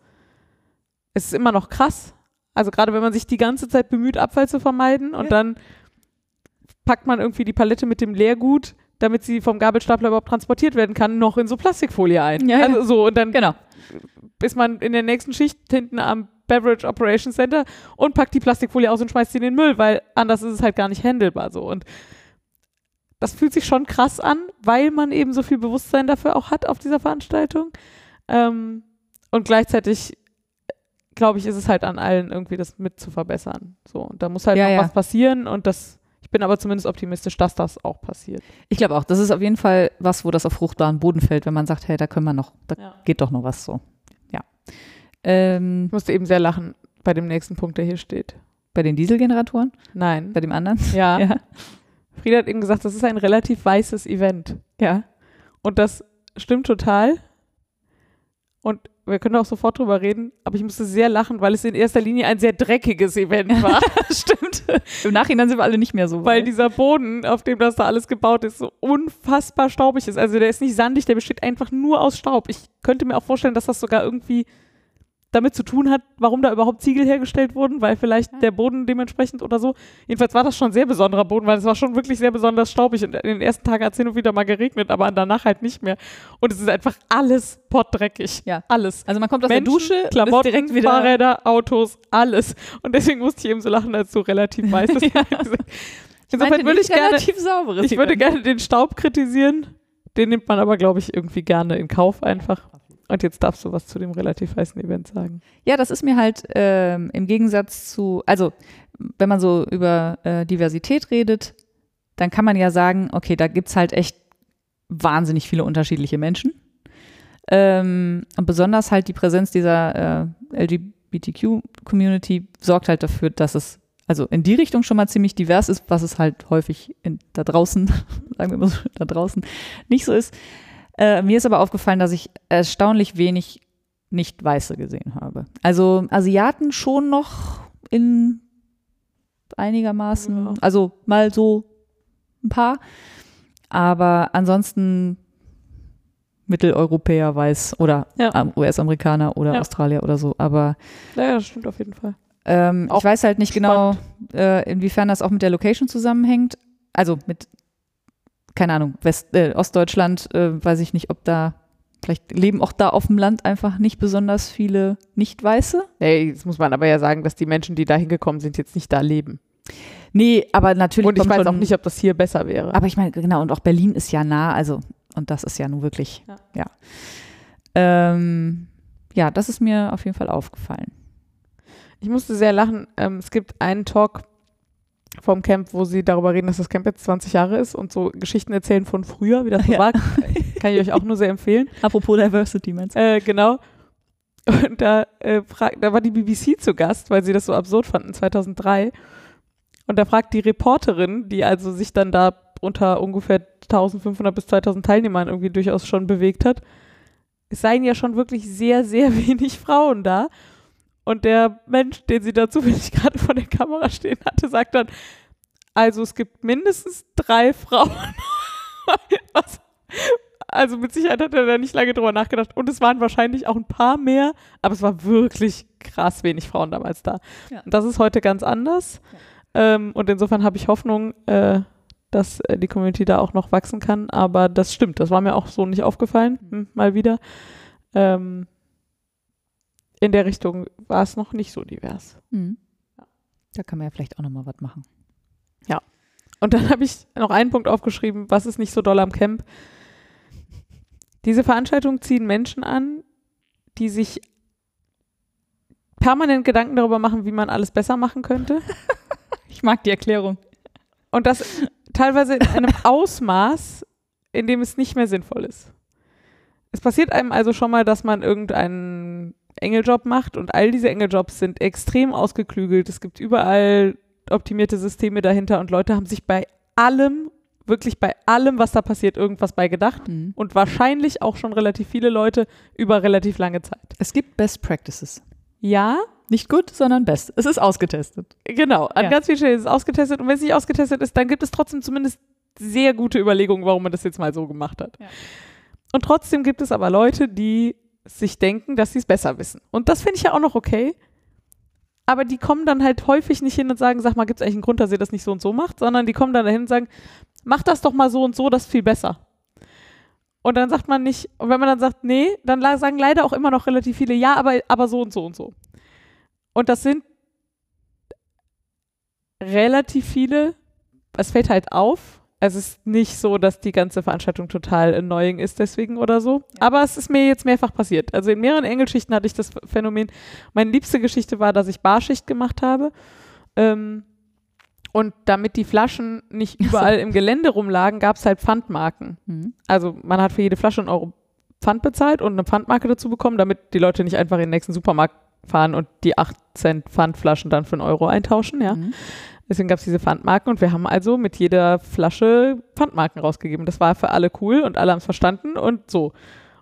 Speaker 2: ist immer noch krass. Also gerade wenn man sich die ganze Zeit bemüht, Abfall zu vermeiden und
Speaker 1: Ja.
Speaker 2: dann packt man irgendwie die Palette mit dem Leergut, damit sie vom Gabelstapler überhaupt transportiert werden kann, noch in so Plastikfolie ein.
Speaker 1: Ja, ja.
Speaker 2: Also so und dann
Speaker 1: genau.
Speaker 2: ist man in der nächsten Schicht hinten am Beverage Operations Center und packt die Plastikfolie aus und schmeißt sie in den Müll, weil anders ist es halt gar nicht handelbar so. Und das fühlt sich schon krass an, weil man eben so viel Bewusstsein dafür auch hat auf dieser Veranstaltung. Ähm, und gleichzeitig, glaube ich, ist es halt an allen irgendwie das mit zu verbessern. So, und da muss halt
Speaker 1: Ja,
Speaker 2: noch
Speaker 1: ja.
Speaker 2: was passieren und das, ich bin aber zumindest optimistisch, dass das auch passiert.
Speaker 1: Ich glaube auch, das ist auf jeden Fall was, wo das auf fruchtbaren Boden fällt, wenn man sagt, hey, da können wir noch, da
Speaker 2: Ja.
Speaker 1: geht doch noch was so. Ja. Ähm,
Speaker 2: Ich musste eben sehr lachen bei dem nächsten Punkt, der hier steht.
Speaker 1: bei den Dieselgeneratoren,
Speaker 2: Nein.
Speaker 1: bei dem anderen.
Speaker 2: Ja. [laughs] Frieda hat eben gesagt, das ist ein relativ weißes Event.
Speaker 1: Ja.
Speaker 2: Und das stimmt total. Und wir können auch sofort drüber reden, aber ich musste sehr lachen, weil es in erster Linie ein sehr dreckiges Event [laughs] war.
Speaker 1: Stimmt. Im Nachhinein sind wir alle nicht mehr so.
Speaker 2: weil dieser Boden, auf dem das da alles gebaut ist, so unfassbar staubig ist. Also der ist nicht sandig, der besteht einfach nur aus Staub. Ich könnte mir auch vorstellen, dass das sogar irgendwie damit zu tun hat, warum da überhaupt Ziegel hergestellt wurden, weil vielleicht
Speaker 1: Ja.
Speaker 2: der Boden dementsprechend oder so. Jedenfalls war das schon ein sehr besonderer Boden, weil es war schon wirklich sehr besonders staubig und in den ersten Tagen hat es hin und wieder mal geregnet, aber danach halt nicht mehr. Und es ist einfach alles pottdreckig.
Speaker 1: Ja.
Speaker 2: Alles.
Speaker 1: also man kommt aus
Speaker 2: Menschen,
Speaker 1: der Dusche,
Speaker 2: Klamotten,
Speaker 1: direkt wieder.
Speaker 2: Fahrräder, Autos, alles. Und deswegen musste ich eben so lachen, als du relativ weiß. dass- [laughs] Insofern würde ich gerne, ich würde gerne den Staub kritisieren. Den nimmt man aber, glaube ich, irgendwie gerne in Kauf einfach. Und jetzt darfst du was zu dem relativ heißen Event sagen.
Speaker 1: Ja, das ist mir halt ähm, im Gegensatz zu, also wenn man so über äh, Diversität redet, dann kann man ja sagen, okay, da gibt's halt echt wahnsinnig viele unterschiedliche Menschen. Ähm, und besonders halt die Präsenz dieser äh, LGBTQ-Community sorgt halt dafür, dass es also in die Richtung schon mal ziemlich divers ist, was es halt häufig in, da draußen, [laughs] sagen wir mal so, da draußen nicht so ist. Äh, mir ist aber aufgefallen, dass ich erstaunlich wenig nicht-Weiße gesehen habe. Also Asiaten schon noch in einigermaßen,
Speaker 2: Ja.
Speaker 1: also mal so ein paar, aber ansonsten Mitteleuropäer weiß oder
Speaker 2: Ja.
Speaker 1: US-Amerikaner oder
Speaker 2: Ja.
Speaker 1: Australier oder so, aber
Speaker 2: Naja, das stimmt auf jeden Fall.
Speaker 1: ähm, ich weiß halt nicht genau, äh, inwiefern das auch mit der Location zusammenhängt. Also mit, keine Ahnung, West, äh, Ostdeutschland, äh, weiß ich nicht, ob da, vielleicht leben auch da auf dem Land einfach nicht besonders viele Nicht-Weiße.
Speaker 2: Nee, jetzt muss man aber ja sagen, dass die Menschen, die da hingekommen sind, jetzt nicht da leben.
Speaker 1: Nee, aber natürlich.
Speaker 2: Und ich weiß
Speaker 1: schon,
Speaker 2: auch nicht, ob das hier besser wäre.
Speaker 1: Aber ich meine, genau, und auch Berlin ist ja nah, also, und das ist ja nun wirklich,
Speaker 2: Ja.
Speaker 1: ja. Ähm, ja, das ist mir auf jeden Fall aufgefallen.
Speaker 2: Ich musste sehr lachen. Ähm, es gibt einen Talk vom Camp, wo sie darüber reden, dass das Camp jetzt 20 Jahre ist und so Geschichten erzählen von früher, wie das so
Speaker 1: Ja.
Speaker 2: war. [laughs] Kann ich euch auch nur sehr empfehlen.
Speaker 1: Apropos Diversity, meinst du?
Speaker 2: Äh, genau. Und da, äh, da war die BBC zu Gast, weil sie das so absurd fanden, 2003. Und da fragt die Reporterin, die also sich dann da unter ungefähr 1500 bis 2000 Teilnehmern irgendwie durchaus schon bewegt hat, es seien ja schon wirklich sehr, sehr [laughs] wenig Frauen da. Und der Mensch, den sie da zufällig [laughs] gerade vor der Kamera stehen hatte, sagt dann, also es gibt mindestens drei Frauen. [laughs] Was Also mit Sicherheit hat er da nicht lange drüber nachgedacht. Und es waren wahrscheinlich auch ein paar mehr, aber es war wirklich krass wenig Frauen damals da.
Speaker 1: Ja.
Speaker 2: Und das ist heute ganz anders. Ähm, und insofern habe ich Hoffnung, äh, dass äh, die Community da auch noch wachsen kann. Aber das stimmt, das war mir auch so nicht aufgefallen, hm, mal wieder. Ähm, in der Richtung war es noch nicht so divers.
Speaker 1: Mhm. Da kann man ja vielleicht auch nochmal was machen.
Speaker 2: Und dann [laughs] habe ich noch einen Punkt aufgeschrieben, was ist nicht so doll am Camp. Diese Veranstaltungen ziehen Menschen an, die sich permanent Gedanken darüber machen, wie man alles besser machen könnte. [laughs]
Speaker 1: Ich mag die Erklärung.
Speaker 2: Und das teilweise in einem [laughs] Ausmaß, in dem es nicht mehr sinnvoll ist. Es passiert einem also schon mal, dass man irgendeinen Engeljob macht und all diese Engeljobs sind extrem ausgeklügelt. Es gibt überall optimierte Systeme dahinter und Leute haben sich bei allem, wirklich bei allem, was da passiert, irgendwas bei gedacht.
Speaker 1: Mhm.
Speaker 2: Und wahrscheinlich auch schon relativ viele Leute über relativ lange Zeit.
Speaker 1: Es gibt Best Practices.
Speaker 2: Ja,
Speaker 1: Nicht gut, sondern best. Es ist ausgetestet.
Speaker 2: genau. An
Speaker 1: Ja.
Speaker 2: ganz vielen Stellen ist es ausgetestet. Und wenn es nicht ausgetestet ist, dann gibt es trotzdem zumindest sehr gute Überlegungen, warum man das jetzt mal so gemacht hat.
Speaker 1: Ja.
Speaker 2: Und trotzdem gibt es aber Leute, die sich denken, dass sie es besser wissen. Und das finde ich ja auch noch okay. Aber die kommen dann halt häufig nicht hin und sagen, sag mal, gibt es eigentlich einen Grund, dass ihr das nicht so und so macht, sondern die kommen dann dahin und sagen, mach das doch mal so und so, das ist viel besser. Und dann sagt man nicht, und wenn man dann sagt, nee, dann sagen leider auch immer noch relativ viele, ja, aber, aber so und so und so. Und das sind relativ viele. Es fällt halt auf. Es ist nicht so, dass die ganze Veranstaltung total annoying ist deswegen oder so. Aber es ist mir jetzt mehrfach passiert. Also in mehreren Engelschichten hatte ich das Phänomen. Meine liebste Geschichte war, dass ich Barschicht gemacht habe. Ähm, und damit die Flaschen nicht überall im Gelände rumlagen, gab es halt Pfandmarken.
Speaker 1: Mhm.
Speaker 2: Also man hat für jede Flasche einen Euro Pfand bezahlt und eine Pfandmarke dazu bekommen, damit die Leute nicht einfach in den nächsten Supermarkt fahren und die 8 Cent Pfandflaschen dann für einen Euro eintauschen, ja.
Speaker 1: Mhm.
Speaker 2: Deswegen gab es diese Pfandmarken und wir haben also mit jeder Flasche Pfandmarken rausgegeben. Das war für alle cool und alle haben es verstanden und so.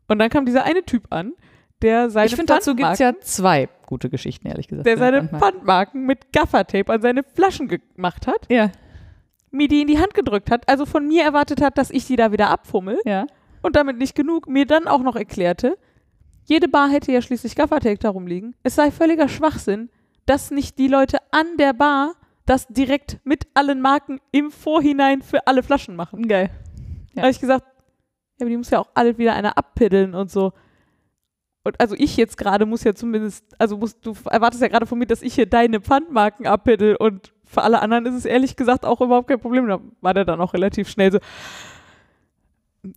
Speaker 2: Und dann kam dieser eine Typ an, der seine
Speaker 1: Ich finde, dazu gibt es
Speaker 2: Pfandmarken-
Speaker 1: ja zwei gute Geschichten, ehrlich gesagt.
Speaker 2: der
Speaker 1: zu
Speaker 2: seine
Speaker 1: Pfandmarken.
Speaker 2: Pfandmarken mit Gaffertape an seine Flaschen gemacht hat,
Speaker 1: Ja,
Speaker 2: mir die in die Hand gedrückt hat, also von mir erwartet hat, dass ich die da wieder abfummel
Speaker 1: ja.
Speaker 2: und damit nicht genug, mir dann auch noch erklärte, jede Bar hätte ja schließlich Gaffertape darum liegen. Es sei völliger Schwachsinn, dass nicht die Leute an der Bar das direkt mit allen Marken im Vorhinein für alle Flaschen machen.
Speaker 1: Geil.
Speaker 2: Da
Speaker 1: Ja.
Speaker 2: habe ich gesagt, ja, aber die muss ja auch alle wieder einer abpiddeln und so. Und also ich jetzt gerade muss ja zumindest, also musst, du erwartest ja gerade von mir, dass ich hier deine Pfandmarken abpiddel und für alle anderen ist es ehrlich gesagt auch überhaupt kein Problem. Da war der dann auch relativ schnell so,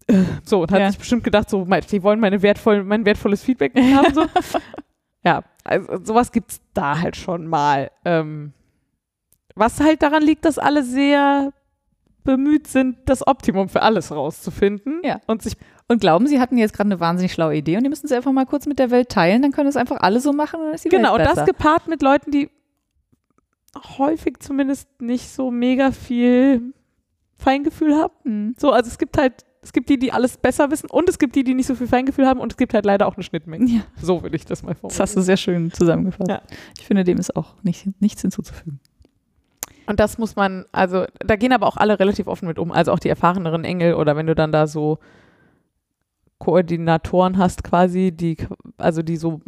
Speaker 2: äh, so, und hat
Speaker 1: Ja.
Speaker 2: sich bestimmt gedacht, so, die wollen meine wertvoll, mein wertvolles Feedback haben. So. [laughs] ja, also sowas gibt's da halt schon mal. Ähm, was halt daran liegt, dass alle sehr bemüht sind, das Optimum für alles rauszufinden
Speaker 1: Ja.
Speaker 2: und sich
Speaker 1: Und glauben, Sie hatten jetzt gerade eine wahnsinnig schlaue Idee und die müssen sie einfach mal kurz mit der Welt teilen, dann können es einfach alle so machen und dann ist die
Speaker 2: genau, und
Speaker 1: Welt
Speaker 2: das
Speaker 1: besser.
Speaker 2: gepaart mit Leuten, die häufig zumindest nicht so mega viel Feingefühl haben.
Speaker 1: Mhm.
Speaker 2: So, also es gibt halt, es gibt die, die alles besser wissen und es gibt die, die nicht so viel Feingefühl haben und es gibt halt leider auch eine Schnittmenge.
Speaker 1: Ja,
Speaker 2: So würde ich das mal
Speaker 1: das
Speaker 2: formulieren.
Speaker 1: hast du sehr schön zusammengefasst.
Speaker 2: Ja.
Speaker 1: Ich finde, dem ist auch nicht, nichts hinzuzufügen.
Speaker 2: Und das muss man, also da gehen aber auch alle relativ offen mit um, also auch die erfahreneren Engel oder wenn du dann da so Koordinatoren hast quasi, die, also die so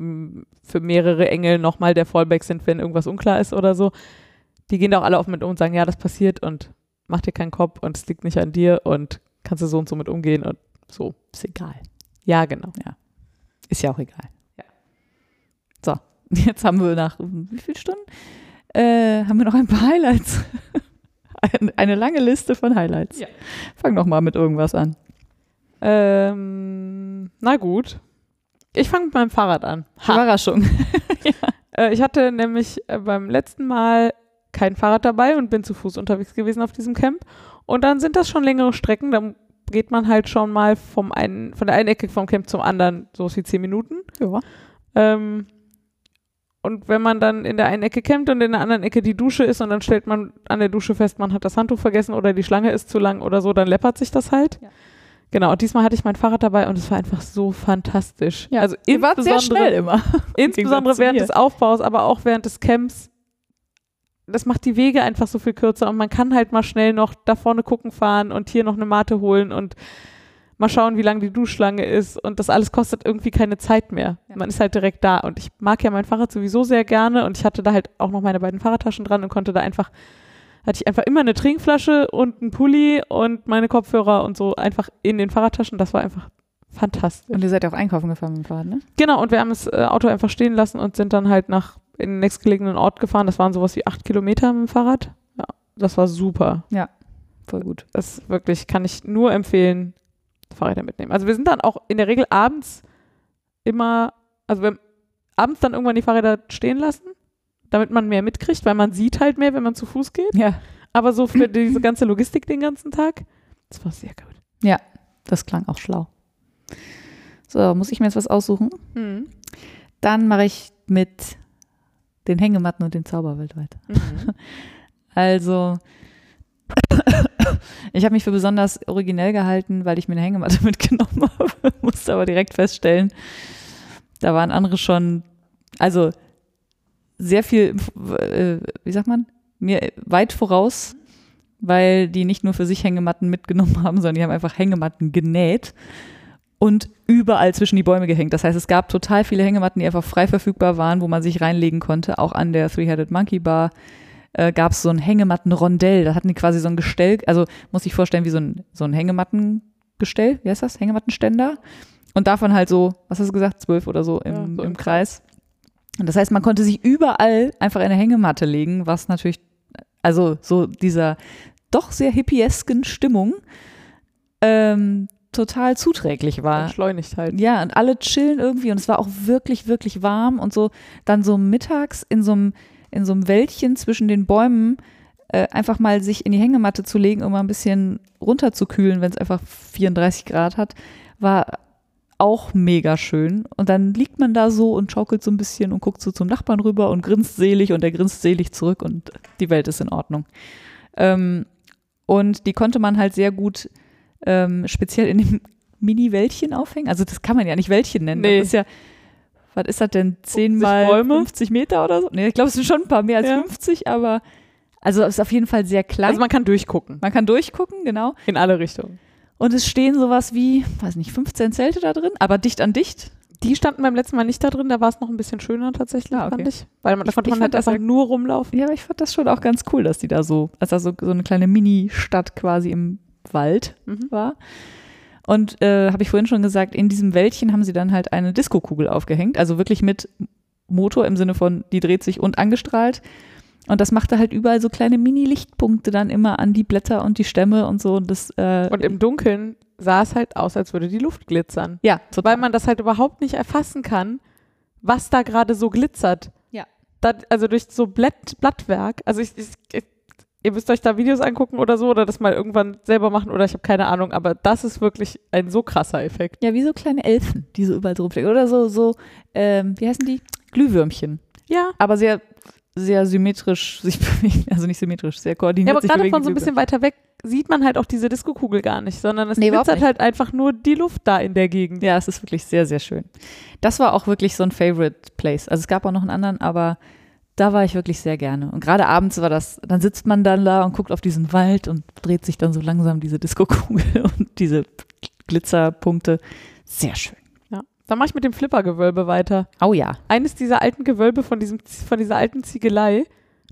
Speaker 2: für mehrere Engel nochmal der Fallback sind, wenn irgendwas unklar ist oder so, die gehen da auch alle offen mit um und sagen, ja, das passiert und mach dir keinen Kopf und es liegt nicht an dir und kannst du so und so mit umgehen und so.
Speaker 1: Ist egal.
Speaker 2: Ja, genau.
Speaker 1: Ist ja auch egal.
Speaker 2: Ja.
Speaker 1: So, [laughs] jetzt haben wir nach wie vielen Stunden? Äh, haben wir noch ein paar Highlights. [laughs] Ein- Eine lange Liste von Highlights.
Speaker 2: Ja.
Speaker 1: Fang doch mal mit irgendwas an.
Speaker 2: Ähm, na gut. Ich fange mit meinem Fahrrad an. Ha.
Speaker 1: Überraschung. [laughs]
Speaker 2: Äh, ich hatte nämlich äh, beim letzten Mal kein Fahrrad dabei und bin zu Fuß unterwegs gewesen auf diesem Camp. Und dann sind das schon längere Strecken. Dann geht man halt schon mal vom einen, von der einen Ecke vom Camp zum anderen so wie zehn Minuten.
Speaker 1: Ja.
Speaker 2: Ähm, und wenn man dann in der einen Ecke campt und in der anderen Ecke die Dusche ist und dann stellt man an der Dusche fest, man hat das Handtuch vergessen oder die Schlange ist zu lang oder so, dann läppert sich das halt.
Speaker 1: Ja.
Speaker 2: Genau, und diesmal hatte ich mein Fahrrad dabei und es war einfach so fantastisch.
Speaker 1: Ja,
Speaker 2: also
Speaker 1: Ihr wart sehr schnell [laughs]
Speaker 2: insbesondere,
Speaker 1: immer.
Speaker 2: insbesondere während des Aufbaus, aber auch während des Camps. Das macht die Wege einfach so viel kürzer und man kann halt mal schnell noch da vorne gucken fahren und hier noch eine Mate holen und mal schauen, wie lang die Duschschlange ist und das alles kostet irgendwie keine Zeit mehr.
Speaker 1: Ja.
Speaker 2: Man ist halt direkt da und ich mag ja mein Fahrrad sowieso sehr gerne und ich hatte da halt auch noch meine beiden Fahrradtaschen dran und konnte da einfach, hatte ich einfach immer eine Trinkflasche und einen Pulli und meine Kopfhörer und so einfach in den Fahrradtaschen. Das war einfach fantastisch.
Speaker 1: Und ihr seid ja auch einkaufen gefahren mit dem Fahrrad, ne?
Speaker 2: Genau, und wir haben das äh, Auto einfach stehen lassen und sind dann halt nach in den nächstgelegenen Ort gefahren. Das waren sowas wie acht Kilometer mit dem Fahrrad. Ja, das war super.
Speaker 1: Voll gut.
Speaker 2: Das wirklich kann ich nur empfehlen, Fahrräder mitnehmen. Also wir sind dann auch in der Regel abends immer, also wir haben abends dann irgendwann die Fahrräder stehen lassen, damit man mehr mitkriegt, weil man sieht halt mehr, wenn man zu Fuß geht.
Speaker 1: Ja,
Speaker 2: Aber so für diese ganze Logistik den ganzen Tag, das war sehr gut.
Speaker 1: das klang auch schlau. So, muss ich mir jetzt was aussuchen?
Speaker 2: Mhm.
Speaker 1: Dann mache ich mit den Hängematten und dem Zauberwelt weiter.
Speaker 2: Mhm. [laughs]
Speaker 1: Also, ich habe mich für besonders originell gehalten, weil ich mir eine Hängematte [laughs] mitgenommen habe. Musste aber direkt feststellen, da waren andere schon, also sehr viel, äh, wie sagt man, mir weit voraus, weil die nicht nur für sich Hängematten mitgenommen haben, sondern die haben einfach Hängematten genäht und überall zwischen die Bäume gehängt. Das heißt, es gab total viele Hängematten, die einfach frei verfügbar waren, wo man sich reinlegen konnte. Auch an der Three-Headed Monkey Bar äh, gab es so ein Hängematten-Rondell. Da hatten die quasi so ein Gestell, also muss ich vorstellen, wie so ein, so ein Hängemattengestell, wie heißt das? Hängemattenständer. Und davon halt so, was hast du gesagt, zwölf oder so im,
Speaker 2: Ja, so
Speaker 1: im Kreis. Und das heißt, man konnte sich überall einfach in eine Hängematte legen, was natürlich, also so dieser doch sehr hippiesken Stimmung ähm, total zuträglich war.
Speaker 2: Entschleunigt halt.
Speaker 1: Ja, und alle chillen irgendwie und es war auch wirklich, wirklich warm und so dann so mittags in so einem, in so einem Wäldchen zwischen den Bäumen äh, einfach mal sich in die Hängematte zu legen, um mal ein bisschen runterzukühlen, wenn es einfach 34 Grad hat, war auch mega schön. Und dann liegt man da so und schaukelt so ein bisschen und guckt so zum Nachbarn rüber und grinst selig und der grinst selig zurück und die Welt ist in Ordnung. Ähm, und die konnte man halt sehr gut ähm, speziell in dem [laughs] Mini-Wäldchen aufhängen. Also das kann man ja nicht Wäldchen nennen.
Speaker 2: Nee.
Speaker 1: Das ist ja, was ist das denn, 10
Speaker 2: 50
Speaker 1: mal
Speaker 2: Bäume?
Speaker 1: 50 Meter oder so? Nee, ich glaube, es sind schon ein paar mehr als
Speaker 2: Ja.
Speaker 1: 50, aber also es ist auf jeden Fall sehr klein.
Speaker 2: Also man kann durchgucken.
Speaker 1: man kann durchgucken, genau.
Speaker 2: In alle Richtungen.
Speaker 1: Und es stehen sowas wie, weiß nicht, 15 Zelte da drin, aber dicht an dicht.
Speaker 2: Die standen beim letzten Mal nicht da drin, da war es noch ein bisschen schöner tatsächlich,
Speaker 1: Ah, okay.
Speaker 2: fand ich. Weil man, da
Speaker 1: Ich-
Speaker 2: konnte man halt
Speaker 1: fand
Speaker 2: einfach nur rumlaufen.
Speaker 1: Ja, aber ich fand das schon auch ganz cool, dass die da so, als da so, so eine kleine Mini-Stadt quasi im Wald
Speaker 2: Mhm.
Speaker 1: war. Und äh, habe ich vorhin schon gesagt, in diesem Wäldchen haben sie dann halt eine Diskokugel aufgehängt, also wirklich mit Motor im Sinne von, die dreht sich und angestrahlt. Und das machte halt überall so kleine Mini-Lichtpunkte dann immer an die Blätter und die Stämme und so. Und das, äh,
Speaker 2: Und im Dunkeln sah es halt aus, als würde die Luft glitzern.
Speaker 1: ja, total.
Speaker 2: Weil man das halt überhaupt nicht erfassen kann, was da gerade so glitzert.
Speaker 1: Ja.
Speaker 2: Das, also durch so Blatt, Blattwerk. Also ich, ich, ich, ihr müsst euch da Videos angucken oder so oder das mal irgendwann selber machen oder ich habe keine Ahnung, aber das ist wirklich ein so krasser Effekt.
Speaker 1: Ja, wie so kleine Elfen, die so überall so rumfliegen. Oder so, so ähm, wie heißen die? Glühwürmchen.
Speaker 2: Ja.
Speaker 1: Aber sehr, sehr symmetrisch sich [laughs] bewegen. Also nicht symmetrisch, sehr koordiniert
Speaker 2: Ja, aber gerade von so ein bisschen weiter weg sieht man halt auch diese Diskokugel gar nicht, sondern es
Speaker 1: Nee,
Speaker 2: glitzert halt einfach nur die Luft da in der Gegend.
Speaker 1: Ja, es ist wirklich sehr, sehr schön. Das war auch wirklich so ein Favorite Place. Also es gab auch noch einen anderen, aber da war ich wirklich sehr gerne. Und gerade abends war das, dann sitzt man dann da und guckt auf diesen Wald und dreht sich dann so langsam diese Diskokugel [laughs] und diese Glitzerpunkte. Sehr schön.
Speaker 2: Ja. Dann mache ich mit dem Flippergewölbe weiter.
Speaker 1: Oh ja.
Speaker 2: Eines dieser alten Gewölbe von, diesem, von dieser alten Ziegelei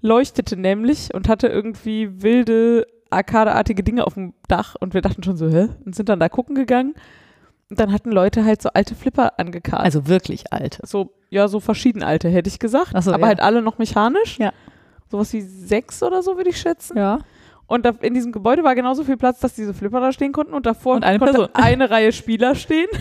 Speaker 2: leuchtete nämlich und hatte irgendwie wilde, arkadeartige Dinge auf dem Dach und wir dachten schon so, hä? Und sind dann da gucken gegangen. Und dann hatten Leute halt so alte Flipper angekarrt.
Speaker 1: Also wirklich alt.
Speaker 2: so, ja, so verschieden alte, hätte ich gesagt.
Speaker 1: So,
Speaker 2: aber
Speaker 1: ja.
Speaker 2: halt alle noch mechanisch.
Speaker 1: Ja.
Speaker 2: Sowas wie sechs oder so, würde ich schätzen.
Speaker 1: Ja.
Speaker 2: Und in diesem Gebäude war genauso viel Platz, dass diese Flipper da stehen konnten und davor
Speaker 1: Und eine
Speaker 2: konnte
Speaker 1: Person. [laughs]
Speaker 2: eine Reihe Spieler stehen. [laughs]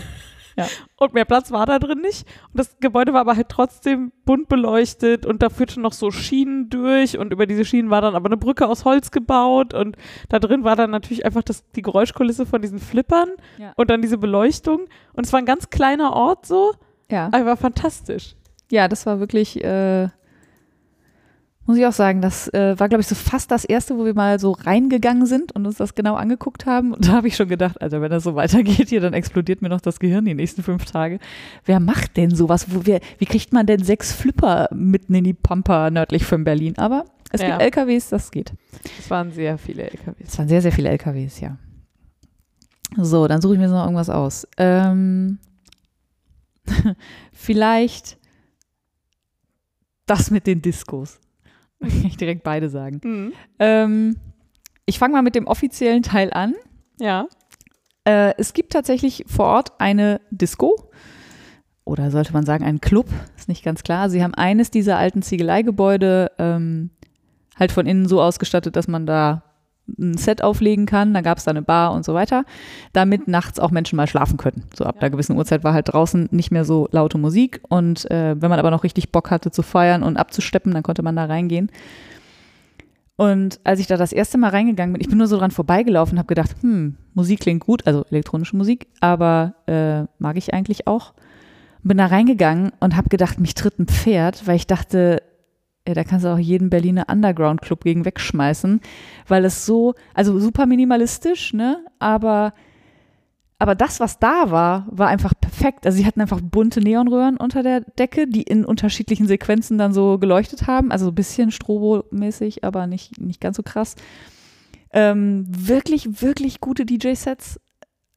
Speaker 1: Ja.
Speaker 2: Und mehr Platz war da drin nicht. Und das Gebäude war aber halt trotzdem bunt beleuchtet und da führten noch so Schienen durch und über diese Schienen war dann aber eine Brücke aus Holz gebaut und da drin war dann natürlich einfach das, die Geräuschkulisse von diesen Flippern
Speaker 1: Ja.
Speaker 2: und dann diese Beleuchtung. Und es war ein ganz kleiner Ort so,
Speaker 1: Ja.
Speaker 2: war fantastisch.
Speaker 1: Ja, das war wirklich, äh, muss ich auch sagen, das äh, war, glaube ich, so fast das erste, wo wir mal so reingegangen sind und uns das genau angeguckt haben. Und [laughs] da habe ich schon gedacht, Alter, wenn das so weitergeht hier, dann explodiert mir noch das Gehirn die nächsten fünf Tage. Wer macht denn sowas? Wo wir, wie kriegt man denn sechs Flipper mitten in die Pampa nördlich von Berlin? Aber es
Speaker 2: Ja.
Speaker 1: gibt LKWs, das geht.
Speaker 2: Es waren sehr viele LKWs.
Speaker 1: Es waren sehr, sehr viele LKWs, ja. So, dann suche ich mir noch irgendwas aus. Ähm, [laughs] vielleicht das mit den Diskos. [laughs] Kann ich direkt beide sagen.
Speaker 2: Mhm.
Speaker 1: Ähm, ich fange mal mit dem offiziellen Teil an.
Speaker 2: Ja.
Speaker 1: Äh, es gibt tatsächlich vor Ort eine Disco oder sollte man sagen einen Club, ist nicht ganz klar. Sie haben eines dieser alten Ziegeleigebäude ähm, halt von innen so ausgestattet, dass man da ein Set auflegen kann. Da gab es da eine Bar und so weiter, damit nachts auch Menschen mal schlafen können. So ab
Speaker 2: Ja.
Speaker 1: einer gewissen Uhrzeit war halt draußen nicht mehr so laute Musik und äh, wenn man aber noch richtig Bock hatte zu feiern und abzusteppen, dann konnte man da reingehen. Und als ich da das erste Mal reingegangen bin, ich bin nur so dran vorbeigelaufen und habe gedacht, hm, Musik klingt gut, also elektronische Musik, aber äh, mag ich eigentlich auch. Bin da reingegangen und habe gedacht, mich tritt ein Pferd, weil ich dachte, ja, da kannst du auch jeden Berliner Underground-Club gegen wegschmeißen, weil es so, also super minimalistisch, ne, aber, aber das, was da war, war einfach perfekt. Also sie hatten einfach bunte Neonröhren unter der Decke, die in unterschiedlichen Sequenzen dann so geleuchtet haben, also so ein bisschen Strobo-mäßig, aber nicht, nicht ganz so krass. Ähm, wirklich, wirklich gute DJ-Sets.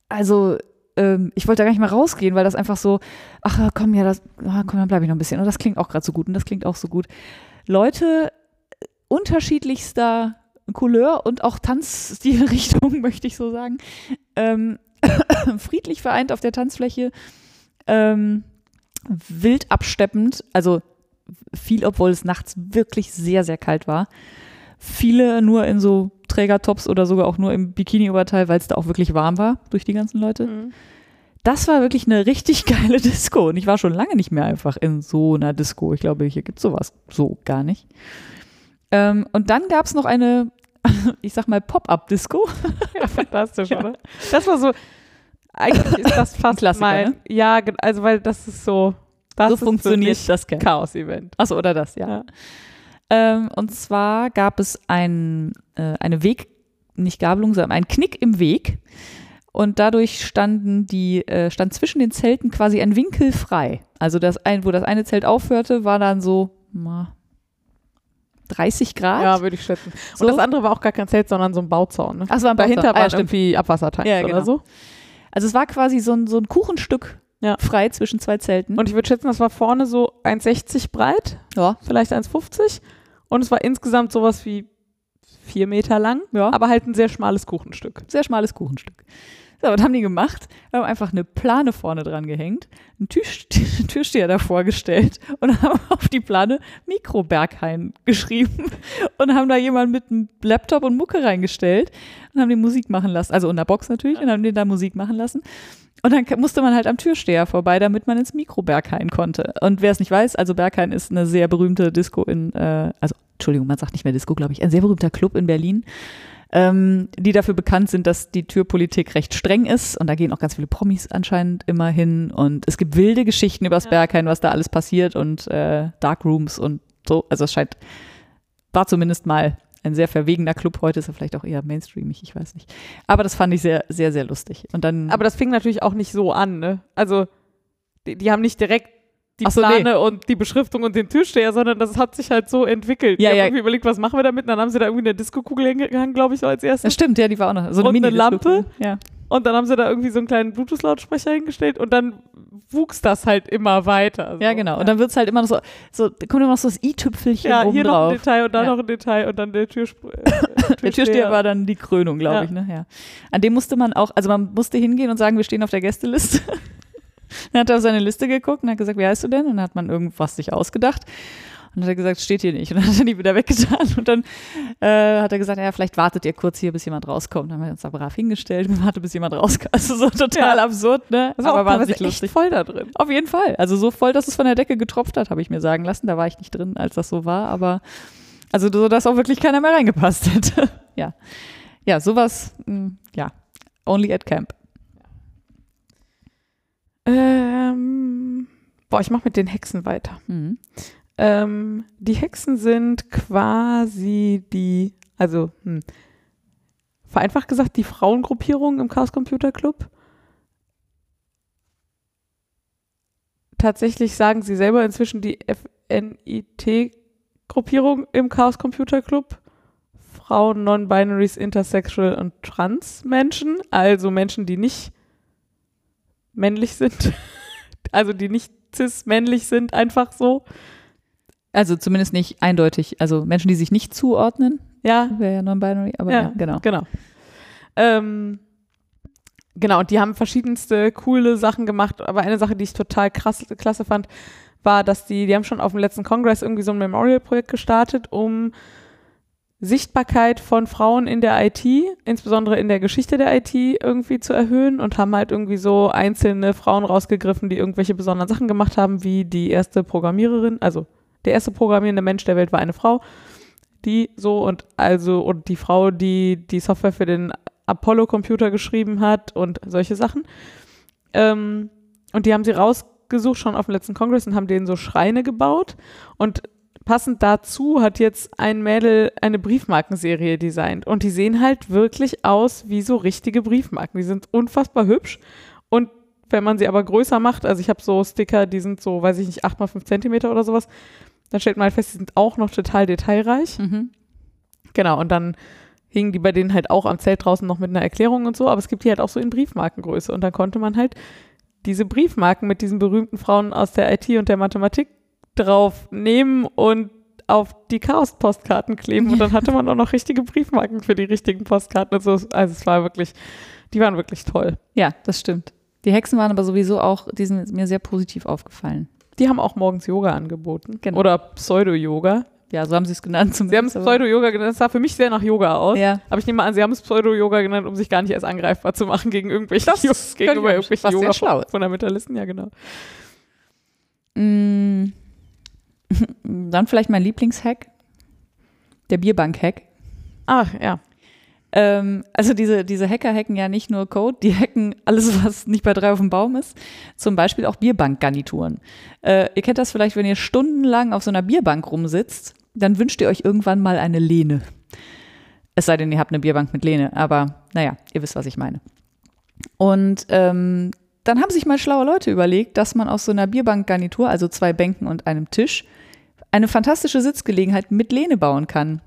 Speaker 1: Also ähm, ich wollte da gar nicht mal rausgehen, weil das einfach so, ach komm, ja, das, ah, komm, dann bleibe ich noch ein bisschen. Und das klingt auch gerade so gut und das klingt auch so gut. Leute unterschiedlichster Couleur und auch Tanzstilrichtung, [laughs] möchte ich so sagen. Ähm, [coughs] friedlich vereint auf der Tanzfläche, ähm, wild absteppend, also viel, obwohl es nachts wirklich sehr, sehr kalt war. Viele nur in so Trägertops oder sogar auch nur im Bikini-Oberteil, weil es da auch wirklich warm war durch die ganzen Leute.
Speaker 2: Mhm.
Speaker 1: Das war wirklich eine richtig [laughs] geile Disco und ich war schon lange nicht mehr einfach in so einer Disco. Ich glaube, hier gibt es sowas so gar nicht. Ähm, und dann gab es noch eine, [laughs] ich sag mal, Pop-Up-Disco. [laughs]
Speaker 2: Ja, fantastisch,
Speaker 1: Ja.
Speaker 2: oder? Das war so, eigentlich ist das fast
Speaker 1: Klassiker,
Speaker 2: mein,
Speaker 1: ne?
Speaker 2: ja, also weil das ist so, das
Speaker 1: so
Speaker 2: ist
Speaker 1: funktioniert das.
Speaker 2: Chaos-Event.
Speaker 1: Achso, oder das, ja.
Speaker 2: Ja.
Speaker 1: Ähm, und zwar gab es ein, äh, eine Weg, nicht Gabelung, sondern einen Knick im Weg. Und dadurch standen die, äh, stand zwischen den Zelten quasi ein Winkel frei. Also das ein, wo das eine Zelt aufhörte, war dann so na, 30 Grad.
Speaker 2: Ja, würde ich schätzen.
Speaker 1: So.
Speaker 2: Und das andere war auch gar kein Zelt, sondern so ein Bauzaun. Ne?
Speaker 1: Ach, war ein
Speaker 2: Dahinter
Speaker 1: Bauzaun. Ah, ja,
Speaker 2: waren
Speaker 1: stimmt.
Speaker 2: irgendwie Abwassertanks
Speaker 1: Ja, genau.
Speaker 2: oder so.
Speaker 1: Also es war quasi so ein, so ein Kuchenstück
Speaker 2: Ja.
Speaker 1: frei zwischen zwei Zelten.
Speaker 2: Und ich würde schätzen, das war vorne so 1,60 breit,
Speaker 1: ja,
Speaker 2: vielleicht 1,50. Und es war insgesamt sowas wie vier Meter lang,
Speaker 1: ja.
Speaker 2: aber halt ein sehr schmales Kuchenstück.
Speaker 1: sehr schmales Kuchenstück. So, was haben die gemacht? Wir haben einfach eine Plane vorne dran gehängt, einen Tisch, [laughs] Türsteher davor gestellt und haben [laughs] auf die Plane Mikroberghain geschrieben [laughs] und haben da jemanden mit einem Laptop und Mucke reingestellt und haben den Musik machen lassen. Also in der Box natürlich und haben den da Musik machen lassen. Und dann musste man halt am Türsteher vorbei, damit man ins Mikroberghain konnte. Und wer es nicht weiß, also Berghain ist eine sehr berühmte Disco in, äh, also Entschuldigung, man sagt nicht mehr Disco, glaube ich, ein sehr berühmter Club in Berlin ähm, die dafür bekannt sind, dass die Türpolitik recht streng ist. Und da gehen auch ganz viele Promis anscheinend immer hin. Und es gibt wilde Geschichten übers
Speaker 2: Ja.
Speaker 1: Berghain, was da alles passiert und äh, Darkrooms und so. Also es scheint, war zumindest mal ein sehr verwegener Club. Heute ist er vielleicht auch eher mainstreamig, ich weiß nicht. Aber das fand ich sehr, sehr, sehr lustig. Und dann,
Speaker 2: Aber das fing natürlich auch nicht so an, ne? Also, die, die haben nicht direkt die
Speaker 1: so,
Speaker 2: Plane und die Beschriftung und den Türsteher, sondern das hat sich halt so entwickelt.
Speaker 1: Ja,
Speaker 2: die haben
Speaker 1: ja.
Speaker 2: irgendwie überlegt, was machen wir damit? Und dann haben sie da irgendwie eine Disco-Kugel hingehangen, glaube ich, als
Speaker 1: das
Speaker 2: erstes.
Speaker 1: stimmt, ja, die war auch noch. So
Speaker 2: Und eine. Lampe?
Speaker 1: Ja.
Speaker 2: Und dann haben sie da irgendwie so einen kleinen Bluetooth-Lautsprecher hingestellt und dann wuchs das halt immer weiter. So.
Speaker 1: ja, genau. Und dann wird es halt immer noch so, so, da kommt immer noch so das i-Tüpfelchen
Speaker 2: ja,
Speaker 1: oben
Speaker 2: hier noch
Speaker 1: drauf.
Speaker 2: ein Detail und da
Speaker 1: Ja.
Speaker 2: noch ein Detail und dann der Türspr äh, [laughs]
Speaker 1: Der Türsteher war dann die Krönung, glaube
Speaker 2: Ja.
Speaker 1: ich. Ne? Ja. An dem musste man auch, also man musste hingehen und sagen, wir stehen auf der Gästeliste. Dann hat er auf seine Liste geguckt und hat gesagt, wie heißt du denn? Und dann hat man irgendwas sich ausgedacht. Und dann hat er gesagt, steht hier nicht. Und dann hat er die wieder weggetan. Und dann äh, hat er gesagt, ja, vielleicht wartet ihr kurz hier, bis jemand rauskommt. Dann haben wir uns da brav hingestellt und [laughs] wartet, bis jemand rauskommt. Also so total
Speaker 2: Ja.
Speaker 1: absurd, ne?
Speaker 2: War
Speaker 1: Aber wahnsinnig
Speaker 2: echt
Speaker 1: lustig.
Speaker 2: voll da drin.
Speaker 1: Auf jeden Fall. Also so voll, dass es von der Decke getropft hat, habe ich mir sagen lassen. Da war ich nicht drin, als das so war. Aber also so, dass auch wirklich keiner mehr reingepasst hätte. [laughs] ja. Ja, sowas, mh, ja. Only at Camp.
Speaker 2: Ähm, boah, ich mache mit den Hexen weiter.
Speaker 1: Mhm.
Speaker 2: Ähm, die Hexen sind quasi die, also hm, vereinfacht gesagt, die Frauengruppierung im Chaos Computer Club. Tatsächlich sagen sie selber inzwischen die FNIT-Gruppierung im Chaos Computer Club. Frauen, Non-Binaries, Intersexual und Trans-Menschen, also Menschen, die nicht männlich sind, [laughs] also die nicht cis-männlich sind, einfach so.
Speaker 1: Also zumindest nicht eindeutig. Also Menschen, die sich nicht zuordnen,
Speaker 2: Ja,
Speaker 1: wäre ja non-binary, aber ja,
Speaker 2: Ja,
Speaker 1: genau.
Speaker 2: Genau. Ähm, genau, und die haben verschiedenste coole Sachen gemacht, aber eine Sache, die ich total krass, klasse fand, war, dass die, die haben schon auf dem letzten Kongress irgendwie so ein Memorial-Projekt gestartet, um Sichtbarkeit von Frauen in der IT, insbesondere in der Geschichte der IT, irgendwie zu erhöhen und haben halt irgendwie so einzelne Frauen rausgegriffen, die irgendwelche besonderen Sachen gemacht haben, wie die erste Programmiererin, also der erste programmierende Mensch der Welt war eine Frau, die so und also und die Frau, die die Software für den Apollo-Computer geschrieben hat und solche Sachen. Ähm, und die haben sie rausgesucht schon auf dem letzten Kongress und haben denen so Schreine gebaut und passend dazu hat jetzt ein Mädel eine Briefmarkenserie designt und die sehen halt wirklich aus wie so richtige Briefmarken. Die sind unfassbar hübsch und wenn man sie aber größer macht, also ich habe so Sticker, die sind so, weiß ich nicht, 8 mal 5 Zentimeter oder sowas, dann stellt man halt fest, die sind auch noch total detailreich.
Speaker 1: Mhm.
Speaker 2: Genau, und dann hingen die bei denen halt auch am Zelt draußen noch mit einer Erklärung und so, aber es gibt die halt auch so in Briefmarkengröße und dann konnte man halt diese Briefmarken mit diesen berühmten Frauen aus der IT und der Mathematik drauf nehmen und auf die Chaos-Postkarten kleben und dann hatte man auch noch richtige Briefmarken für die richtigen Postkarten so. Also es war wirklich, die waren wirklich toll.
Speaker 1: Ja, das stimmt. Die Hexen waren aber sowieso auch, die sind mir sehr positiv aufgefallen.
Speaker 2: Die haben auch morgens Yoga angeboten.
Speaker 1: Genau.
Speaker 2: Oder Pseudo-Yoga.
Speaker 1: Ja, so haben sie es genannt.
Speaker 2: Sie haben es Pseudo-Yoga genannt. Das sah für mich sehr nach Yoga aus.
Speaker 1: Ja,
Speaker 2: Aber ich nehme an, sie haben es Pseudo-Yoga genannt, um sich gar nicht erst angreifbar zu machen gegen irgendwelche
Speaker 1: Das
Speaker 2: gegenüber irgendwelchen
Speaker 1: was sehr
Speaker 2: Yoga
Speaker 1: schlau ist.
Speaker 2: Fundamentalisten, ja genau.
Speaker 1: Mm. [laughs] Dann vielleicht mein Lieblingshack. Der Bierbank-Hack.
Speaker 2: Ach, ja.
Speaker 1: Ähm, also diese, diese Hacker hacken ja nicht nur Code, die hacken alles, was nicht bei drei auf dem Baum ist. Zum Beispiel auch Bierbankgarnituren. Äh, ihr kennt das vielleicht, wenn ihr stundenlang auf so einer Bierbank rumsitzt, dann wünscht ihr euch irgendwann mal eine Lehne. Es sei denn, ihr habt eine Bierbank mit Lehne, aber naja, ihr wisst, was ich meine. Und ähm, dann haben sich mal schlaue Leute überlegt, dass man aus so einer Bierbankgarnitur, also zwei Bänken und einem Tisch, eine fantastische Sitzgelegenheit mit Lehne bauen kann.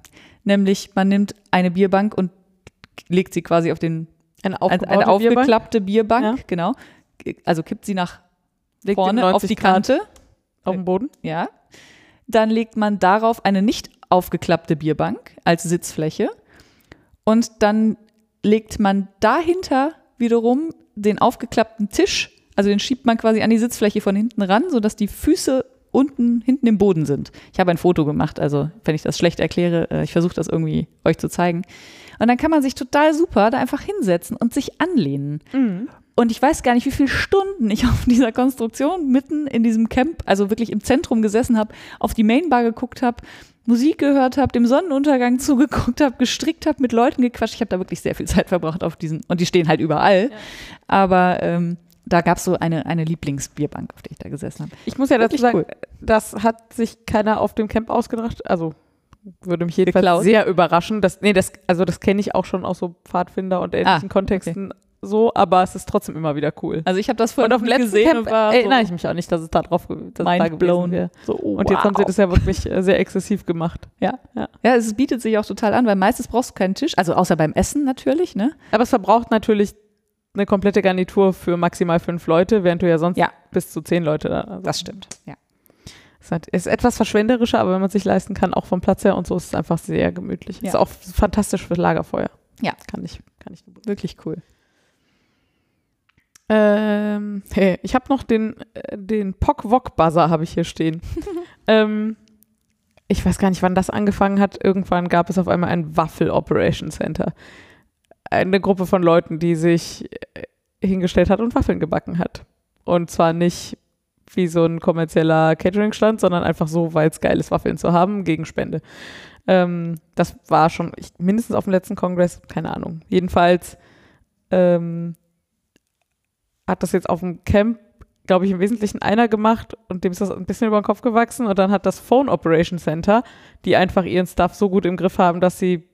Speaker 1: Nämlich, man nimmt eine Bierbank und legt sie quasi auf den
Speaker 2: Eine
Speaker 1: eine,
Speaker 2: aufgebaute
Speaker 1: eine
Speaker 2: Bierbank.
Speaker 1: aufgeklappte Bierbank,
Speaker 2: Ja.
Speaker 1: genau. Also kippt sie nach
Speaker 2: Legt
Speaker 1: vorne auf
Speaker 2: 90
Speaker 1: die
Speaker 2: Grad
Speaker 1: Kante,
Speaker 2: auf den Boden.
Speaker 1: ja. Dann legt man darauf eine nicht aufgeklappte Bierbank als Sitzfläche und dann legt man dahinter wiederum den aufgeklappten Tisch, also den schiebt man quasi an die Sitzfläche von hinten ran, sodass die Füße unten hinten im Boden sind. Ich habe ein Foto gemacht, also wenn ich das schlecht erkläre, äh, ich versuche das irgendwie euch zu zeigen. Und dann kann man sich total super da einfach hinsetzen und sich anlehnen. Und ich weiß gar nicht, wie viele Stunden ich auf dieser Konstruktion mitten in diesem Camp, also wirklich im Zentrum gesessen habe, auf die Mainbar geguckt habe, Musik gehört habe, dem Sonnenuntergang zugeguckt habe, gestrickt habe, mit Leuten gequatscht. Ich habe da wirklich sehr viel Zeit verbracht auf diesen, und die stehen halt überall. Aber ähm, da gab es so eine, eine Lieblingsbierbank, auf der ich da gesessen habe.
Speaker 2: Ich muss ja dazu sagen,
Speaker 1: cool.
Speaker 2: das hat sich keiner auf dem Camp ausgedacht. Also würde mich jedenfalls
Speaker 1: Geklaut.
Speaker 2: sehr überraschen. Das, nee, das, also das kenne ich auch schon aus so Pfadfinder und ähnlichen
Speaker 1: Ah,
Speaker 2: Kontexten so, aber es ist trotzdem immer wieder cool.
Speaker 1: Also ich habe das vorher
Speaker 2: Und auf dem letzten
Speaker 1: gesehen
Speaker 2: Camp
Speaker 1: und war
Speaker 2: erinnere
Speaker 1: so
Speaker 2: ich mich auch nicht, dass es da drauf dass es da
Speaker 1: mind
Speaker 2: gewesen
Speaker 1: blown.
Speaker 2: wäre.
Speaker 1: So, oh,
Speaker 2: Und jetzt haben sie
Speaker 1: wow.
Speaker 2: das ja wirklich äh, sehr exzessiv gemacht.
Speaker 1: Ja.
Speaker 2: Ja.
Speaker 1: ja, es bietet sich auch total an, weil meistens brauchst du keinen Tisch, also außer beim Essen natürlich, ne?
Speaker 2: Aber es verbraucht natürlich eine komplette Garnitur für maximal fünf Leute, während du ja sonst
Speaker 1: Ja.
Speaker 2: bis zu zehn Leute da. Also
Speaker 1: Das stimmt. Ja.
Speaker 2: Es ist etwas verschwenderischer, aber wenn man sich leisten kann, auch vom Platz her und so, ist es einfach sehr gemütlich.
Speaker 1: Ja.
Speaker 2: Ist auch fantastisch fürs Lagerfeuer.
Speaker 1: Ja.
Speaker 2: Kann ich, kann ich.
Speaker 1: Wirklich cool.
Speaker 2: Ähm, hey, ich habe noch den, äh, den Pock-Wok-Buzzer habe ich hier stehen. [laughs] ähm, ich weiß gar nicht, wann das angefangen hat. Irgendwann gab es auf einmal ein Waffel-Operation Center. Eine Gruppe von Leuten, die sich äh, hingestellt hat und Waffeln gebacken hat. Und zwar nicht wie so ein kommerzieller Catering-Stand, sondern einfach so, weil es geil ist, Waffeln zu haben, gegen Spende. Ähm, das war schon ich, mindestens auf dem letzten Kongress, keine Ahnung. Jedenfalls ähm, hat das jetzt auf dem Camp, glaube ich, im Wesentlichen einer gemacht und dem ist das ein bisschen über den Kopf gewachsen und dann hat das Phone Operation Center, die einfach ihren Stuff so gut im Griff haben, dass sie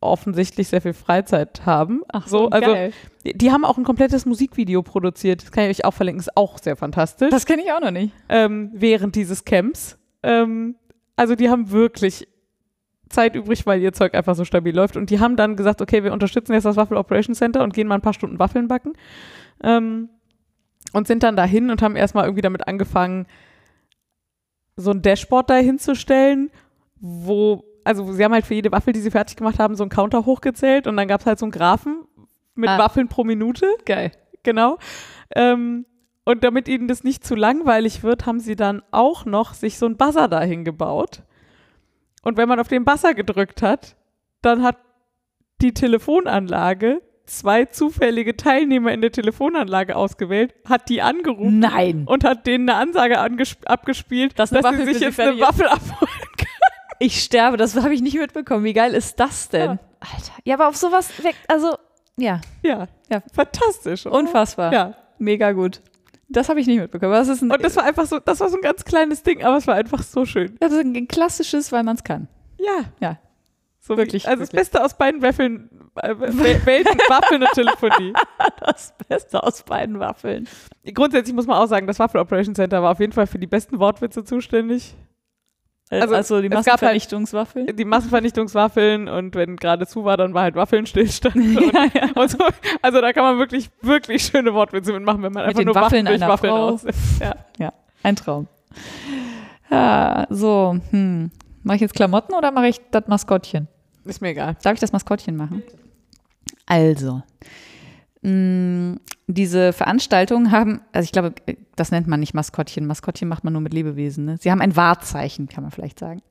Speaker 2: offensichtlich sehr viel Freizeit haben.
Speaker 1: Ach
Speaker 2: so, also
Speaker 1: geil.
Speaker 2: die, die haben auch ein komplettes Musikvideo produziert. Das kann ich euch auch verlinken, ist auch sehr fantastisch.
Speaker 1: Das kenne ich auch noch nicht.
Speaker 2: ähm, während dieses Camps. Ähm, also die haben wirklich Zeit übrig, weil ihr Zeug einfach so stabil läuft. Und die haben dann gesagt, okay, wir unterstützen jetzt das Waffel Operation Center und gehen mal ein paar Stunden Waffeln backen. Ähm, und sind dann dahin und haben erstmal irgendwie damit angefangen, so ein Dashboard da hinzustellen, wo, also sie haben halt für jede Waffel, die sie fertig gemacht haben, so einen Counter hochgezählt und dann gab es halt so einen Graphen mit
Speaker 1: Ah.
Speaker 2: Waffeln pro Minute.
Speaker 1: Geil.
Speaker 2: Genau. Ähm, und damit ihnen das nicht zu langweilig wird, haben sie dann auch noch sich so ein Buzzer dahin gebaut. Und wenn man auf den Buzzer gedrückt hat, dann hat die Telefonanlage zwei zufällige Teilnehmer in der Telefonanlage ausgewählt, hat die angerufen
Speaker 1: Nein.
Speaker 2: und hat denen eine Ansage abgespielt,
Speaker 1: Dass
Speaker 2: dass, sie sich jetzt eine. Waffel abholen.
Speaker 1: Ich sterbe, das habe ich nicht mitbekommen. Wie geil ist das denn?
Speaker 2: Ja.
Speaker 1: Alter. Ja, aber auf sowas weg, also, ja,
Speaker 2: Ja,
Speaker 1: Ja.
Speaker 2: fantastisch. oder?
Speaker 1: unfassbar.
Speaker 2: Ja.
Speaker 1: Mega gut. Das habe ich nicht mitbekommen. Das ist ein,
Speaker 2: Und das war einfach so, das war so ein ganz kleines Ding, aber es war einfach so schön.
Speaker 1: das ist ein klassisches, weil man es kann.
Speaker 2: Ja.
Speaker 1: Ja.
Speaker 2: So
Speaker 1: Wirklich.
Speaker 2: Also
Speaker 1: wirklich.
Speaker 2: das Beste aus beiden Waffeln, äh, Wel- Welten, [laughs] Waffeln und Telefonie.
Speaker 1: Das Beste aus beiden Waffeln.
Speaker 2: Grundsätzlich muss man auch sagen, das Waffel Operation Center war auf jeden Fall für die besten Wortwitze zuständig.
Speaker 1: Also,
Speaker 2: Also,
Speaker 1: also die
Speaker 2: halt-
Speaker 1: Massenvernichtungswaffeln.
Speaker 2: Die Massenvernichtungswaffeln und wenn gerade zu war, dann war halt Waffelnstillstand. [laughs]
Speaker 1: Ja, ja.
Speaker 2: und so. Also da kann man wirklich, wirklich schöne Wortwitze mitmachen, wenn man einfach
Speaker 1: den
Speaker 2: nur
Speaker 1: Waffeln
Speaker 2: Waffeln durch Waffeln
Speaker 1: Frau.
Speaker 2: aussetzt. [laughs] Ja.
Speaker 1: Ein Traum. Ja, so, hm. Mache ich jetzt Klamotten oder mache ich das Maskottchen?
Speaker 2: Ist mir egal.
Speaker 1: Darf ich das Maskottchen machen? Also, mh, diese Veranstaltungen haben, also ich glaube, das nennt man nicht Maskottchen. Maskottchen macht man nur mit Lebewesen. Ne? Sie haben ein Wahrzeichen, kann man vielleicht sagen.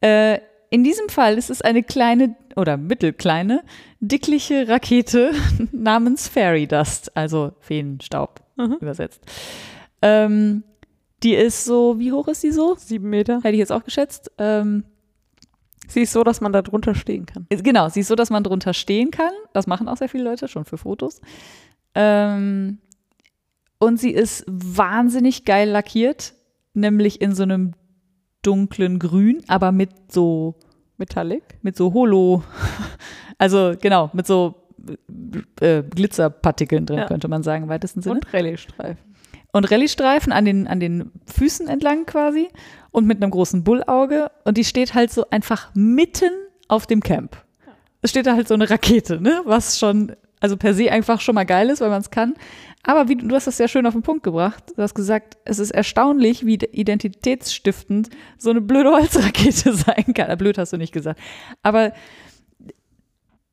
Speaker 1: Äh, in diesem Fall ist es eine kleine oder mittelkleine, dickliche Rakete [laughs] namens Fairy Dust, also Feenstaub
Speaker 2: Mhm.
Speaker 1: übersetzt. Ähm, die ist so, wie hoch ist die so?
Speaker 2: Sieben Meter.
Speaker 1: Hätte ich jetzt auch geschätzt. Ähm,
Speaker 2: Sie ist so, dass man da drunter stehen kann.
Speaker 1: Genau, sie ist so, dass man drunter stehen kann. Das machen auch sehr viele Leute, schon für Fotos. Ähm, und sie ist wahnsinnig geil lackiert, nämlich in so einem dunklen Grün, aber mit so,
Speaker 2: Metallic.
Speaker 1: mit so Holo, [laughs] also genau, mit so äh, Glitzerpartikeln drin,
Speaker 2: Ja.
Speaker 1: könnte man sagen, im weitesten Sinne.
Speaker 2: Und Rallye-Streifen.
Speaker 1: Und Rallye-Streifen an den, an den Füßen entlang quasi und mit einem großen Bullauge. Und die steht halt so einfach mitten auf dem Camp. Es steht da halt so eine Rakete, ne? Was schon, also per se einfach schon mal geil ist, weil man es kann. Aber wie, du hast das sehr schön auf den Punkt gebracht. Du hast gesagt, es ist erstaunlich, wie identitätsstiftend so eine blöde Holzrakete [laughs] sein kann. Blöd hast du nicht gesagt. Aber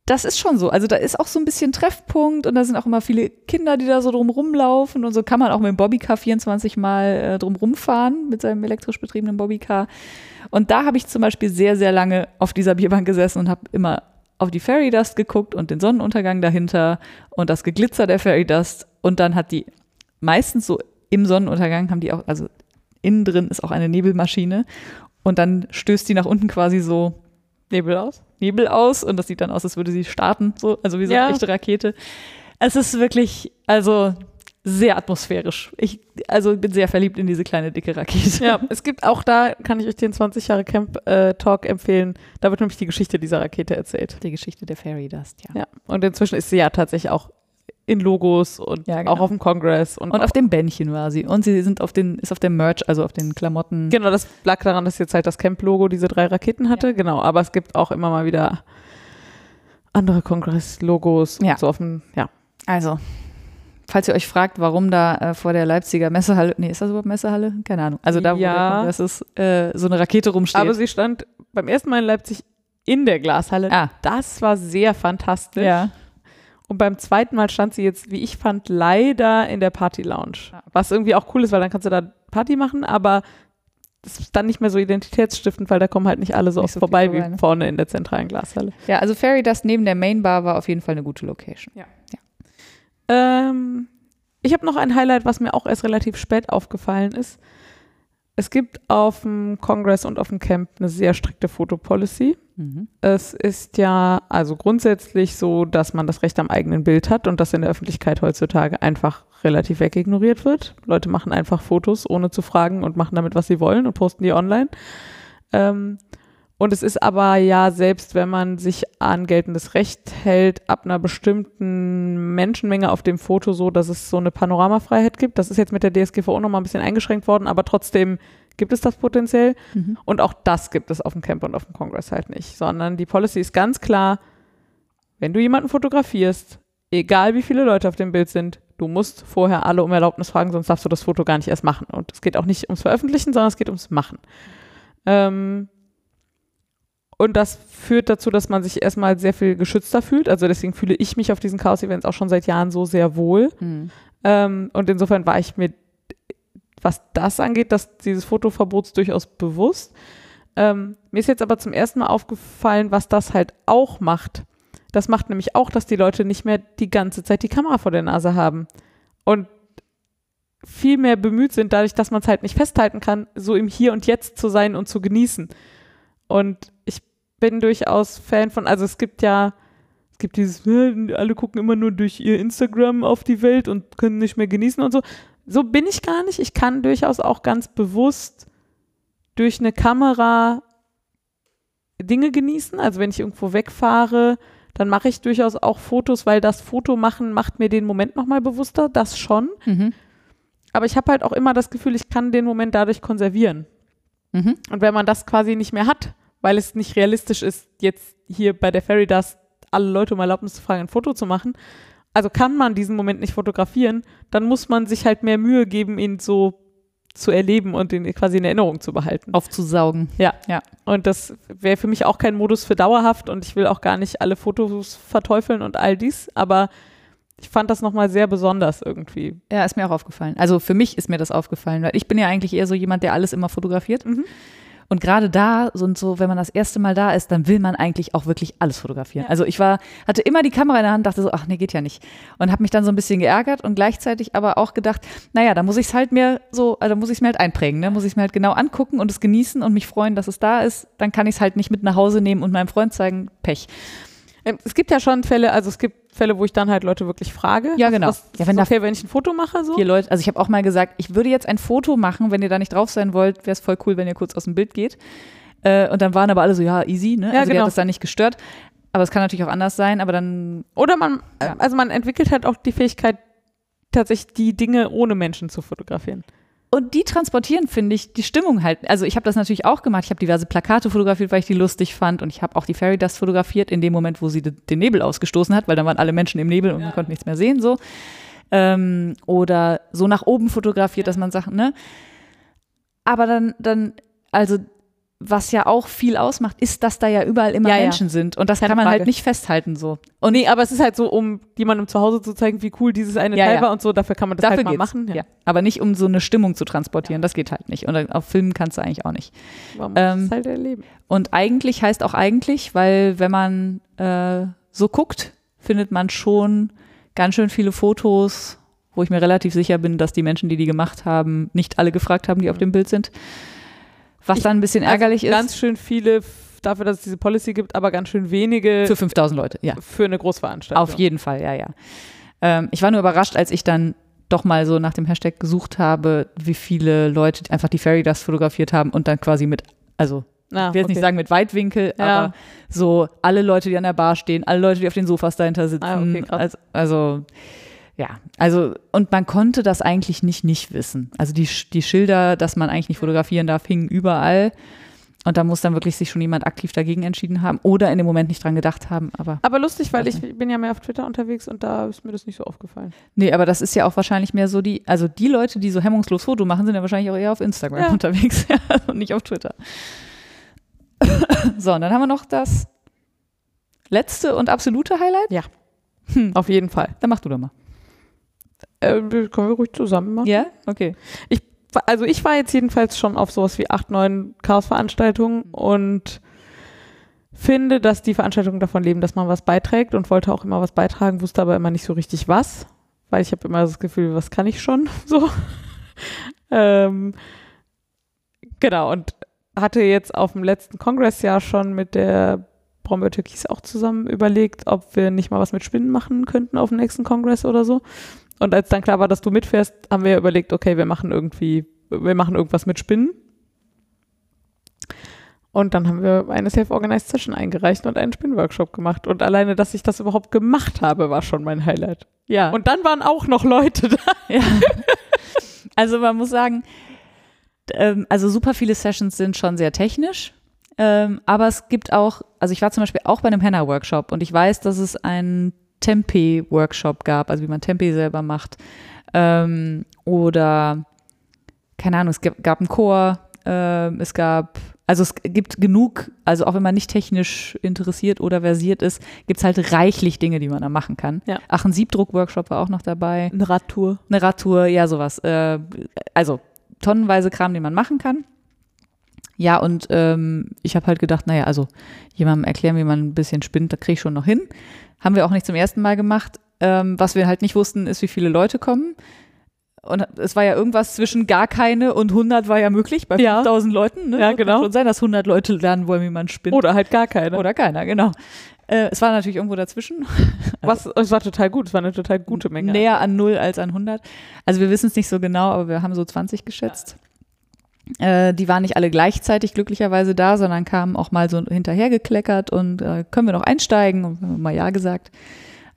Speaker 1: das ist schon so. Also da ist auch so ein bisschen Treffpunkt und da sind auch immer viele Kinder, die da so drum rumlaufen und so kann man auch mit dem Bobbycar 24 Mal äh, drum rumfahren, mit seinem elektrisch betriebenen Bobbycar. Und da habe ich zum Beispiel sehr, sehr lange auf dieser Bierbank gesessen und habe immer auf die Fairy Dust geguckt und den Sonnenuntergang dahinter und das Geglitzer der Fairy Dust. Und dann hat die meistens so im Sonnenuntergang haben die auch, also innen drin ist auch eine Nebelmaschine und dann stößt die nach unten quasi so
Speaker 2: Nebel aus.
Speaker 1: Nebel aus und das sieht dann aus, als würde sie starten, so, also wie so
Speaker 2: Ja.
Speaker 1: eine echte Rakete. Es ist wirklich, also sehr atmosphärisch. Ich, also bin sehr verliebt in diese kleine dicke Rakete.
Speaker 2: Ja, es gibt auch da, kann ich euch den 20 Jahre Camp äh, Talk empfehlen. Da wird nämlich die Geschichte dieser Rakete erzählt.
Speaker 1: Die Geschichte der Fairy Dust, ja.
Speaker 2: Ja. Und inzwischen ist sie ja tatsächlich auch in Logos und
Speaker 1: Ja, genau.
Speaker 2: auch auf dem Kongress. Und,
Speaker 1: Und auf dem Bändchen war sie. Und sie sind auf den, ist auf dem Merch, also auf den Klamotten.
Speaker 2: Genau, das lag daran, dass jetzt halt das Camp-Logo diese drei Raketen hatte. Genau, aber es gibt auch immer mal wieder andere Kongress-Logos
Speaker 1: Ja.
Speaker 2: so auf dem, ja.
Speaker 1: Also, falls ihr euch fragt, warum da äh, vor der Leipziger Messehalle, nee, ist das überhaupt Messehalle? Keine Ahnung. Also da, wo
Speaker 2: Ja.
Speaker 1: Kongress ist, äh, so eine Rakete rumsteht.
Speaker 2: Aber sie stand beim ersten Mal in Leipzig in der Glashalle.
Speaker 1: ah,
Speaker 2: Das war sehr fantastisch.
Speaker 1: ja.
Speaker 2: Und beim zweiten Mal stand sie jetzt, wie ich fand, leider in der Party Lounge. Was irgendwie auch cool ist, weil dann kannst du da Party machen, aber das ist dann nicht mehr so identitätsstiftend, weil da kommen halt nicht alle so
Speaker 1: Nicht
Speaker 2: oft
Speaker 1: so
Speaker 2: vorbei, wie
Speaker 1: ne?
Speaker 2: vorne in der zentralen Glashalle.
Speaker 1: Ja, also Fairy Dust neben der Main Bar war auf jeden Fall eine gute Location.
Speaker 2: Ähm, ich habe noch ein Highlight, was mir auch erst relativ spät aufgefallen ist. Es gibt auf dem Congress und auf dem Camp eine sehr strikte Fotopolicy.
Speaker 1: Mhm.
Speaker 2: Es ist ja also grundsätzlich so, dass man das Recht am eigenen Bild hat und das in der Öffentlichkeit heutzutage einfach relativ wegignoriert wird. Leute machen einfach Fotos, ohne zu fragen und machen damit, was sie wollen und posten die online. Ähm, und es ist aber ja, selbst wenn man sich an geltendes Recht hält, ab einer bestimmten Menschenmenge auf dem Foto so, dass es so eine Panoramafreiheit gibt. Das ist jetzt mit der DSGVO nochmal ein bisschen eingeschränkt worden, aber trotzdem gibt es das potenziell.
Speaker 1: Mhm.
Speaker 2: Und auch das gibt es auf dem Camp und auf dem Kongress halt nicht, sondern die Policy ist ganz klar, wenn du jemanden fotografierst, egal wie viele Leute auf dem Bild sind, du musst vorher alle um Erlaubnis fragen, sonst darfst du das Foto gar nicht erst machen. Und es geht auch nicht ums Veröffentlichen, sondern es geht ums Machen. Ähm, und das führt dazu, dass man sich erstmal sehr viel geschützter fühlt. Also deswegen fühle ich mich auf diesen Chaos-Events auch schon seit Jahren so sehr wohl.
Speaker 1: Mhm.
Speaker 2: Ähm, und insofern war ich mir, was das angeht, dass dieses Fotoverbots durchaus bewusst. Ähm, mir ist jetzt aber zum ersten Mal aufgefallen, was das halt auch macht. Das macht nämlich auch, dass die Leute nicht mehr die ganze Zeit die Kamera vor der Nase haben. Und viel mehr bemüht sind, dadurch, dass man es halt nicht festhalten kann, so im Hier und Jetzt zu sein und zu genießen. Und ich bin durchaus Fan von, also es gibt ja, es gibt dieses, alle gucken immer nur durch ihr Instagram auf die Welt und können nicht mehr genießen und so. So bin ich gar nicht. Ich kann durchaus auch ganz bewusst durch eine Kamera Dinge genießen. Also wenn ich irgendwo wegfahre, dann mache ich durchaus auch Fotos, weil das Foto machen macht mir den Moment nochmal bewusster, das schon.
Speaker 1: Mhm.
Speaker 2: Aber ich habe halt auch immer das Gefühl, ich kann den Moment dadurch konservieren.
Speaker 1: Mhm.
Speaker 2: Und wenn man das quasi nicht mehr hat, weil es nicht realistisch ist, jetzt hier bei der Fairy Dust alle Leute um Erlaubnis zu fragen, ein Foto zu machen, also kann man diesen Moment nicht fotografieren, dann muss man sich halt mehr Mühe geben, ihn so zu erleben und ihn quasi in Erinnerung zu behalten.
Speaker 1: Aufzusaugen.
Speaker 2: Ja.
Speaker 1: Ja.
Speaker 2: Und das wäre für mich auch kein Modus für dauerhaft und ich will auch gar nicht alle Fotos verteufeln und all dies, aber ich fand das nochmal sehr besonders irgendwie.
Speaker 1: Ja, ist mir auch aufgefallen. Also für mich ist mir das aufgefallen, weil ich bin ja eigentlich eher so jemand, der alles immer fotografiert.
Speaker 2: Mhm.
Speaker 1: Und gerade da und so, wenn man das erste Mal da ist, dann will man eigentlich auch wirklich alles fotografieren.
Speaker 2: Ja.
Speaker 1: Also ich war, hatte immer die Kamera in der Hand, dachte so, ach nee, geht ja nicht. Und habe mich dann so ein bisschen geärgert und gleichzeitig aber auch gedacht, naja, da muss ich es halt mir so, also muss ich es mir halt einprägen, ne? muss ich es mir halt genau angucken und es genießen und mich freuen, dass es da ist. Dann kann ich es halt nicht mit nach Hause nehmen und meinem Freund zeigen, Pech.
Speaker 2: Ähm, Es gibt ja schon Fälle, also es gibt Fälle, wo ich dann halt Leute wirklich frage.
Speaker 1: Ja, genau.
Speaker 2: Was,
Speaker 1: Ja, wenn
Speaker 2: okay, wenn ich ein Foto mache, so.
Speaker 1: Vier Leute, also ich habe auch mal gesagt, ich würde jetzt ein Foto machen, wenn ihr da nicht drauf sein wollt, wäre es voll cool, wenn ihr kurz aus dem Bild geht. Äh, und dann waren aber alle so, ja, easy, ne?
Speaker 2: Ja,
Speaker 1: also die
Speaker 2: genau.
Speaker 1: hat das dann nicht gestört. Aber es kann natürlich auch anders sein, aber dann,
Speaker 2: Oder man,
Speaker 1: Ja.
Speaker 2: also man entwickelt halt auch die Fähigkeit, tatsächlich die Dinge ohne Menschen zu fotografieren.
Speaker 1: Und die transportieren, finde ich, die Stimmung halt. Also ich habe das natürlich auch gemacht. Ich habe diverse Plakate fotografiert, weil ich die lustig fand. Und ich habe auch die Fairy Dust fotografiert in dem Moment, wo sie de- den Nebel ausgestoßen hat, weil dann waren alle Menschen im Nebel und man konnte nichts mehr sehen, so. Ähm, oder so nach oben fotografiert, dass man sagt, ne? Aber dann, dann, also was ja auch viel ausmacht, ist, dass da ja überall immer
Speaker 2: Ja, ja.
Speaker 1: Menschen sind. Und das
Speaker 2: Keine
Speaker 1: kann man
Speaker 2: Frage.
Speaker 1: halt nicht festhalten so.
Speaker 2: Und nee, aber es ist halt so, um jemandem zu Hause zu zeigen, wie cool dieses eine
Speaker 1: Ja,
Speaker 2: Teil
Speaker 1: ja.
Speaker 2: war und so, dafür kann man das
Speaker 1: Dafür
Speaker 2: halt mal
Speaker 1: geht's.
Speaker 2: machen.
Speaker 1: Ja. Aber nicht, um so eine Stimmung zu transportieren. Das geht halt nicht. Und auf Filmen kannst du eigentlich auch nicht.
Speaker 2: Man muss
Speaker 1: Ähm,
Speaker 2: es halt erleben.
Speaker 1: Und eigentlich heißt auch eigentlich, weil wenn man äh, so guckt, findet man schon ganz schön viele Fotos, wo ich mir relativ sicher bin, dass die Menschen, die die gemacht haben, nicht alle gefragt haben, die auf dem Bild sind. Was
Speaker 2: Ich-
Speaker 1: dann ein bisschen ärgerlich
Speaker 2: also Ganz
Speaker 1: ist.
Speaker 2: schön viele dafür, dass es diese Policy gibt, aber ganz schön wenige
Speaker 1: Für 5000 Leute, ja.
Speaker 2: für eine Großveranstaltung.
Speaker 1: Auf jeden Fall, ja, ja. Ähm, ich war nur überrascht, als ich dann doch mal so nach dem Hashtag gesucht habe, wie viele Leute einfach die Fairy Dust fotografiert haben und dann quasi mit, also
Speaker 2: Ah,
Speaker 1: ich will jetzt nicht
Speaker 2: okay.
Speaker 1: sagen mit Weitwinkel,
Speaker 2: Ja.
Speaker 1: aber so alle Leute, die an der Bar stehen, alle Leute, die auf den Sofas dahinter sitzen.
Speaker 2: Ah, okay,
Speaker 1: also, also ja, also und man konnte das eigentlich nicht nicht wissen. Also die, die Schilder, dass man eigentlich nicht fotografieren darf, hingen überall. Und da muss dann wirklich sich schon jemand aktiv dagegen entschieden haben oder in dem Moment nicht dran gedacht haben. Aber
Speaker 2: Aber lustig, weil
Speaker 1: Weiß
Speaker 2: ich bin ja mehr auf Twitter unterwegs und da ist mir das nicht so aufgefallen.
Speaker 1: nee, aber das ist ja auch wahrscheinlich mehr so die, also die Leute, die so hemmungslos Foto machen, sind ja wahrscheinlich auch eher auf Instagram
Speaker 2: Ja.
Speaker 1: unterwegs [laughs] ja, und nicht auf Twitter. so, und dann haben wir noch das letzte und absolute Highlight.
Speaker 2: Auf jeden Fall.
Speaker 1: Dann mach du doch mal.
Speaker 2: Äh, können wir ruhig zusammen machen.
Speaker 1: Ja? Okay.
Speaker 2: Also ich war jetzt jedenfalls schon auf sowas wie acht, neun Chaos-Veranstaltungen und finde, dass die Veranstaltungen davon leben, dass man was beiträgt und wollte auch immer was beitragen, wusste aber immer nicht so richtig was, weil ich habe immer das Gefühl, was kann ich schon [laughs] so. ähm, genau, und hatte jetzt auf dem letzten Kongressjahr schon mit der Brombeer Türkis auch zusammen überlegt, ob wir nicht mal was mit Spinnen machen könnten auf dem nächsten Kongress oder so. Und als dann klar war, dass du mitfährst, haben wir überlegt, okay, wir machen irgendwie, wir machen irgendwas mit Spinnen. Und dann haben wir eine Self-Organized Session eingereicht und einen Spinnworkshop gemacht. Und alleine, dass ich das überhaupt gemacht habe, war schon mein Highlight.
Speaker 1: Ja.
Speaker 2: Und dann waren auch noch Leute da. [laughs]
Speaker 1: ja. Also man muss sagen, ähm, also super viele Sessions sind schon sehr technisch. Ähm, aber es gibt auch, also ich war zum Beispiel auch bei einem Henna-Workshop und ich weiß, dass es einen Tempe-Workshop gab, also wie man Tempe selber macht. Ähm, oder, keine Ahnung, es gab, gab einen Chor, äh, es gab, also es gibt genug, also auch wenn man nicht technisch interessiert oder versiert ist, gibt es halt reichlich Dinge, die man da machen kann.
Speaker 2: Ja.
Speaker 1: Ach, ein Siebdruck-Workshop war auch noch dabei.
Speaker 2: Eine Radtour.
Speaker 1: Eine Radtour, ja, sowas. Äh, also tonnenweise Kram, den man machen kann. Ja, und ähm, ich habe halt gedacht, naja, also jemandem erklären, wie man ein bisschen spinnt, da kriege ich schon noch hin. Haben wir auch nicht zum ersten Mal gemacht. Ähm, was wir halt nicht wussten, ist, wie viele Leute kommen. Und es war ja irgendwas zwischen gar keine und 100 war ja möglich bei
Speaker 2: Ja.
Speaker 1: 5000 Leuten. Ne?
Speaker 2: Ja, genau.
Speaker 1: Kann schon sein, dass 100 Leute lernen wollen, wie man spinnt.
Speaker 2: Oder halt gar keine.
Speaker 1: Oder keiner, genau. Äh, es war natürlich irgendwo dazwischen. [laughs]
Speaker 2: Was, es war total gut, es war eine total gute Menge.
Speaker 1: Näher an 0 als an 100. Also wir wissen es nicht so genau, aber wir haben so 20 geschätzt. Äh, die waren nicht alle gleichzeitig glücklicherweise da, sondern kamen auch mal so hinterhergekleckert und äh, können wir noch einsteigen? Und haben mal Ja gesagt.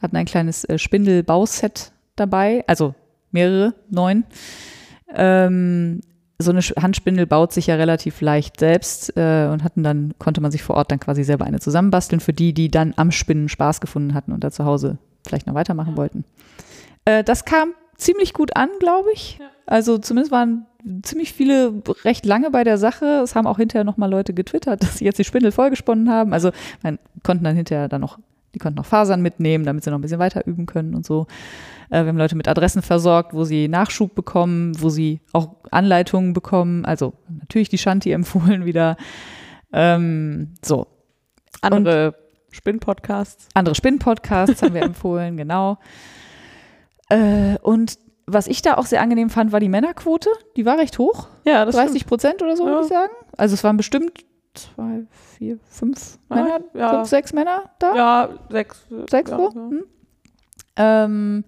Speaker 1: Hatten ein kleines äh, Spindelbauset dabei, also mehrere, neun. Ähm, so eine Handspindel baut sich ja relativ leicht selbst äh, und hatten dann, konnte man sich vor Ort dann quasi selber eine zusammenbasteln für die, die dann am Spinnen Spaß gefunden hatten und da zu Hause vielleicht noch weitermachen wollten. Äh, das kam ziemlich gut an, glaube ich. Also zumindest waren ziemlich viele recht lange bei der Sache. Es haben auch hinterher noch mal Leute getwittert, dass sie jetzt die Spindel vollgesponnen haben. Also man konnten dann hinterher dann noch, die konnten noch Fasern mitnehmen, damit sie noch ein bisschen weiter üben können und so. Äh, wir haben Leute mit Adressen versorgt, wo sie Nachschub bekommen, wo sie auch Anleitungen bekommen. Also natürlich die Shanti [laughs] empfohlen wieder. Ähm, so,
Speaker 2: Andere Spinn-Podcasts.
Speaker 1: andere Spinn-Podcasts haben wir [laughs] empfohlen, genau. Äh, und was ich da auch sehr angenehm fand, war die Männerquote. Die war recht hoch.
Speaker 2: Ja, das
Speaker 1: 30 Prozent oder so,
Speaker 2: Ja.
Speaker 1: würde ich sagen. Also es waren bestimmt zwei, vier, fünf
Speaker 2: Ja,
Speaker 1: Männer,
Speaker 2: ja.
Speaker 1: fünf, sechs Männer da.
Speaker 2: Ja, sechs.
Speaker 1: Sechs
Speaker 2: ja,
Speaker 1: so? Hm. Ähm,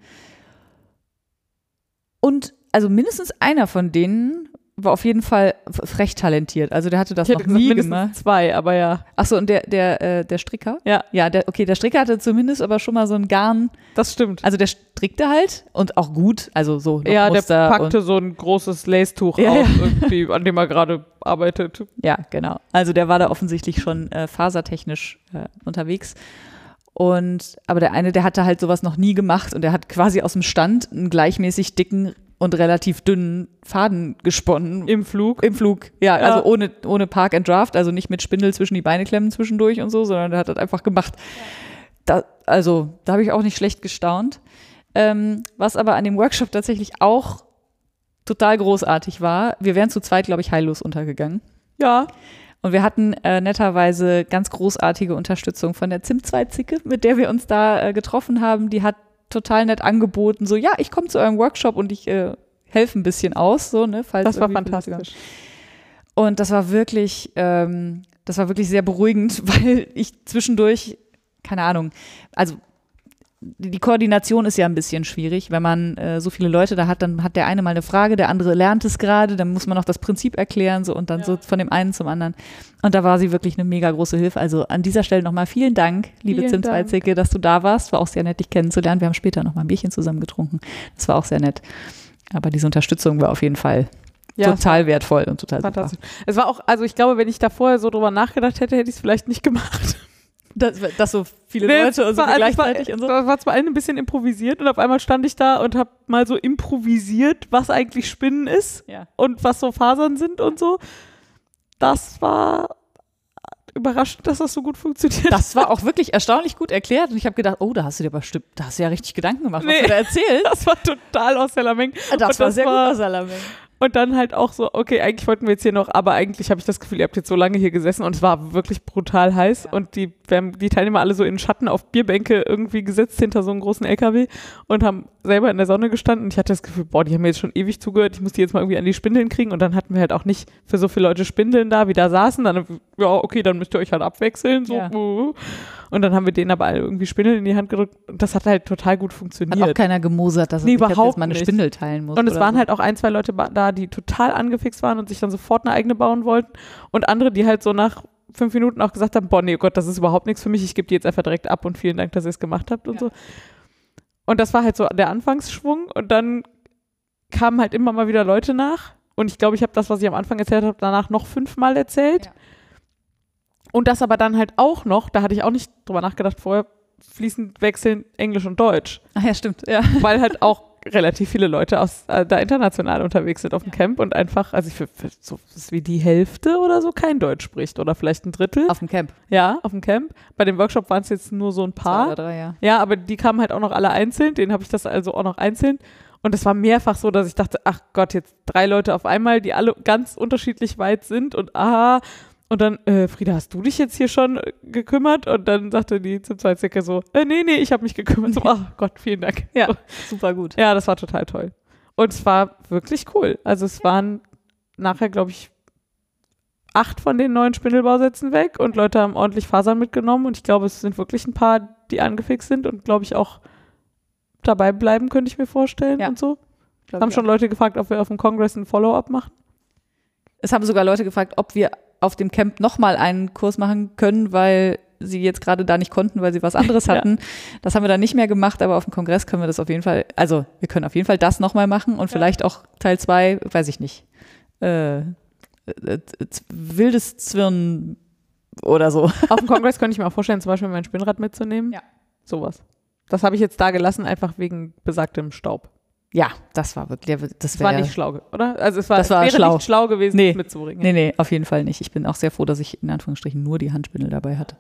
Speaker 1: und also mindestens einer von denen war auf jeden Fall frech talentiert. Also der hatte das
Speaker 2: Ich
Speaker 1: noch nie gemacht.
Speaker 2: zwei, aber ja,
Speaker 1: Achso, und der, der, äh, der Stricker?
Speaker 2: Ja.
Speaker 1: Ja, der, okay, der Stricker hatte zumindest aber schon mal so ein Garn.
Speaker 2: das stimmt.
Speaker 1: Also der strickte halt und auch gut, also so
Speaker 2: ja, der
Speaker 1: Muster
Speaker 2: packte so ein großes Lace-Tuch
Speaker 1: Ja,
Speaker 2: auf,
Speaker 1: ja.
Speaker 2: irgendwie, an dem er gerade arbeitet.
Speaker 1: ja, genau. Also der war da offensichtlich schon äh, fasertechnisch äh, unterwegs. Und aber der eine, der hatte halt sowas noch nie gemacht und der hat quasi aus dem Stand einen gleichmäßig dicken und relativ dünnen Faden gesponnen
Speaker 2: Im Flug.
Speaker 1: im Flug. Ja,
Speaker 2: Ja.
Speaker 1: also ohne, ohne Park and Draft, also nicht mit Spindel zwischen die Beine klemmen zwischendurch und so, sondern der hat das einfach gemacht. Da, also, da habe ich auch nicht schlecht gestaunt. Ähm, was aber an dem Workshop tatsächlich auch total großartig war, wir wären zu zweit, glaube ich, heillos untergegangen.
Speaker 2: Ja,
Speaker 1: Und wir hatten äh, netterweise ganz großartige Unterstützung von der Zimtzweit-Zicke, mit der wir uns da äh, getroffen haben. Die hat total nett angeboten, so, ja, ich komme zu eurem Workshop und ich äh, helfe ein bisschen aus, so, ne, falls
Speaker 2: das war fantastisch.
Speaker 1: und das war wirklich, ähm, das war wirklich sehr beruhigend, [laughs] weil ich zwischendurch, keine Ahnung, also die Koordination ist ja ein bisschen schwierig. Wenn man äh, so viele Leute da hat, dann hat der eine mal eine Frage, der andere lernt es gerade, dann muss man noch das Prinzip erklären so und dann so von dem einen zum anderen. Und da war sie wirklich eine mega große Hilfe. Also an dieser Stelle nochmal vielen Dank, liebe
Speaker 2: Vielen
Speaker 1: Zimtzweizicke, dass du da warst. War auch sehr nett, dich kennenzulernen. Wir haben später noch mal ein Bierchen zusammen getrunken. Das war auch sehr nett. Aber diese Unterstützung war auf jeden Fall
Speaker 2: Ja,
Speaker 1: total wertvoll und total super.
Speaker 2: fantastisch. Es war auch, also ich glaube, wenn ich da vorher so drüber nachgedacht hätte, hätte ich es vielleicht nicht gemacht.
Speaker 1: Dass, dass so viele
Speaker 2: Nee,
Speaker 1: Leute und so
Speaker 2: also
Speaker 1: gleichzeitig
Speaker 2: war,
Speaker 1: und so.
Speaker 2: Das war zwar ein bisschen improvisiert und auf einmal stand ich da und habe mal so improvisiert, was eigentlich Spinnen ist
Speaker 1: Ja.
Speaker 2: und was so Fasern sind und so. Das war überraschend, dass das so gut funktioniert.
Speaker 1: Das war auch wirklich erstaunlich gut erklärt und ich habe gedacht, oh, da hast du dir bestimmt, da hast du ja richtig Gedanken gemacht, was
Speaker 2: Nee.
Speaker 1: du da erzählst. [laughs]
Speaker 2: Das war total aus der Lameng.
Speaker 1: Das,
Speaker 2: Und
Speaker 1: war sehr
Speaker 2: war-
Speaker 1: gut, Salameng.
Speaker 2: Und dann halt auch so, okay, eigentlich wollten wir jetzt hier noch, aber eigentlich habe ich das Gefühl, ihr habt jetzt so lange hier gesessen und es war wirklich brutal heiß. Und die, wir haben die Teilnehmer alle so in Schatten auf Bierbänke irgendwie gesetzt hinter so einem großen LKW und haben selber in der Sonne gestanden. Und ich hatte das Gefühl, boah, die haben mir jetzt schon ewig zugehört, ich muss die jetzt mal irgendwie an die Spindeln kriegen. Und dann hatten wir halt auch nicht für so viele Leute Spindeln da, wie da saßen, dann, ja, okay, dann müsst ihr euch halt abwechseln, so,
Speaker 1: Ja.
Speaker 2: Und dann haben wir denen aber alle irgendwie Spindeln in die Hand gedrückt und das hat halt total gut
Speaker 1: Hat
Speaker 2: funktioniert.
Speaker 1: auch keiner gemosert, dass
Speaker 2: Nee, überhaupt
Speaker 1: jetzt mal eine
Speaker 2: nicht.
Speaker 1: Spindel teilen muss.
Speaker 2: Und es waren
Speaker 1: so.
Speaker 2: halt auch ein, zwei Leute da, die total angefixt waren und sich dann sofort eine eigene bauen wollten. Und andere, die halt so nach fünf Minuten auch gesagt haben, boah, nee, oh Gott, das ist überhaupt nichts für mich, ich gebe die jetzt einfach direkt ab und vielen Dank, dass ihr es gemacht habt und
Speaker 1: Ja.
Speaker 2: so. Und das war halt so der Anfangsschwung und dann kamen halt immer mal wieder Leute nach Und ich glaube, ich habe das, was ich am Anfang erzählt habe, danach noch fünfmal erzählt.
Speaker 1: Ja.
Speaker 2: Und das aber dann halt auch noch, da hatte ich auch nicht drüber nachgedacht vorher, fließend wechseln Englisch und Deutsch.
Speaker 1: Ach ja, stimmt. Ja. [laughs]
Speaker 2: Weil halt auch relativ viele Leute aus äh, da international unterwegs sind auf dem Camp und einfach, also ich für, für so ist wie die Hälfte oder so kein Deutsch spricht oder vielleicht ein Drittel.
Speaker 1: Auf dem Camp.
Speaker 2: ja, auf dem Camp. Bei dem Workshop waren es jetzt nur so ein
Speaker 1: Zwei
Speaker 2: paar.
Speaker 1: oder drei, ja.
Speaker 2: Ja, aber die kamen halt auch noch alle einzeln. Den habe ich das also auch noch einzeln. Und es war mehrfach so, dass ich dachte, ach Gott, jetzt drei Leute auf einmal, die alle ganz unterschiedlich weit sind und aha. Und dann, äh, Frieda, hast du dich jetzt hier schon äh, gekümmert? Und dann sagte die zum Zweitsäcker so, äh, nee, nee, ich habe mich gekümmert. So, ach [laughs] Gott, vielen Dank.
Speaker 1: Ja, super gut.
Speaker 2: Ja, das war total toll. Und es war wirklich cool. Also es waren nachher, glaube ich, acht von den neuen Spindelbausätzen weg und Leute haben ordentlich Fasern mitgenommen und ich glaube, es sind wirklich ein paar, die angefixt sind und glaube ich auch dabei bleiben, könnte ich mir vorstellen
Speaker 1: Ja.
Speaker 2: und so.
Speaker 1: Glaub
Speaker 2: haben schon
Speaker 1: auch.
Speaker 2: Leute gefragt, ob wir auf dem Kongress ein Follow-up machen.
Speaker 1: Es haben sogar Leute gefragt, ob wir auf dem Camp nochmal einen Kurs machen können, weil sie jetzt gerade da nicht konnten, weil sie was anderes [laughs]
Speaker 2: Ja.
Speaker 1: hatten. Das haben wir dann nicht mehr gemacht, aber auf dem Kongress können wir das auf jeden Fall, also wir können auf jeden Fall das nochmal machen und vielleicht auch Teil zwei, weiß ich nicht, äh, äh, wildes Zwirn oder so. [laughs]
Speaker 2: Auf dem Kongress könnte ich mir auch vorstellen, zum Beispiel mein Spinnrad mitzunehmen.
Speaker 1: Ja.
Speaker 2: Sowas. Das habe ich jetzt da gelassen, einfach wegen besagtem Staub.
Speaker 1: Ja, das war wirklich, das
Speaker 2: Das war nicht schlau, oder? Also es war,
Speaker 1: Das war
Speaker 2: wäre
Speaker 1: schlau.
Speaker 2: nicht schlau gewesen,
Speaker 1: Nee.
Speaker 2: mitzubringen.
Speaker 1: Nee, nee, auf jeden Fall nicht. Ich bin auch sehr froh, dass ich in Anführungsstrichen nur die Handspindel dabei hatte.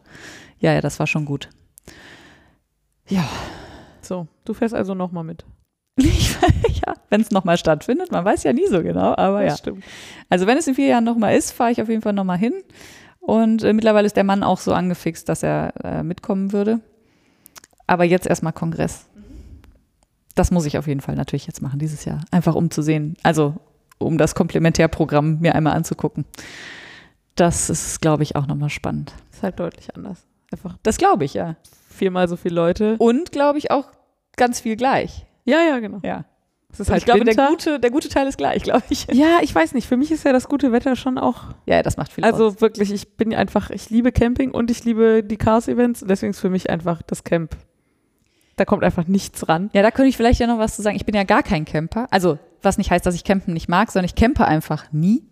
Speaker 1: Ja, ja, das war schon gut. Ja,
Speaker 2: So, du fährst also nochmal mit. [laughs]
Speaker 1: ich, ja wenn es nochmal stattfindet, man weiß ja nie so genau, aber ja.
Speaker 2: Das stimmt.
Speaker 1: Also wenn es in vier Jahren nochmal ist, fahre ich auf jeden Fall nochmal hin. Und äh, mittlerweile ist der Mann auch so angefixt, dass er äh, mitkommen würde. Aber jetzt erstmal Kongress. Das muss ich auf jeden Fall natürlich jetzt machen dieses Jahr. Einfach um zu sehen, also um das Komplementärprogramm mir einmal anzugucken. Das ist, glaube ich, auch nochmal spannend.
Speaker 2: Ist halt deutlich anders. Einfach
Speaker 1: Das glaube ich, ja.
Speaker 2: viermal so viele Leute.
Speaker 1: Und glaube ich auch ganz viel gleich.
Speaker 2: Ja, ja, genau.
Speaker 1: Ja.
Speaker 2: Es ist
Speaker 1: Und
Speaker 2: halt
Speaker 1: ich glaube, der gute, der gute Teil ist gleich, glaube ich.
Speaker 2: Ja, ich weiß nicht. Für mich ist ja das gute Wetter schon auch.
Speaker 1: Ja, das macht viel
Speaker 2: Also
Speaker 1: aus.
Speaker 2: wirklich, ich bin einfach, ich liebe Camping und ich liebe die Cars-Events. Deswegen ist für mich einfach das Camp. Da kommt einfach nichts ran.
Speaker 1: Ja, da könnte ich vielleicht ja noch was zu sagen. Ich bin ja gar kein Camper. Also, was nicht heißt, dass ich Campen nicht mag, sondern ich campe einfach nie.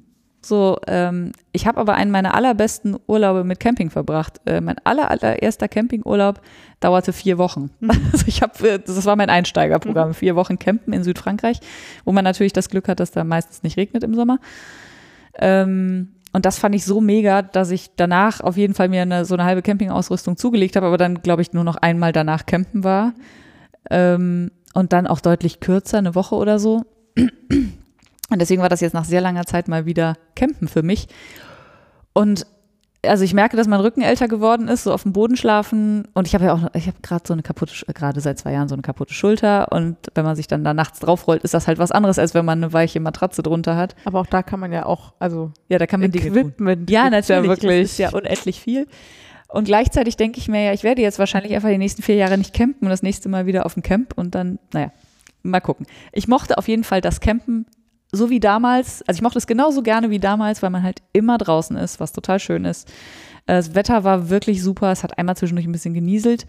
Speaker 1: So, ähm, ich habe aber einen meiner allerbesten Urlaube mit Camping verbracht. Äh, mein aller, allererster Campingurlaub dauerte vier Wochen. [laughs] Also ich habe, äh, das war mein Einsteigerprogramm, vier Wochen Campen in Südfrankreich, wo man natürlich das Glück hat, dass da meistens nicht regnet im Sommer. Ähm, und das fand ich so mega, dass ich danach auf jeden Fall mir eine, so eine halbe Campingausrüstung zugelegt habe, aber dann, glaube ich, nur noch einmal danach campen war. Ähm, und dann auch deutlich kürzer, eine Woche oder so. Und deswegen war das jetzt nach sehr langer Zeit mal wieder Campen für mich. Und also ich merke, dass mein Rücken älter geworden ist, so auf dem Boden schlafen. Und ich habe ja auch, ich habe gerade so eine kaputte, Sch- gerade seit zwei Jahren so eine kaputte Schulter. Und wenn man sich dann da nachts draufrollt, ist das halt was anderes, als wenn man eine weiche Matratze drunter hat.
Speaker 2: Aber auch da kann man ja auch, also
Speaker 1: Ja, da kann man Dinge tun.
Speaker 2: Equipment.
Speaker 1: Ja, natürlich.
Speaker 2: Ja, wirklich.
Speaker 1: Ist ja unendlich viel. Und gleichzeitig denke ich mir ja, ich werde jetzt wahrscheinlich einfach die nächsten vier Jahre nicht campen und das nächste Mal wieder auf dem Camp und dann, naja, mal gucken. Ich mochte auf jeden Fall das Campen so wie damals. Also ich mochte es genauso gerne wie damals, weil man halt immer draußen ist, was total schön ist. Äh, Das Wetter war wirklich super. Es hat einmal zwischendurch ein bisschen genieselt.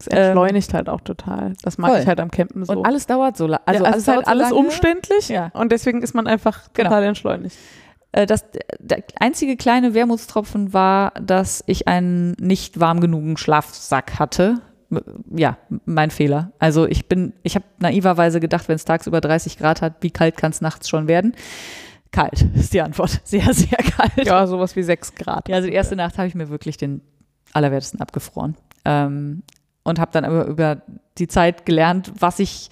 Speaker 2: Es entschleunigt halt auch total. Das mag
Speaker 1: voll.
Speaker 2: ich halt am Campen so.
Speaker 1: Und alles dauert so lange. Also
Speaker 2: ja, es
Speaker 1: alles
Speaker 2: ist halt alles
Speaker 1: lange.
Speaker 2: umständlich
Speaker 1: Ja.
Speaker 2: und deswegen ist man einfach
Speaker 1: Genau.
Speaker 2: total entschleunigt.
Speaker 1: Äh, Das, der einzige kleine Wermutstropfen war, dass ich einen nicht warm genugen Schlafsack hatte. Ja, mein Fehler. Also ich bin, ich habe naiverweise gedacht, wenn es tagsüber 30 Grad hat, wie kalt kann es nachts schon werden? Kalt [laughs] ist die Antwort. Sehr, sehr kalt.
Speaker 2: Ja, sowas wie 6 Grad.
Speaker 1: Ja, also die erste Nacht habe ich mir wirklich den Allerwertesten abgefroren. Ähm, und habe dann aber über die Zeit gelernt, was ich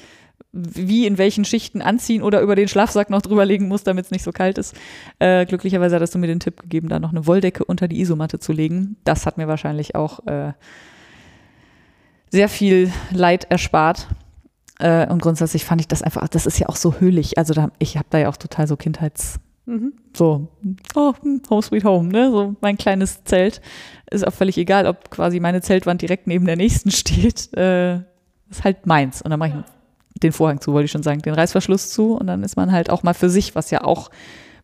Speaker 1: wie in welchen Schichten anziehen oder über den Schlafsack noch drüberlegen muss, damit es nicht so kalt ist. Äh, glücklicherweise hattest du mir den Tipp gegeben, da noch eine Wolldecke unter die Isomatte zu legen. Das hat mir wahrscheinlich auch äh, sehr viel Leid erspart. Äh, und grundsätzlich fand ich das einfach, das ist ja auch so höhlich. Also da, ich habe da ja auch total so Kindheits,
Speaker 2: Mhm.
Speaker 1: so, oh, Home Sweet Home, ne? So mein kleines Zelt. Ist auch völlig egal, ob quasi meine Zeltwand direkt neben der nächsten [laughs] steht. Äh, ist halt meins. Und dann mache ich den Vorhang zu, wollte ich schon sagen, den Reißverschluss zu. Und dann ist man halt auch mal für sich, was ja auch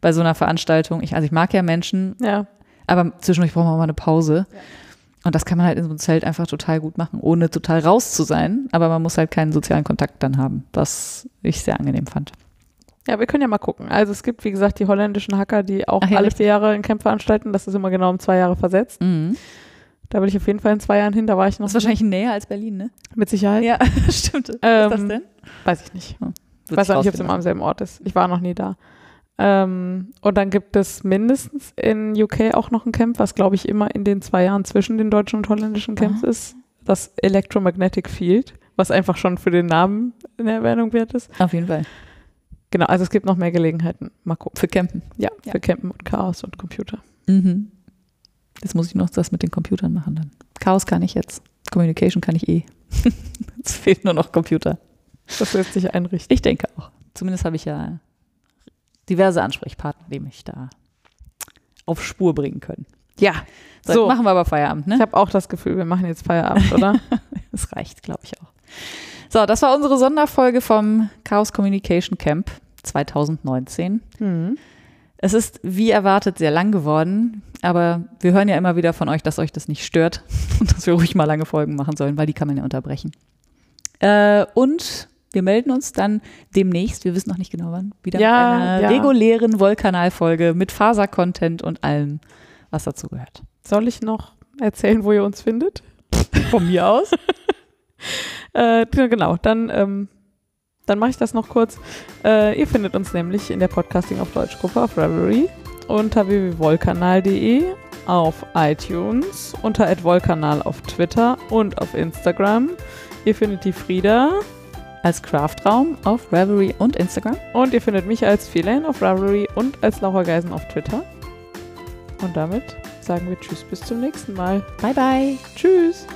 Speaker 1: bei so einer Veranstaltung, ich, also ich mag ja Menschen,
Speaker 2: Ja.
Speaker 1: aber zwischendurch braucht man auch mal eine Pause. Und das kann man halt in so einem Zelt einfach total gut machen, ohne total raus zu sein. Aber man muss halt keinen sozialen Kontakt dann haben, was ich sehr angenehm fand.
Speaker 2: Ja, wir können ja mal gucken. Also es gibt, wie gesagt, die holländischen Hacker, die auch
Speaker 1: Ach ja,
Speaker 2: alle
Speaker 1: richtig.
Speaker 2: vier Jahre ein Camp veranstalten. Das ist immer genau um zwei Jahre versetzt.
Speaker 1: Mhm.
Speaker 2: Da will ich auf jeden Fall in zwei Jahren hin. Da war ich noch
Speaker 1: Das ist wahrscheinlich näher als Berlin, ne?
Speaker 2: mit Sicherheit.
Speaker 1: Ja, [laughs] stimmt. Was
Speaker 2: Ähm,
Speaker 1: ist das denn?
Speaker 2: Weiß ich nicht. Ich weiß auch nicht, ob es immer am selben Ort ist. Ich war noch nie da. Ähm, und dann gibt es mindestens in UK auch noch ein Camp, was glaube ich immer in den zwei Jahren zwischen den deutschen und holländischen Camps
Speaker 1: Aha.
Speaker 2: ist. Das Electromagnetic Field, was einfach schon für den Namen in Erwähnung wert ist.
Speaker 1: Auf jeden Fall.
Speaker 2: Genau, also es gibt noch mehr Gelegenheiten. Mal gucken.
Speaker 1: Für Campen.
Speaker 2: Ja,
Speaker 1: Ja.
Speaker 2: für Campen und Chaos und Computer.
Speaker 1: Mhm. Jetzt muss ich noch das mit den Computern machen dann. Chaos kann ich jetzt. Communication kann ich eh. [laughs] Jetzt fehlt nur noch Computer.
Speaker 2: Das lässt sich einrichten.
Speaker 1: Ich denke auch. Zumindest habe ich ja diverse Ansprechpartner, die mich da auf Spur bringen können.
Speaker 2: Ja,
Speaker 1: So,
Speaker 2: So.
Speaker 1: machen wir aber Feierabend, ne?
Speaker 2: ich habe auch das Gefühl, wir machen jetzt Feierabend, oder? [laughs]
Speaker 1: Das reicht, glaube ich auch. So, das war unsere Sonderfolge vom Chaos Communication Camp 2019.
Speaker 2: hm.
Speaker 1: Es ist wie erwartet sehr lang geworden, aber wir hören ja immer wieder von euch, dass euch das nicht stört [laughs] und dass wir ruhig mal lange Folgen machen sollen, weil die kann man ja unterbrechen. Äh, und wir melden uns dann demnächst, wir wissen noch nicht genau wann, wieder
Speaker 2: Ja,
Speaker 1: mit einer
Speaker 2: ja.
Speaker 1: regulären Wollkanal-Folge mit Faser-Content und allem, was dazu gehört.
Speaker 2: Soll ich noch erzählen, wo ihr uns findet?
Speaker 1: Von mir aus? [laughs]
Speaker 2: Äh, genau, dann, ähm, dann mache ich das noch kurz. Äh, ihr findet uns nämlich in der Podcasting auf Deutsch Gruppe auf Revelry unter www.wollkanal.de auf iTunes, unter @wollkanal auf Twitter und auf Instagram. Ihr findet die Frieda
Speaker 1: Als Craftraum auf Revelry und Instagram.
Speaker 2: und ihr findet mich als Philan auf Ravelry und als Laura Geisen auf Twitter. Und damit sagen wir Tschüss bis zum nächsten Mal.
Speaker 1: Bye, bye.
Speaker 2: Tschüss.